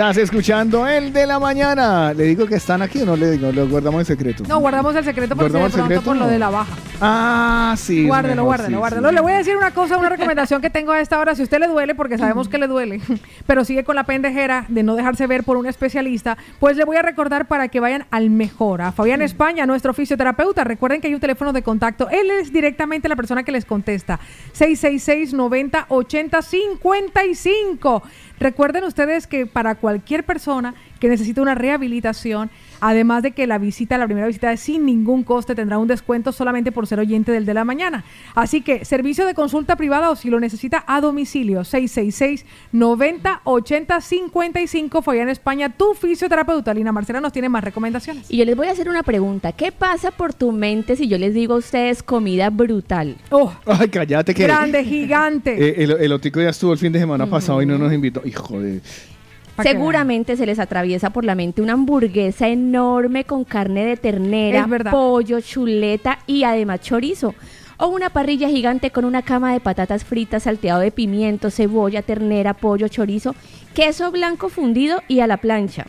Estás escuchando el de la mañana. ¿Le digo que están aquí o no le digo? Lo guardamos en secreto. No, guardamos el secreto porque ¿Guardamos de el secreto? por lo de la baja. Ah, sí. Guárdelo, mejor, guárdelo, sí, guárdelo. sí. Le voy a decir una cosa, una recomendación que tengo a esta hora. Si usted le duele, porque sabemos que le duele, *laughs* pero sigue con la pendejera de no dejarse ver por un especialista, pues le voy a recordar para que vayan al mejor. A Fabián España, nuestro fisioterapeuta. Recuerden que hay un teléfono de contacto. Él es directamente la persona que les contesta. 666 90 80 55. Recuerden ustedes que para cualquier persona que necesite una rehabilitación. Además de que la visita, la primera visita es sin ningún coste, tendrá un descuento solamente por ser oyente del de la mañana. Así que servicio de consulta privada o si lo necesita a domicilio 666 90 80 55 fue allá en España tu fisioterapeuta. Lina Marcela nos tiene más recomendaciones. Y yo les voy a hacer una pregunta. ¿Qué pasa por tu mente si yo les digo a ustedes comida brutal? Oh, Ay, cállate que. grande, gigante. *laughs* Eh, el, el Otico ya estuvo el fin de semana pasado y no nos invitó. Hijo de. Seguramente se les atraviesa por la mente una hamburguesa enorme con carne de ternera, pollo, chuleta y además chorizo. O una parrilla gigante con una cama de patatas fritas, salteado de pimiento, cebolla, ternera, pollo, chorizo, queso blanco fundido y a la plancha.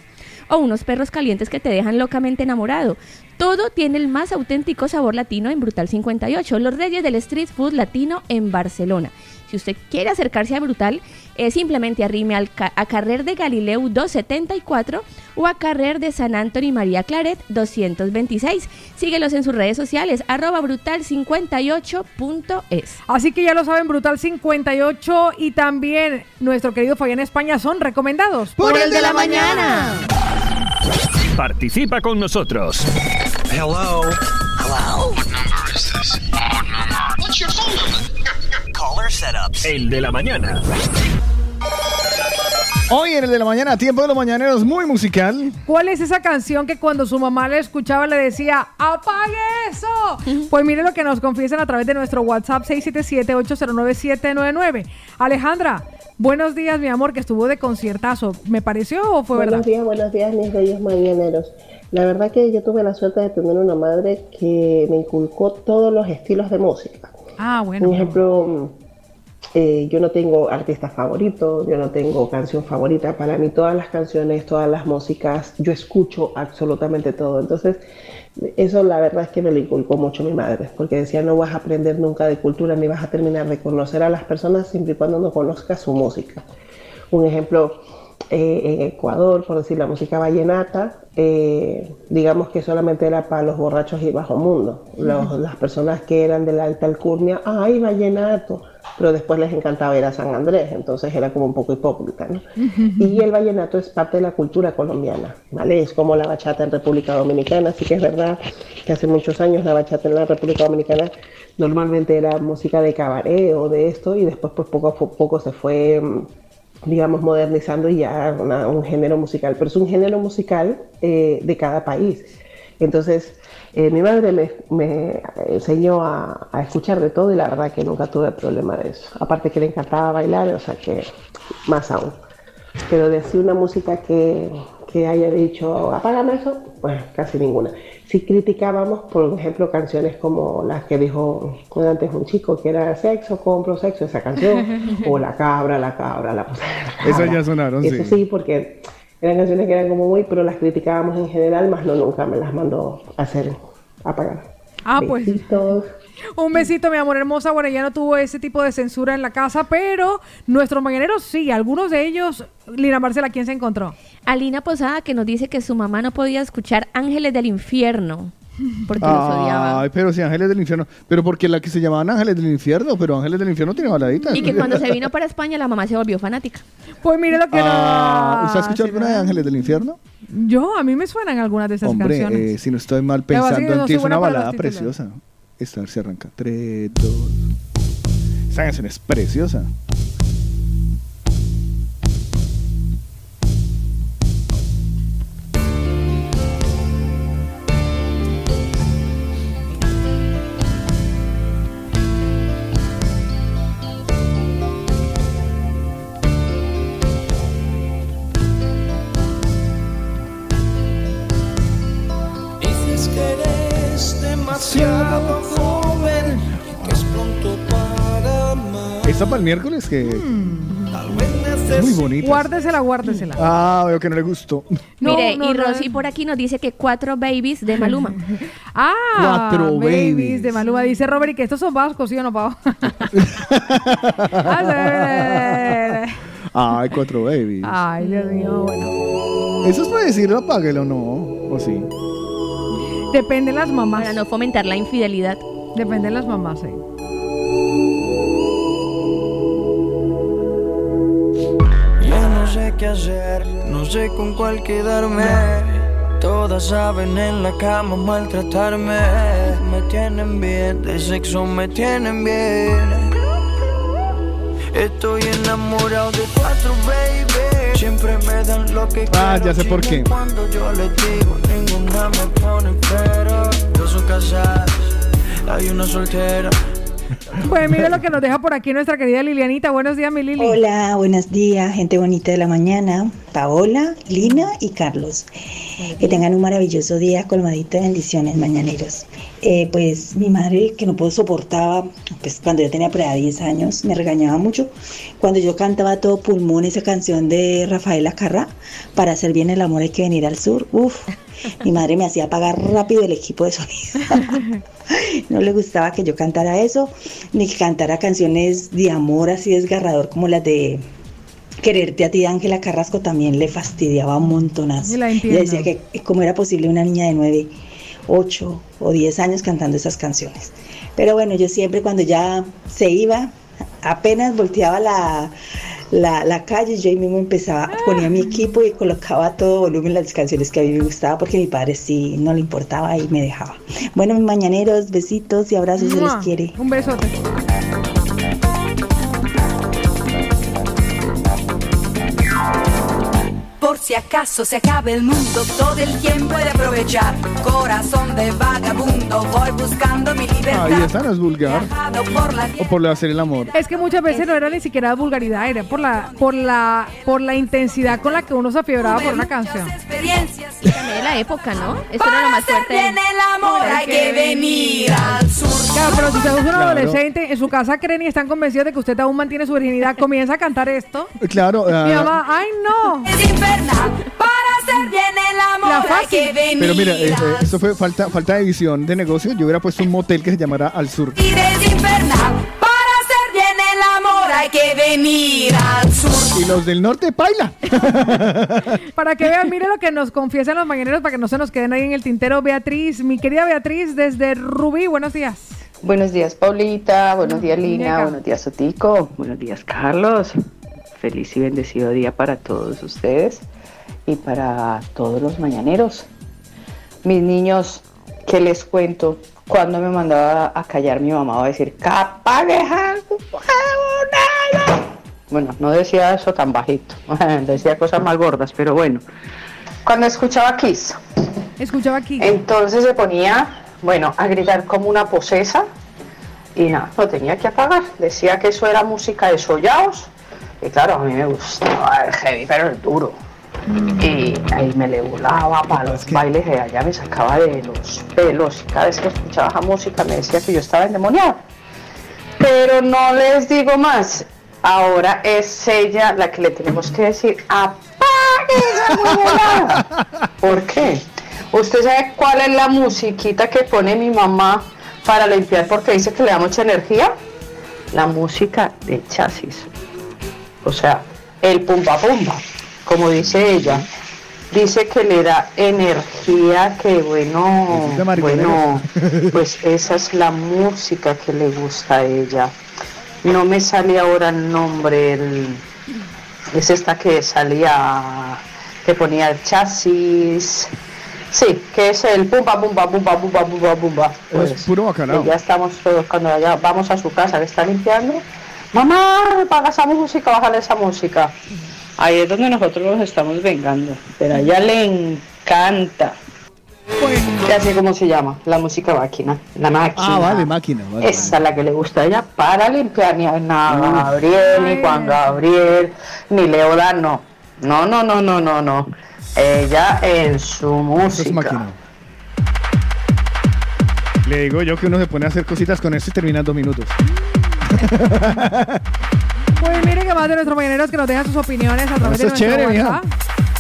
O unos perros calientes que te dejan locamente enamorado. Todo tiene el más auténtico sabor latino en Brutal 58, los reyes del street food latino en Barcelona. Si usted quiere acercarse a Brutal, eh, simplemente arrime al ca- a Carrer de Galileu 274 o a Carrer de San Antonio María Claret 226. Síguelos en sus redes sociales, arroba brutal58.es. Así que ya lo saben, Brutal 58 y también nuestro querido Fabián España son recomendados Por el de la mañana. Participa con nosotros. Hello. Hello. What number is this? What number? What's your phone number? *laughs* Caller setups. El de la mañana. Hoy en el de la mañana, tiempo de los mañaneros, muy musical. ¿Cuál es esa canción que cuando su mamá le escuchaba le decía, apague eso? Pues mire lo que nos confiesan a través de nuestro WhatsApp 677-809-799. Alejandra, buenos días, mi amor, que estuvo de conciertazo. ¿Me pareció o fue buenos verdad? días, buenos días, mis bellos mañaneros. La verdad que yo tuve la suerte de tener una madre que me inculcó todos los estilos de música. Ah, bueno. Un ejemplo, eh, yo no tengo artista favorito, yo no tengo canción favorita. Para mí todas las canciones, todas las músicas, yo escucho absolutamente todo. Entonces, eso la verdad es que me lo inculcó mucho mi madre, porque decía no vas a aprender nunca de cultura ni vas a terminar de conocer a las personas siempre y cuando no conozcas su música. Un ejemplo, eh, en Ecuador, por decir la música vallenata, eh, digamos que solamente era para los borrachos y bajo mundo. Los- las personas que eran de la alta alcurnia, ¡ay, vallenato! Pero después les encantaba ir a San Andrés, entonces era como un poco hipócrita, ¿no? Y el vallenato es parte de la cultura colombiana, ¿vale? Es como la bachata en República Dominicana, así que es verdad que hace muchos años la bachata en la República Dominicana normalmente era música de cabaret o de esto y después pues poco a po- poco se fue mm, digamos, modernizando ya una- un género musical, pero es un género musical eh, de cada país. Entonces, eh, mi madre me, me enseñó a, a escuchar de todo y la verdad que nunca tuve problema de eso. Aparte que le encantaba bailar, o sea que más aún. Pero de así una música que, que haya dicho, apágame eso, pues casi ninguna. Si criticábamos, por ejemplo, canciones como las que dijo antes un chico, que era sexo, compro sexo, esa canción, *laughs* o la cabra, la cabra, la la. Esas ya sonaron, Eso sí. sí, porque eran canciones que eran como muy, pero las criticábamos en general, más no nunca me las mandó a hacer apagar. Ah, pues. Un besito, mi amor hermosa. Bueno, ya no tuvo ese tipo de censura en la casa, pero nuestros mañaneros sí, algunos de ellos. Lina Marcela, ¿quién se encontró? Alina Posada que nos dice que su mamá no podía escuchar Ángeles del Infierno porque los odiaba. Ay, pero si Ángeles del Infierno. Pero porque la que se llamaban Ángeles del Infierno, pero Ángeles del Infierno tiene baladitas. Y que cuando se *laughs* vino para España la mamá se volvió fanática. Pues mire lo que Ah, no- ¿Usted ha escuchado sí, alguna de Ángeles del Infierno? Yo, a mí me suenan algunas de esas Hombre, canciones. eh, si no estoy mal pensando en ti, es una balada títulos. preciosa. Esta se arranca. 3, 2. Esta canción es preciosa. El miércoles que es muy bonita. Guárdesela, guárdesela. Ah, veo que no le gustó. No, Mire, no, y no. Rosy por aquí nos dice que cuatro babies de Maluma. *laughs* Ah, Cuatro babies. de Maluma. Dice Robert y que estos son vascos, ¿sí o no, Pau? *laughs* *laughs* Ay, cuatro babies. Ay, Dios mío, bueno. ¿Eso es para decirlo, apáguelo o no? ¿O sí? Depende de las mamás. Para no fomentar la infidelidad. Depende de las mamás, eh. Qué hacer, no sé con cuál quedarme. Todas saben en la cama maltratarme. Me tienen bien, de sexo me tienen bien. Estoy enamorado de cuatro, baby. Siempre me dan lo que Ah, quiero, ya sé por qué. Cuando yo les digo, ninguna me pone pero. Dos son casadas, hay una soltera. Pues mire lo que nos deja por aquí nuestra querida Lilianita. Buenos días, mi Lili. Hola, buenos días, gente bonita de la mañana. Paola, Lina y Carlos. Que tengan un maravilloso día colmadito de bendiciones mañaneros. Eh, pues mi madre, que no puedo soportaba, pues cuando yo tenía por ahí 10 años, me regañaba mucho. Cuando yo cantaba todo pulmón esa canción de Rafaela Carrá, para hacer bien el amor hay que venir al sur. Uf, mi madre me hacía apagar rápido el equipo de sonido. *laughs* No le gustaba que yo cantara eso, ni que cantara canciones de amor así desgarrador como las de Quererte a ti, Ángela Carrasco, también le fastidiaba un montonazo. Entiendo. decía que eh, cómo era posible una niña de 9, 8 o 10 años cantando esas canciones. Pero bueno, yo siempre cuando ya se iba, apenas volteaba la, la, la calle, yo ahí mismo empezaba, ponía mi equipo y colocaba a todo volumen las canciones que a mí me gustaban porque mi padre sí no le importaba y me dejaba. Bueno, mis mañaneros, besitos y abrazos, se les quiere. Un besote. Si acaso se acabe el mundo, todo el tiempo he de aprovechar. Corazón de vagabundo, voy buscando mi libertad. Ahí esta no es vulgar. Por la O por hacer el amor. Es que muchas veces no era ni siquiera vulgaridad, era por la, por la, por la intensidad con la que uno se afiebraba por una canción. experiencias. Y también de la época, ¿no? Esto era lo más fuerte. bien el amor hay que venir al sur. Claro, pero si usted es un Claro. adolescente, en su casa creen y están convencidos de que usted aún mantiene su virginidad, comienza a cantar esto. Claro. ah, Mi mamá, ay no. Es infernal. Para hacer bien el amor La hay que fácil. venir pero mira, eh, eh, al esto fue falta, falta de visión de negocio. Yo hubiera puesto un motel que se llamara Al Sur. sur. Es infernal. Para hacer bien el amor hay que venir al sur. Y los del norte, paila. *laughs* Para que vean, mire lo que nos confiesan los mañaneros para que no se nos queden ahí en el tintero. Beatriz, mi querida Beatriz, desde Rubí, buenos días. Buenos días, Paulita. Buenos días, Lina. Buenos días, Sotico. Buenos días, Carlos. Feliz y bendecido día para todos ustedes y para todos los mañaneros. Mis niños, ¿qué les cuento? Cuando me mandaba a callar mi mamá a decir, ¡Capagueja! Bueno, no decía eso tan bajito, *laughs* decía cosas más gordas, pero bueno. Cuando escuchaba Kiss, Escuchaba aquí. entonces se ponía, bueno, a gritar como una posesa y nada, lo tenía que apagar. Decía que eso era música de sollaos y claro, a mí me gustaba el heavy, pero el duro. Y ahí me le volaba para los bailes de allá, me sacaba de los pelos y cada vez que escuchaba esa música me decía que yo estaba endemoniado. Pero no les digo más, ahora es ella la que le tenemos que decir, apague esa huevonada". ¿Por qué? ¿Usted sabe cuál es la musiquita que pone mi mamá para limpiar porque dice que le da mucha energía? La música de chasis. O sea, el pumba pumba, como dice ella. Dice que le da energía, que bueno, bueno, *laughs* pues esa es la música que le gusta a ella. No me sale ahora el nombre, el- es esta que salía, que ponía el chasis. Sí, que es el pumba, pumba, pumba, pumba, pumba, pumba. Es puro bacalao. Ya estamos todos, cuando vamos a su casa que está limpiando, mamá, paga esa música, bájale esa música. Ahí es donde nosotros nos estamos vengando, pero a ella le encanta. Ya sé cómo se llama, la música máquina, la máquina. Ah, vale, máquina. vale, Esa es la que le gusta a ella para limpiar ni a Ana Gabriel, ni Juan Gabriel, ni Leodan, no. No, no, no, no, no, no. Ella en su música. Le digo yo que uno se pone a hacer cositas con esto y termina en dos minutos. *laughs* Pues mire que más de nuestros mañaneros que nos dejan sus opiniones a través Esto de es chévere, mija.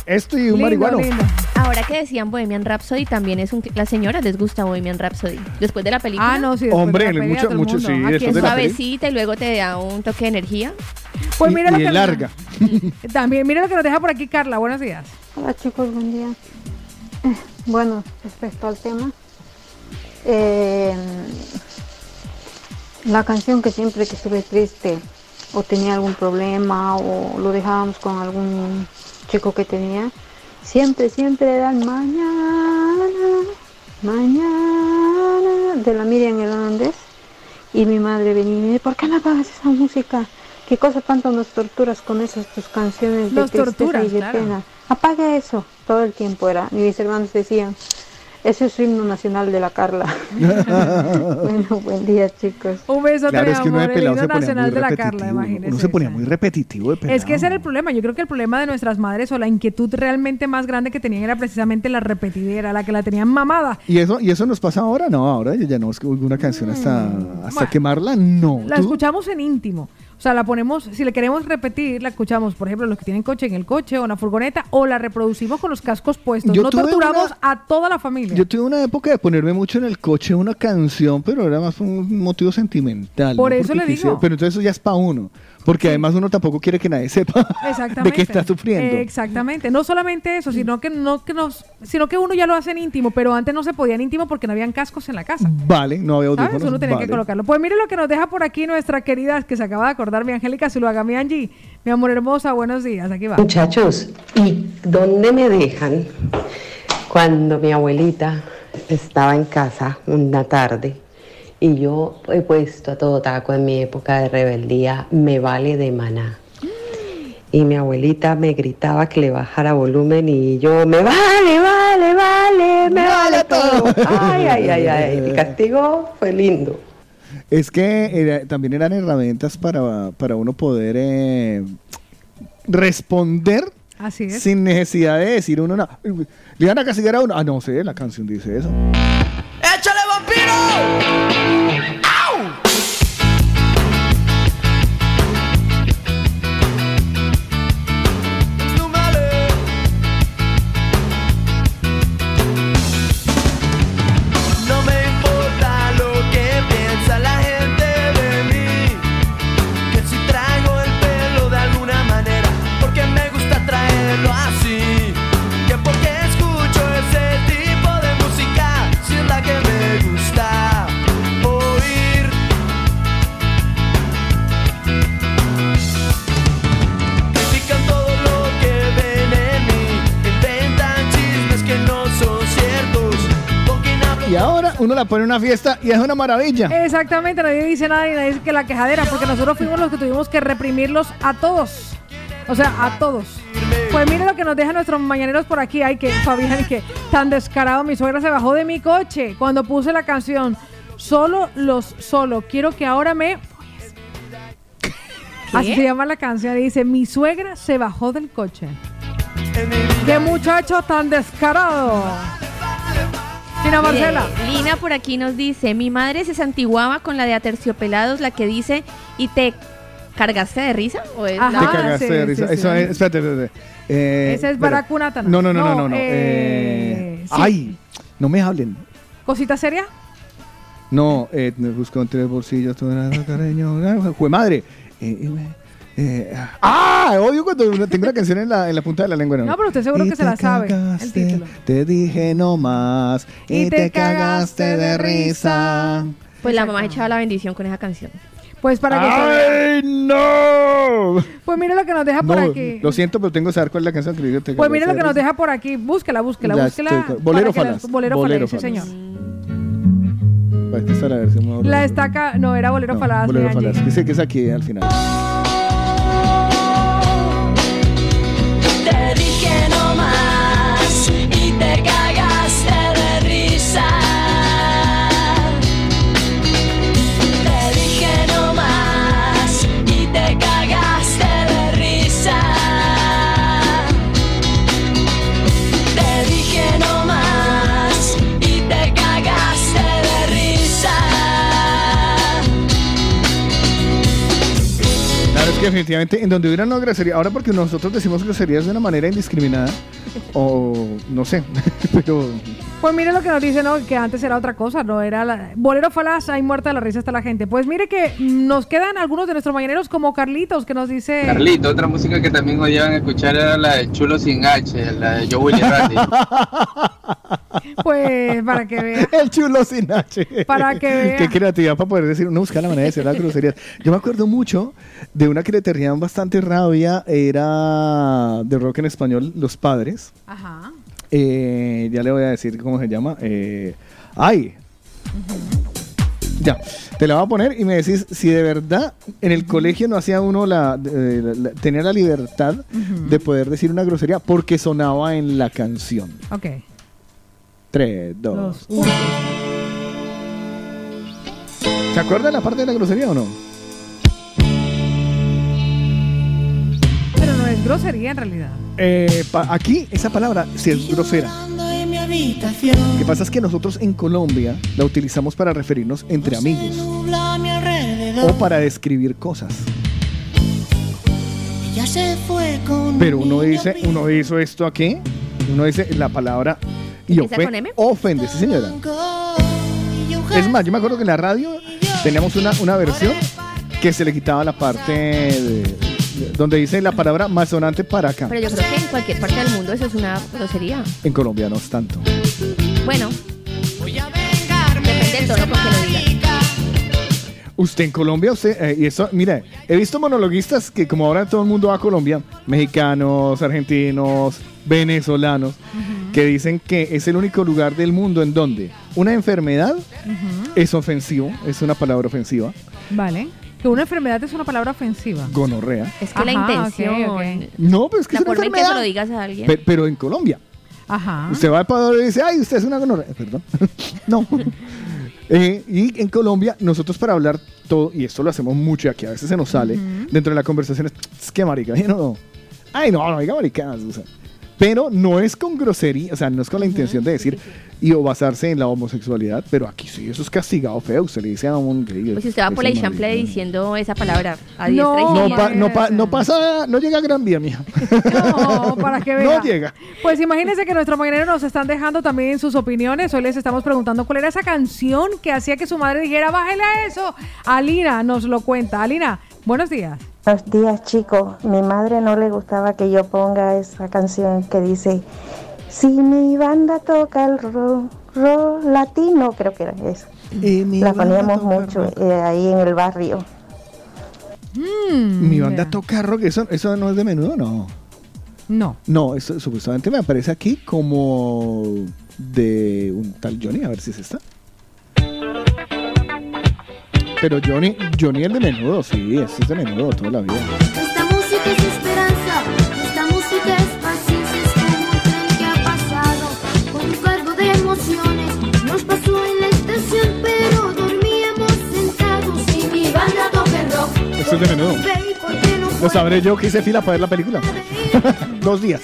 Esto y un Lindo, marihuano. lindo. Ahora que decían Bohemian Rhapsody, también es un... Las señoras les gusta Bohemian Rhapsody. Después de la película. Ah, no, sí, después Hombre, de la mucho- todo el mucho, mundo. sí, Aquí después es de la. Suavecita y luego te da un toque de energía. Pues mira y, lo y que es larga. *laughs* También, mira lo que nos deja por aquí Carla. Buenos días. Hola chicos, buen día. *clears throat* Bueno, respecto al tema, eh, la canción que siempre que estuve triste o tenía algún problema o lo dejábamos con algún chico que tenía, siempre, siempre eran mañana, mañana, de la Miriam Hernández. Y mi madre venía y me dice, ¿por qué no apagas esa música? ¿Qué cosa tanto nos torturas con esas tus canciones de Nos tristeza torturas, y de claro. pena? Apaga eso. Todo el tiempo era. Y mis hermanos decían, ese es su himno nacional de la Carla. *laughs* bueno, buen día chicos. Un beso, Claro, es que de amor, el himno nacional de la. Carla, imagínese. Uno se ponía muy repetitivo de pelado. Es que ese era el problema. Yo creo que el problema de nuestras madres o la inquietud realmente más grande que tenían era precisamente la repetidera, la que la tenían mamada. ¿Y eso, ¿Y eso nos pasa ahora? No, ahora ya no es que una canción hasta, hasta Bueno. quemarla, no. La ¿Tú? escuchamos en íntimo. O sea, la ponemos, si le queremos repetir, la escuchamos, por ejemplo, los que tienen coche en el coche o en la furgoneta, o la reproducimos con los cascos puestos. Yo no torturamos una- a toda la familia. Yo tuve una época de ponerme mucho en el coche una canción, pero era más un motivo sentimental. Por ¿no? eso Porque le digo. quisiera- Pero entonces eso ya es para uno. Porque además uno tampoco quiere que nadie sepa *laughs* Exactamente. de qué está sufriendo. Exactamente. No solamente eso, sino que no que nos, sino que uno ya lo hace en íntimo, pero antes no se podía en íntimo porque no habían cascos en la casa. Vale, no había ¿Sabes? audífonos. Uno tenía que colocarlo. Pues mire lo que nos deja por aquí nuestra querida, que se acaba de acordar, mi Angélica Zuluaga, mi Angie. Mi amor hermosa, buenos días. Aquí va. Muchachos, ¿y dónde me dejan cuando mi abuelita estaba en casa una tarde y yo he puesto a todo taco en mi época de rebeldía, me vale de maná? Y mi abuelita me gritaba que le bajara volumen y yo, me vale, vale, vale, me vale todo. Ay, ay, ay, ay. El castigo fue lindo. Es que era- también eran herramientas para, para uno poder eh, responder Así es. sin necesidad de decir uno, no, le iban a castigar a uno. Ah, no sé, la canción dice eso. Pino! Uno la pone en una fiesta y es una maravilla. Exactamente, nadie dice nada y nadie dice que la quejadera, porque nosotros fuimos los que tuvimos que reprimirlos a todos. O sea, a todos. Pues mire lo que nos dejan nuestros mañaneros por aquí. Ay, que Fabián, que tan descarado. Mi suegra se bajó de mi coche cuando puse la canción. Solo los solo. Quiero que ahora me. Así se llama la canción. Y dice: Mi suegra se bajó del coche. ¡Qué muchacho tan descarado! Tina. Lina por aquí nos dice, mi madre se santiguaba con la de Aterciopelados, la que dice, ¿y te cargaste de risa? ¿O es Ajá. Te cagaste de risa. Eso es, espérate, espérate. Eh, Ese es espera. Baracunatana. No, no, no, no, No, no. eh, Eh, sí. Ay, no me hablen. ¿Cosita seria? No, eh, me busco entre bolsillos todo era cariño. *laughs* Jue madre. Eh, eh, ah, odio cuando tengo una canción en la, en la punta de la lengua. No, pero usted seguro Y que se la sabe. El título. Te dije no más y, te, cagaste de risa. Pues la mamá echaba la bendición con esa canción. Pues para que. ¡Ay, no! Pues mire lo que nos deja por No, aquí. Lo siento, pero tengo que saber cuál es la canción que digo. te Pues mire lo que nos deja por aquí. Búsquela, búsquela, Ya búsquela. estoy Bolero la- Falas. Bolero, Bolero Falas, sí, Falas. señor. Pues esta es la versión más- La estaca, no, era Bolero No, Falaz. Bolero. Falaz. Dice que es aquí al final. Definitivamente en donde hubiera una grosería, ahora porque nosotros decimos groserías de una manera indiscriminada, o no sé, *laughs* pero Pues mire lo que nos dice, ¿no? Que antes era otra cosa, no era la... Bolero falaz, hay muerta de la risa está la gente. Pues mire que nos quedan algunos de nuestros mañaneros como Carlitos, que nos dice... Carlito, otra música que también odiaban escuchar era la de Chulo sin H, la de Joe Randy. *laughs* Pues para que vea. El chulo sin H. Para que vea. Qué creatividad para poder decir, uno busca la manera de decir las groserías. Yo me acuerdo mucho de una que le tenían bastante rabia, era de rock en español, Los Padres. Ajá. Eh, ya le voy a decir cómo se llama. Eh, ¡Ay! Ya, te la voy a poner y me decís si de verdad en el colegio no hacía uno la, eh, la- la- tenía la libertad de poder decir una grosería porque sonaba en la canción. Ok. 3, 2, Dos, 1. ¿Se acuerdan la parte de la grosería o no? Grosería en realidad. Eh, pa- aquí esa palabra sí es grosera. Lo que pasa es que nosotros en Colombia la utilizamos para referirnos entre amigos Nubla a mi alrededor. o para describir cosas. Pero un uno dice, uno hizo esto aquí, uno dice la palabra y ¿Empieza ofe- con M? ofende, sí señora. Es más, yo me acuerdo que en la radio teníamos una, una versión que se le quitaba la parte de- donde dice la palabra más sonante para acá. Pero yo creo que en cualquier parte del mundo eso es una grosería. En Colombia no es tanto. Bueno, depende del tono con que lo digas. Usted en Colombia, usted, eh, y eso, mire, he visto monologuistas que como ahora todo el mundo va a Colombia, mexicanos, argentinos, venezolanos, que dicen que es el único lugar del mundo en donde una enfermedad es ofensivo, es una palabra ofensiva, Vale. Que una enfermedad es una palabra ofensiva. gonorrea. Es que la intención. No, pero es que la es una forma en que se enfermedad. lo digas a alguien. Pe- pero en Colombia. Ajá. Usted va al Ecuador y dice, ay, usted es una gonorrea. Perdón. *laughs* no. *laughs* Eh, y en Colombia, nosotros para hablar todo, y esto lo hacemos mucho y aquí a veces se nos sale, dentro de la conversación es, es que marica, ¿sí? *laughs* no, no. Ay, no, no diga maricadas. o sea. Pero no es con grosería, o sea, no es con la intención de decir y o basarse en la homosexualidad, pero aquí sí, eso es castigado feo. Usted le dice a un gay. Pues si usted va por la marica. diciendo esa palabra a diestra y No, siniestra. pa- no, pa- no pasa, no llega a Gran Vía, mija. No, para que *laughs* vea. No llega. Pues imagínense que nuestros mañaneros nos están dejando también sus opiniones. Hoy les estamos preguntando cuál era esa canción que hacía que su madre dijera, bájale a eso. Alina nos lo cuenta. Alina, buenos días. Buenos días, chicos. Mi madre no le gustaba que yo ponga esa canción que dice, si mi banda toca el rock, rock latino, creo que era eso. La poníamos mucho eh, ahí en el barrio. Mi banda toca rock, eso, eso no es de menudo, no. No. No, eso supuestamente me aparece aquí como de un tal Johnny, a ver si es esta. Pero Johnny, Johnny el de menudo, sí, ese es de menudo toda la vida. Esta música es esperanza, esta música es paciencia, es como un tren que ha pasado con un cargo de emociones. Nos pasó en la estación, pero dormíamos sentados y mi banda toca rock. Eso es de menudo. Baby, ¿por qué no Lo sabré yo que hice fila para ver la película. *laughs* Dos días.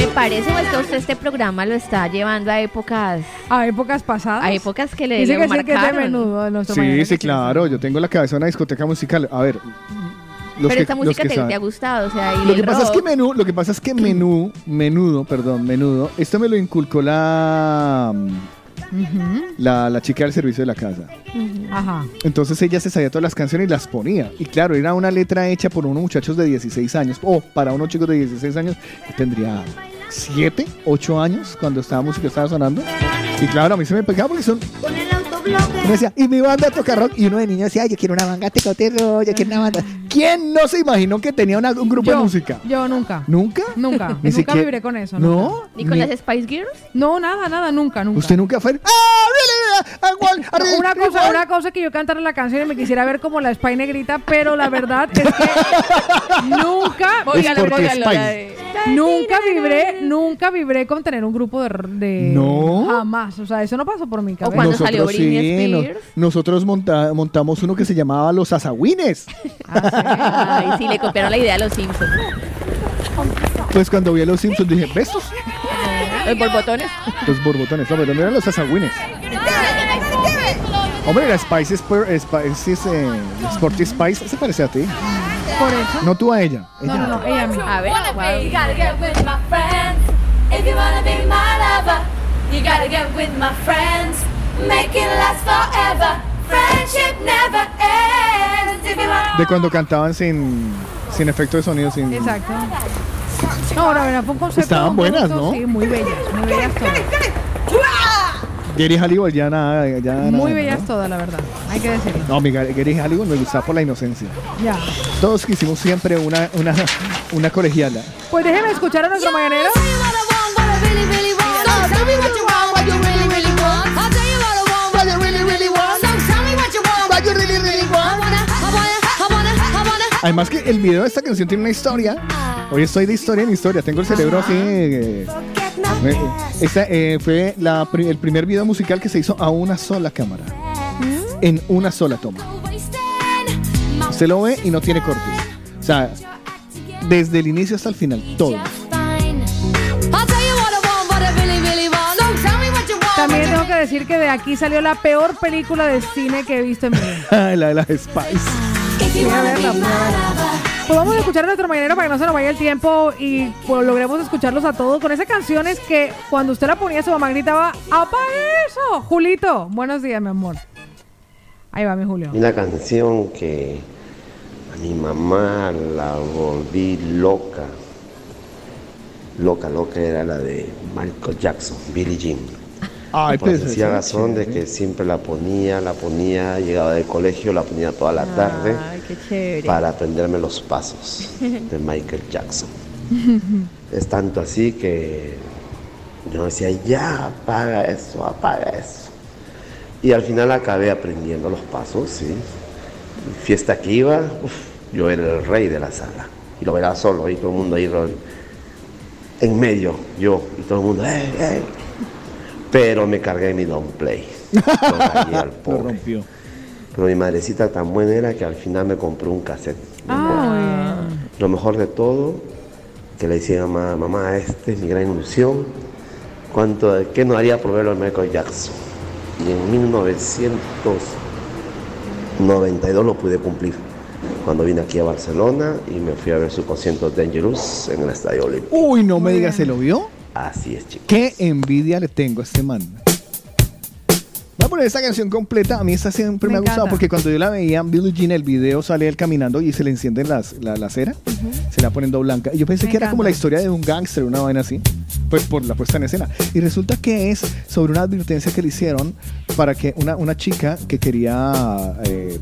Me parece pues, que usted este programa lo está llevando a épocas... A épocas pasadas. A épocas que le, Dice que sí, que es de menudo Sí, sí, claro. Yo tengo la cabeza de una discoteca musical. A ver. los Pero que- esta los música que te, saben. te ha gustado, o sea, y Lo el que pasa es que rock. menú, lo que pasa es que menú, menudo, perdón, menudo, esto me lo inculcó la, la, la chica del servicio de la casa. Ajá. Entonces ella se sabía todas las canciones y las ponía. Y claro, era una letra hecha por unos muchachos de 16 años, o para unos chicos de 16 años, que tendría 7, 8 años cuando esta música estaba sonando. Y claro, a mí se me pegaba porque son... Decía, y mi banda toca rock. Y uno de niño decía, "Ay, yo quiero una banda toque rock, yo quiero una banda. ¿Quién no se imaginó que tenía una- un grupo de Yo, música? Yo nunca. ¿Nunca? Nunca. *laughs* Ni nunca siquiera- vibré con eso. ¿No? nunca. ¿Ni con Ni- las Spice Girls? No, nada, nada, nunca, nunca. ¿Usted nunca fue? ¡Ah, No, una cosa, una cosa es que yo cantara la canción y me quisiera ver como la Spy negrita, pero la verdad es que nunca, *laughs* de- nunca vibré, nunca vibré con tener un grupo de, de No. jamás, o sea, eso no pasó por mi cabeza. nosotros sí, no- nosotros monta- montamos uno que se llamaba Los Azagüines. Ay, sí, le copiaron la idea a los Simpsons. Pues cuando vi a los Simpsons dije, ¿bestos? Los borbotones. Los borbotones, no, pero no eran los Azagüines. Hombre, la Spice, Sp- Spice es, eh, Sporty Spice se parece a ti. Por eso. No tú a ella. No, no, no, ella a mí. A ver, You gotta get with my friends if you wanna be my lover. You gotta get with my friends, make it last forever. Friendship never ends. If you want De cuando cantaban sin, sin efecto de sonido, sin... Exacto. No, la verdad fue un concepto. Estaban buenas, ¿no? Sí, muy bellas, muy bellas todas. Gary Halliwell ya nada, ya nada, Muy ¿no? bellas todas, la verdad. Hay que decirlo. No, mi Gary Halliwell me gustaba por la inocencia. Ya. Todos quisimos siempre una, una, una colegiala. Pues déjenme escuchar a nuestro mañanero. Además que el video de esta canción tiene una historia. Hoy estoy de historia en historia. Tengo el cerebro así. eh, esta eh, fue la el primer video musical que se hizo a una sola cámara. En una sola toma. Usted lo ve y no tiene cortes. O sea, desde el inicio hasta el final, todo. También tengo que decir que de aquí salió la peor película de cine que he visto en mi vida. *laughs* la de las Spice. Fui a verla, fui a verla. Pues vamos a escuchar a nuestro mañanero para que no se nos vaya el tiempo y pues logremos escucharlos a todos con esas canciones que cuando usted la ponía su mamá gritaba ¡Apague eso! Julito, buenos días, mi amor. Ahí va mi Julio. Una canción que a mi mamá la volví loca. Loca, loca era la de Michael Jackson, Billie Jean. Ay, Por pues, eso, razón de que siempre la ponía, la ponía, llegaba del colegio, la ponía toda la tarde Ay, qué chévere. para aprenderme los pasos de Michael Jackson. *laughs* Es tanto así que yo decía, ya, apaga eso, apaga eso. Y al final acabé aprendiendo los pasos, sí. Fiesta que iba, uf, yo era el rey de la sala. Y lo veía solo, y todo el mundo ahí en medio, yo, y todo el mundo, ¡eh, eh! Pero me cargué mi long play. *laughs* Lo rayé al Lo pobre. rompió. Pero mi madrecita tan buena era que al final me compró un cassette. Ah, Lo mejor de todo, que le decía a mamá, mamá, esta es mi gran ilusión. ¿Cuánto, ¿Qué no haría por verlo a Michael Jackson? Y en 1992 lo pude cumplir. Cuando vine aquí a Barcelona y me fui a ver su concierto Dangerous en el Estadio Olímpico. Uy, no me digas, ¿se lo vio? Así es, chicos. Qué envidia le tengo a este man. Voy a poner esta canción completa. A mí esta siempre me, Me ha gustado encanta. porque cuando yo la veía, Billie Jean, el video sale él caminando y se le enciende las, la, la cera, se la poniendo blanca. Y yo pensé Me que era como encanta. la historia de un gángster, una vaina así, pues por la puesta en escena. Y resulta que es sobre una advertencia que le hicieron para que una, una chica que quería eh,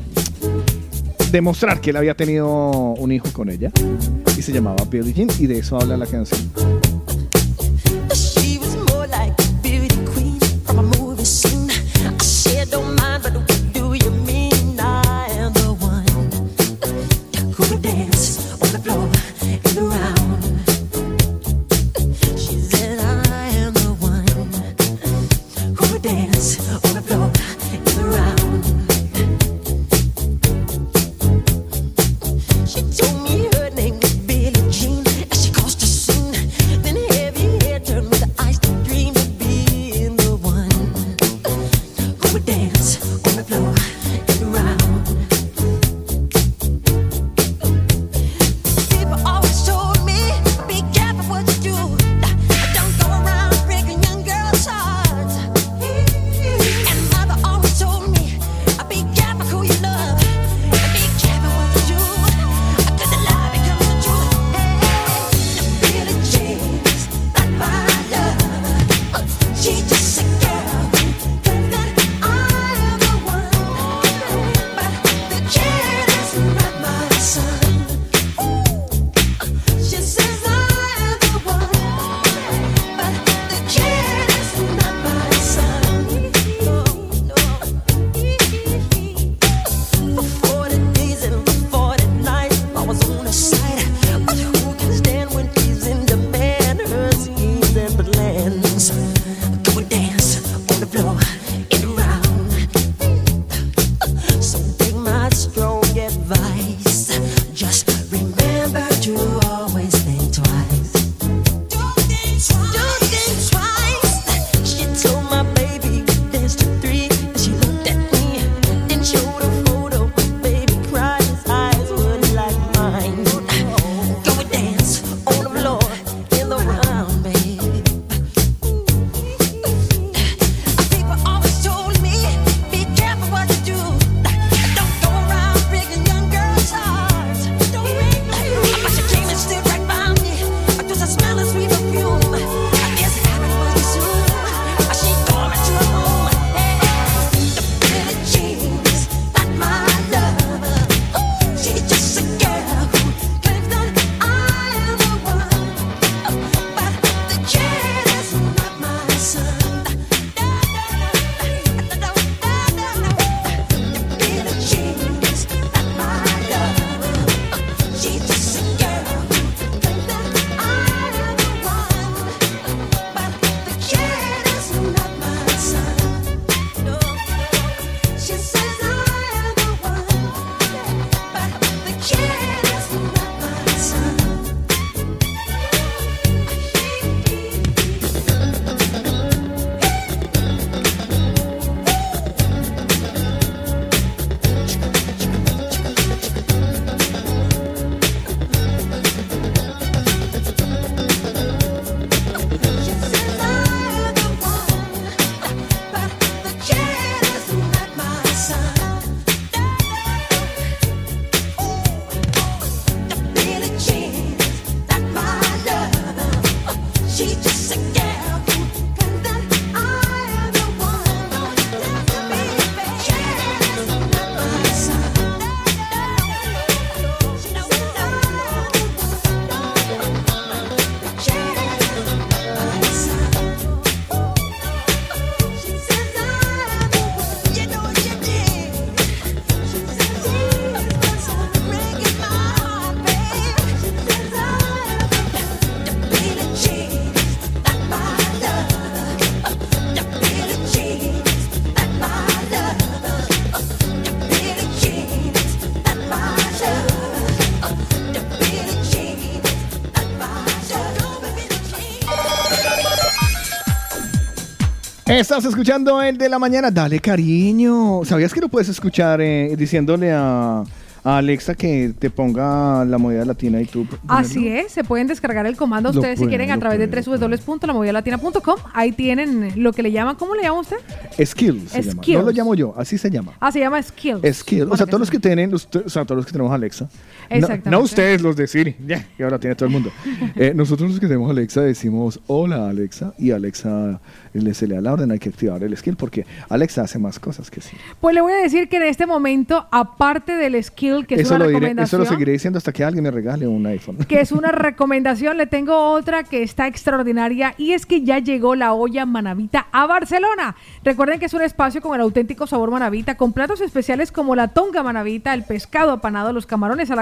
demostrar que él había tenido un hijo con ella y se llamaba Billie Jean y de eso habla la canción. Estás escuchando el de la mañana. Dale cariño. ¿Sabías que lo puedes escuchar eh, diciéndole a, a Alexa que te ponga la moneda latina y tú? Así es, se pueden descargar el comando ustedes si quieren a través de www.lamovidalatina.com. Ahí tienen lo que le llaman, ¿cómo le llama usted? Skill se llama. Skills. No lo llamo yo, así se llama. Ah, se llama Skills. Skill. O sea, todos los que tienen, los- o sea, todos los que tenemos Alexa. Exactamente. no ustedes los de Siri, ya, que ahora tiene todo el mundo. *laughs* Eh, nosotros los que tenemos Alexa decimos hola Alexa y Alexa le se le da la orden, hay que activar el skill porque Alexa hace más cosas que sí. Pues le voy a decir que en este momento, aparte del skill, que es Eso una lo, diré, eso recomendación, lo seguiré diciendo hasta que alguien me regale un iPhone. que es una *laughs* recomendación, le tengo otra que está extraordinaria y es que ya llegó la olla Manavita a Barcelona. Recuerden que es un espacio con el auténtico sabor Manavita, con platos especiales como la tonga Manavita, el pescado apanado, los camarones al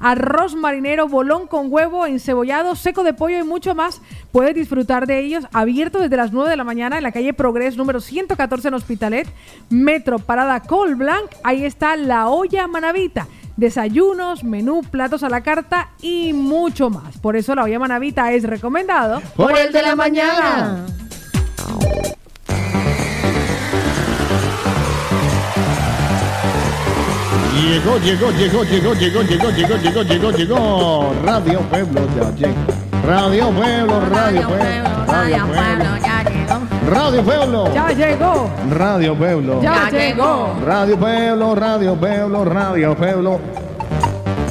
arroz marinero, bolón con huevo, encebollado, seco de pollo y mucho más. Puedes disfrutar de ellos abierto desde las 9 de la mañana en la calle Progres número 114 en Hospitalet, Metro Parada Col Blanc. Ahí está la olla Manavita desayunos, menú, platos a la carta y mucho más. Por eso la olla manavita es recomendado Por el de la mañana. Llegó, llegó, llegó, llegó, llegó, llegó, llegó, llegó, llegó, llegó. Radio Pueblo ya llegó. Radio Pueblo, Radio Pueblo, Radio Pueblo. Radio Pueblo. Ya llegó. Radio Pueblo. Ya llegó. Radio Pueblo, Radio Pueblo, Radio Pueblo.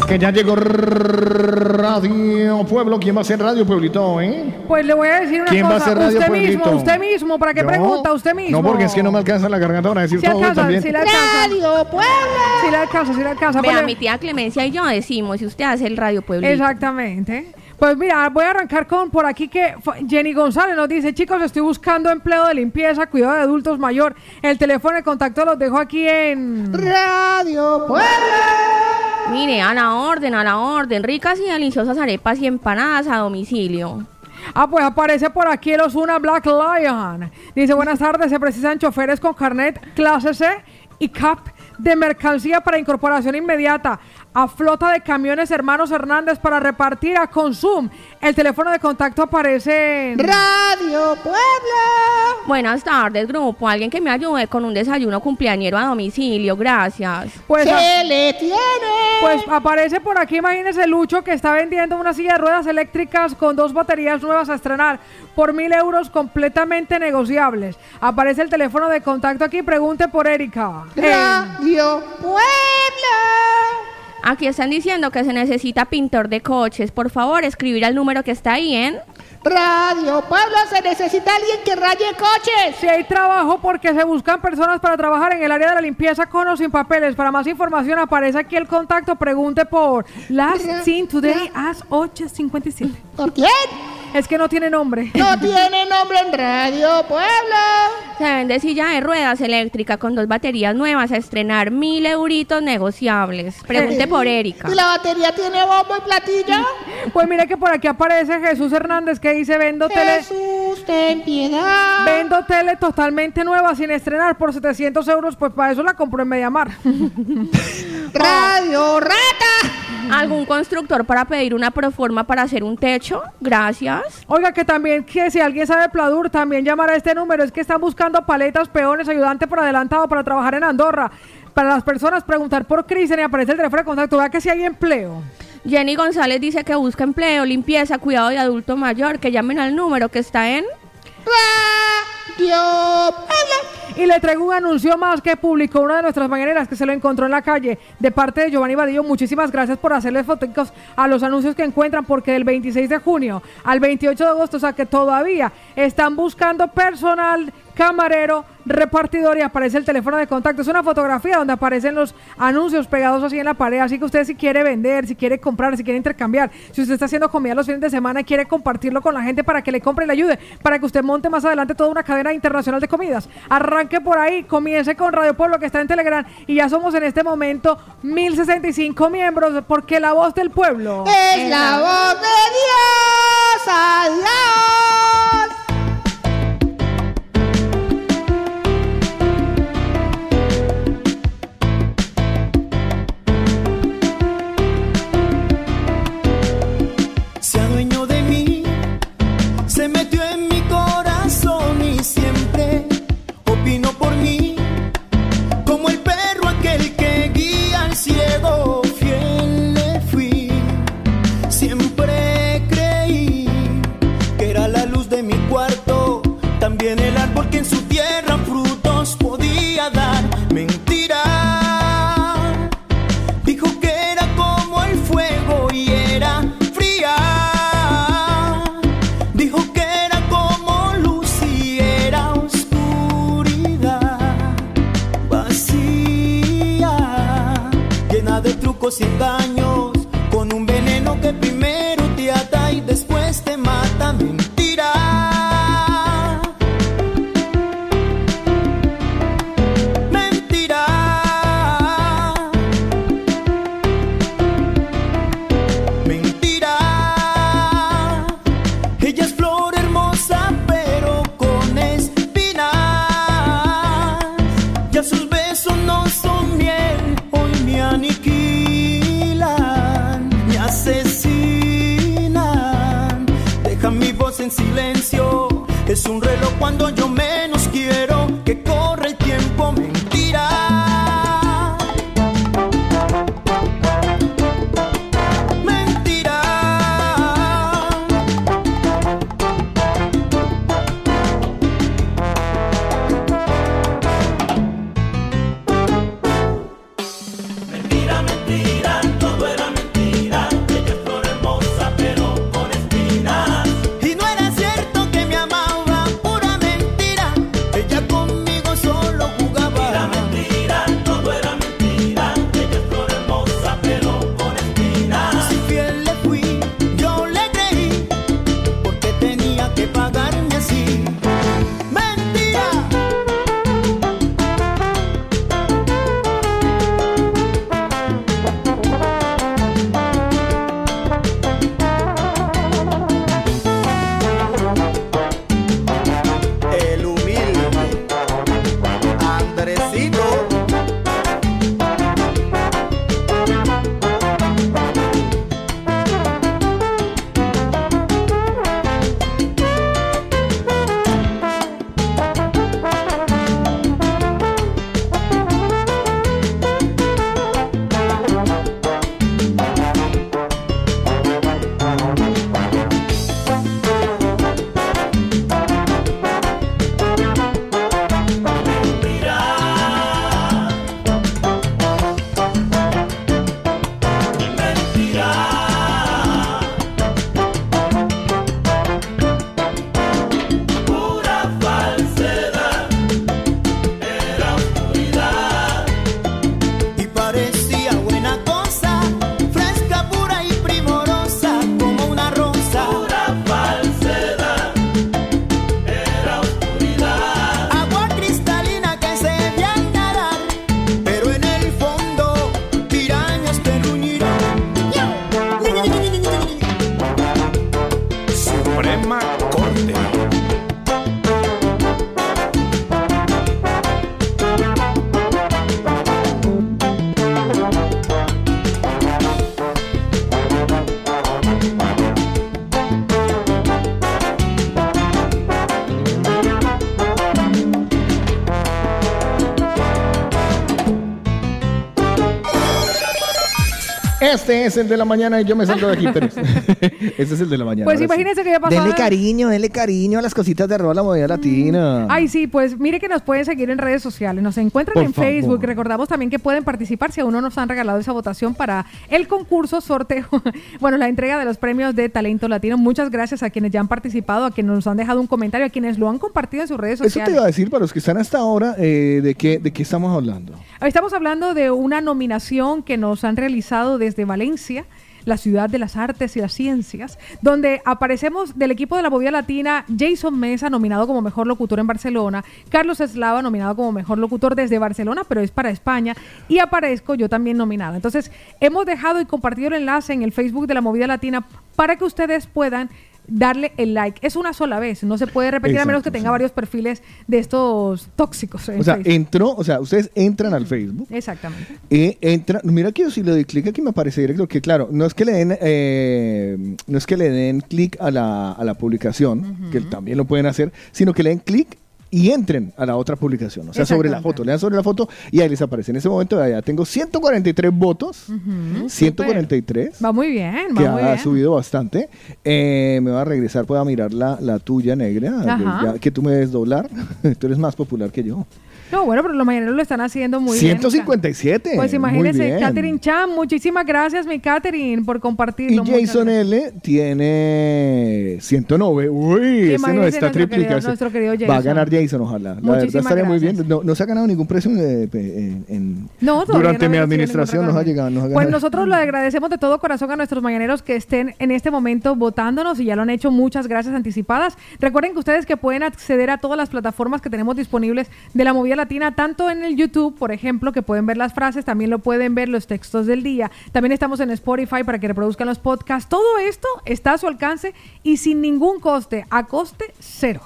Que ya llegó Radio Pueblo. ¿Quién va a ser Radio Pueblito, eh? Pues le voy a decir una ¿Quién va a cosa. ser Radio usted Pueblito? mismo, usted mismo. ¿Para qué ¿Yo? pregunta? Usted mismo. No, porque es que no me alcanza la garganta para decir Si todo alcanza, también. si le alcanza. Radio Pueblo. Si le alcanza, si le alcanza. Vea, mi tía Clemencia y yo decimos, si usted hace el radio pueblito. Exactamente. Pues mira, voy a arrancar con por aquí que Jenny González nos dice, chicos, estoy buscando empleo de limpieza, cuidado de adultos mayor. El teléfono de contacto los dejo aquí en... Radio Pueblo. Mire, a la orden, a la orden. Ricas y deliciosas arepas y empanadas a domicilio. Ah, pues aparece por aquí el Osuna Black Lion. Dice, buenas tardes, se precisan choferes con carnet clase C y CAP de mercancía para incorporación inmediata a flota de camiones Hermanos Hernández para repartir a Consum. El teléfono de contacto aparece en... Radio Pueblo. Buenas tardes, grupo. Alguien que me ayude con un desayuno cumpleañero a domicilio. Gracias. Pues, a- Se le tiene. Pues aparece por aquí, imagínese Lucho que está vendiendo una silla de ruedas eléctricas con dos baterías nuevas a estrenar por mil euros completamente negociables. Aparece el teléfono de contacto aquí, pregunte por Erika. En- Radio Pueblo. Aquí están diciendo que se necesita pintor de coches. Por favor, escribir al número que está ahí en... Radio Pueblo se necesita alguien que raye coches. Si hay trabajo porque se buscan personas para trabajar en el área de la limpieza con o sin papeles. Para más información aparece aquí el contacto. Pregunte por Last Seen Today as 857. ¿Por quién? Es que no tiene nombre. *laughs* No tiene nombre en Radio Pueblo. Se vende silla de ruedas eléctrica con dos baterías nuevas a estrenar mil euritos negociables. Pregunte por Erika. ¿Y la batería tiene bombo y platillo? *laughs* Pues mire que por aquí aparece Jesús Hernández que dice vendo tele. Jesús, ten piedad. Vendo tele totalmente nueva sin estrenar por 700 euros. Pues para eso la compró en Mediamar. *laughs* Radio Rata. ¿Algún constructor para pedir una proforma para hacer un techo? Gracias. Oiga, que también, que si alguien sabe Pladur, también llamar a este número. Es que están buscando paletas, peones, ayudante por adelantado para trabajar en Andorra. Para las personas, preguntar por Cristian y aparece el teléfono de contacto. Vea que si hay empleo. Jenny González dice que busca empleo, limpieza, cuidado de adulto mayor. Que llamen al número que está en... Radio. Y le traigo un anuncio más que publicó una de nuestras mañaneras que se lo encontró en la calle de parte de Giovanni Badillo. Muchísimas gracias por hacerle fotos a los anuncios que encuentran porque del 26 de junio al 28 de agosto, o sea que todavía están buscando personal camarero, repartidor y aparece el teléfono de contacto. Es una fotografía donde aparecen los anuncios pegados así en la pared. Así que usted si quiere vender, si quiere comprar, si quiere intercambiar, si usted está haciendo comida los fines de semana y quiere compartirlo con la gente para que le compre y le ayude, para que usted monte más adelante toda una cadena internacional de comidas. Arranque por ahí, comience con Radio Pueblo que está en Telegram y ya somos en este momento 1065 miembros porque la voz del pueblo Es la voz de Dios. Adiós. Tiene el árbol que en su tierra frutos podía dar. Mentira. Dijo que era como el fuego y era fría. Dijo que era como luz y era oscuridad. Vacía. Llena de trucos y engaños. Con un veneno que primero te ata y después te mata. Silencio, es un reloj cuando yo menos es el de la mañana y yo me salgo de aquí, pero *laughs* *laughs* este es el de la mañana. Pues sí. imagínense que ya pasó. Denle cariño, denle cariño a las cositas de arroba la movida latina. Ay, sí, pues mire que nos pueden seguir en redes sociales, nos encuentran Por en Facebook. Recordamos también que pueden participar si aún no nos han regalado esa votación para el concurso sorteo, *laughs* bueno, la entrega de los premios de talento latino. Muchas gracias a quienes ya han participado, a quienes nos han dejado un comentario, a quienes lo han compartido en sus redes Eso sociales. te iba a decir para los que están hasta ahora, eh, ¿de, qué, ¿de qué estamos hablando? Estamos hablando de una nominación que nos han realizado desde Valencia, la ciudad de las artes y las ciencias, donde aparecemos del equipo de la movida latina Jason Mesa, nominado como mejor locutor en Barcelona, Carlos Eslava, nominado como mejor locutor desde Barcelona, pero es para España, y aparezco yo también nominada. Entonces, hemos dejado y compartido el enlace en el Facebook de la movida latina para que ustedes puedan darle el like. Es una sola vez, no se puede repetir a menos que tenga varios perfiles de estos tóxicos. en O sea, Facebook. entró, o sea, ustedes entran al Facebook Exactamente. y entran, mira que yo si le doy clic aquí me aparece directo que claro, no es que le den eh, no es que le den clic a la, a la publicación, que también lo pueden hacer, sino que le den clic y entren a la otra publicación, o sea, sobre la foto, le dan sobre la foto y ahí les aparece. En ese momento ya tengo 143 votos, Ujú, 143 Va muy bien, que va muy ha bien. subido bastante. Eh, me va a regresar, puedo mirar la, la tuya negra, Ajá. ya que tú me debes doblar. *laughs* tú eres más popular que yo. No, bueno, pero los mañaneros lo están haciendo muy bien. 157. Pues muy imagínense. Catherine Chan, muchísimas gracias, mi Catherine, por Y compartirlo. Muchas Jason L tiene 109. Uy, ese no está triplica. querido- nuestro querido Va a ganar Jason, ojalá. La verdad Muchísimas estaría muy gracias. bien. No, no se ha ganado ningún premio eh, en, en- No, todavía durante no mi administración. Nos ha llegado. Nos ha Pues nosotros le agradecemos de todo corazón a nuestros mañaneros que estén en este momento votándonos y ya lo han hecho. Muchas gracias anticipadas. Recuerden que ustedes que pueden acceder a todas las plataformas que tenemos disponibles de la movida latina, tanto en el YouTube, por ejemplo, que pueden ver las frases, también lo pueden ver los textos del día. También estamos en Spotify para que reproduzcan los podcasts. Todo esto está a su alcance y sin ningún coste, a coste cero.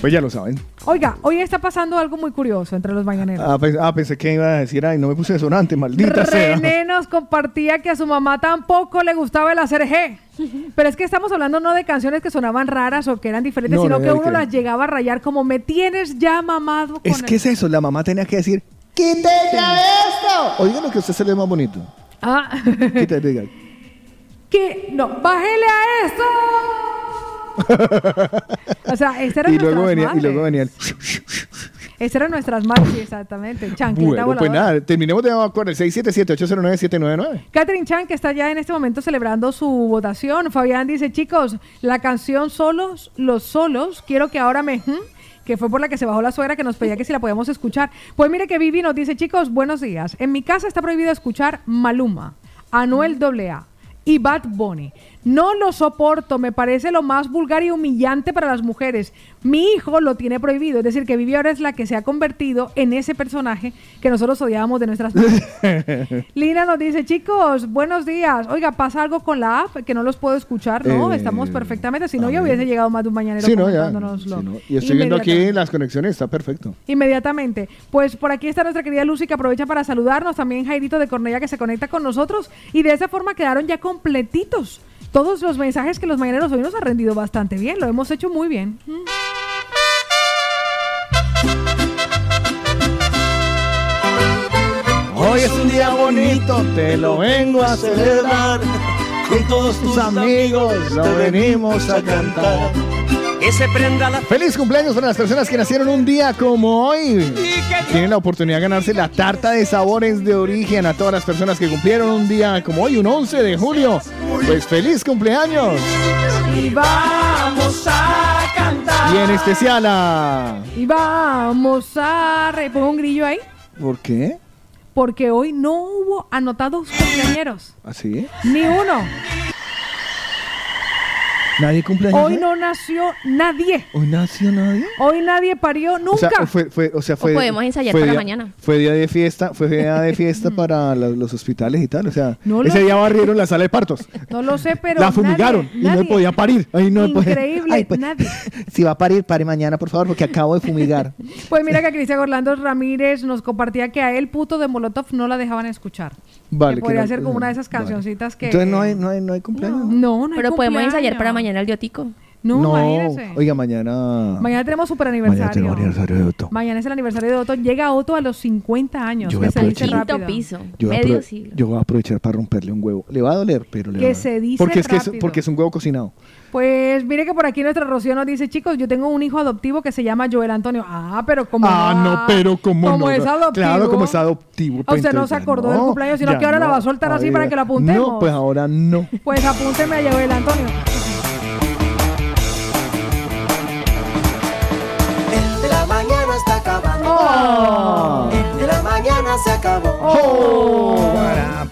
Pues ya lo saben. Oiga, hoy está pasando algo muy curioso entre los mañaneros. Ah, pe- ah, pensé que iba a decir, ay, no me puse sonante, maldita sea. René *laughs* nos compartía que a su mamá tampoco le gustaba el hacer G. Pero es que estamos hablando no de canciones que sonaban raras o que eran diferentes, No, sino no, que no, uno que- las llegaba a rayar como me tienes ya mamado con Es el-". que es eso, la mamá tenía que decir, ¡quítale esto! Oiga lo que a usted se le ve más bonito. Ah, Quítale, diga. *laughs* que no, bájele a esto. *laughs* o sea, esta era Y nuestras luego venía, y luego venía el... Esta era nuestras sí, exactamente. Chanquita Bueno, pues nada, terminemos de evacuar el 677-809-799. Catherine Chan, que está ya en este momento celebrando su votación. Fabián dice, chicos, la canción Solos, los solos, quiero que ahora me... ¿hmm? que fue por la que se bajó la suegra que nos pedía que si la podíamos escuchar. Pues mire que Vivi nos dice, chicos, buenos días. En mi casa está prohibido escuchar Maluma, Anuel AA y Bad Bunny. No lo soporto, me parece lo más vulgar y humillante para las mujeres. Mi hijo lo tiene prohibido, es decir, que Vivi ahora es la que se ha convertido en ese personaje que nosotros odiábamos de nuestras madres. *laughs* Lina nos dice, chicos, buenos días. Oiga, pasa algo con la app que no los puedo escuchar, ¿no? Eh, Estamos perfectamente. Si no, ya hubiese llegado más de un mañanero Sí, no, ya. Sí, no. Y estoy viendo aquí las conexiones, está perfecto. Inmediatamente. Pues por aquí está nuestra querida Lucy que aprovecha para saludarnos. También Jairito de Cornella que se conecta con nosotros. Y de esa forma quedaron ya completitos todos los mensajes que los mañaneros hoy nos han rendido bastante bien. Lo hemos hecho muy bien. Hoy es un día bonito, te lo vengo a celebrar. Con todos tus amigos lo venimos a cantar. Que se prenda la Feliz cumpleaños para las personas que nacieron un día como hoy. Tienen la oportunidad de ganarse la tarta de sabores de origen a todas las personas que cumplieron un día como hoy, un 11 de julio. Pues feliz cumpleaños. Y vamos a cantar. Y en especial a... Y vamos a... Pongo un grillo ahí. ¿Por qué? Porque hoy no hubo anotados cumpleañeros. ¿Así? Ni uno. ¿Nadie cumpleaños? Hoy no nació nadie. ¿Hoy nació nadie? Hoy nadie parió O nunca. sea, fue, fue, o sea, fue, podemos ensayar fue para día- mañana. Fue día de fiesta, fue día de fiesta *laughs* para la- los hospitales y tal. O sea, No ese día sé. barrieron la sala de partos. No lo sé, pero. la fumigaron nadie, y no podía parir. Ay, no puede- Increíble, Ay, pues, nadie. *laughs* Si va a parir, pare mañana, por favor, porque acabo de fumigar. *laughs* Pues mira que Cristian Orlando Ramírez nos compartía que a él, puto de Molotov, no la dejaban escuchar. Vale, que que podría no- ser como una de esas vale. cancioncitas que. Entonces no hay, no hay, no hay cumpleaños. No, no hay Pero podemos cumpleaños. ensayar para mañana el diotico. No, imagínese. oiga, mañana. Mañana tenemos super Mañana aniversario. tenemos aniversario de Otto. Mañana es el aniversario de Otto. Llega Otto a los 50 años. Yo voy que a se dice aprovechar. rápido. piso. Yo voy, a Medio siglo. yo voy a aprovechar para romperle un huevo. Le va a doler, pero le Que va a- se dice porque es que es, rápido. porque es un huevo cocinado. Pues mire que por aquí nuestra Rocío nos dice, chicos, yo tengo un hijo adoptivo que se llama Joel Antonio. Ah, pero como Ah, no, pero como como no. es adoptivo. Claro, como es adoptivo. A pues, usted no se ya acordó del cumpleaños, sino que ahora la no. va a soltar así para que la apuntemos. No, pues ahora no. Pues apúnteme a Joel Antonio. El de la mañana está acabando. Oh. El de la mañana se acabó. El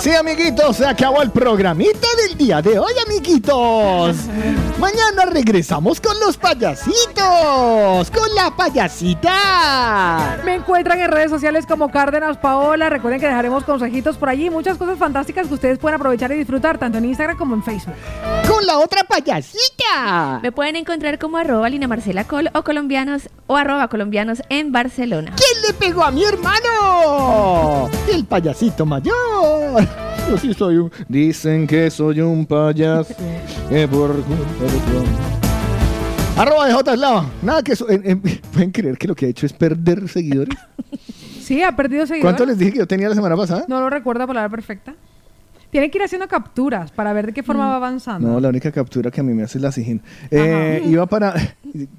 Sí, amiguitos, se acabó el programita del día de hoy, amiguitos. *laughs* Mañana regresamos con los payasitos, con la payasita. Me encuentran en redes sociales como Cárdenas Paola. Recuerden que dejaremos consejitos por allí. Muchas cosas fantásticas que ustedes pueden aprovechar y disfrutar, tanto en Instagram como en Facebook. Con la otra payasita. Me pueden encontrar como arroba Lina Marcela Col o colombianos o arroba colombianos en Barcelona. ¿Quién le pegó a mi hermano? El payasito mayor. Yo sí soy un... Dicen que soy un payaso. *laughs* que por culpa de tu- Arroba de J Eslava. Nada que eso. en- en- *laughs* ¿Pueden creer que lo que ha hecho es perder seguidores? *laughs* Sí, ha perdido seguidores. ¿Cuánto les dije que yo tenía la semana pasada? No lo recuerda palabra perfecta. Tienen que ir haciendo capturas para ver de qué forma va avanzando. No, la única captura que a mí me hace es la Sijín. Eh, iba para,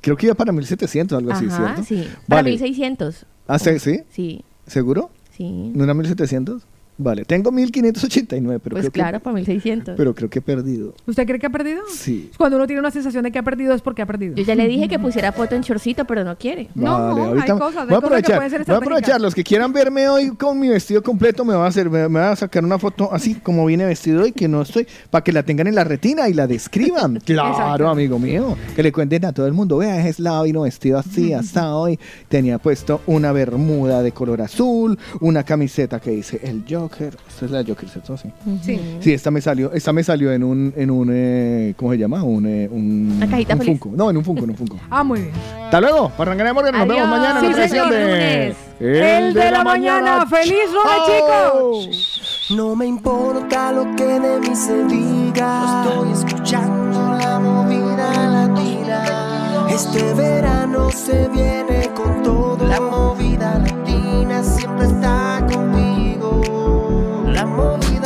creo que iba para 1700, algo así, ¿cierto? sí. Para Vale. 1600. ¿Ah, sí? ¿Sí? Sí. ¿Seguro? Sí. ¿No era 1700? Vale, tengo 1589, pero Pues creo claro, que, para 1600. pero creo que he perdido. ¿Usted cree que ha perdido? Sí. Cuando uno tiene una sensación de que ha perdido es porque ha perdido. Yo ya le dije que pusiera foto en chorcito, pero no quiere. Vale, ahorita hay cosas, hay voy a cosas que aprovechar, pueden ser voy a aprovechar los que quieran verme hoy con mi vestido completo, me va a hacer, me, me va a sacar una foto así como viene vestido hoy, que no estoy, para que la tengan en la retina y la describan. *laughs* claro, Exacto. amigo mío, que le cuenten a todo el mundo, vea, es la vino vestido así, asado hoy, tenía puesto una bermuda de color azul, una camiseta que dice el Joker, esta es la Joker, ¿cierto? Sí. Sí. Sí, esta me salió, esta me salió en un, en un, eh, ¿cómo se llama? Un, eh, un, Una cajita un feliz. Funko. No, en un Funko, en un Funko. *laughs* Ah, muy bien. Hasta luego, Parranganea Morgan, nos vemos mañana en edición señor, de lunes. El de la mañana. ¡Feliz lunes, chicos! No me importa lo que de mí se diga. Estoy escuchando la movida latina. Este verano se viene con todo. La movida latina siempre está I'm.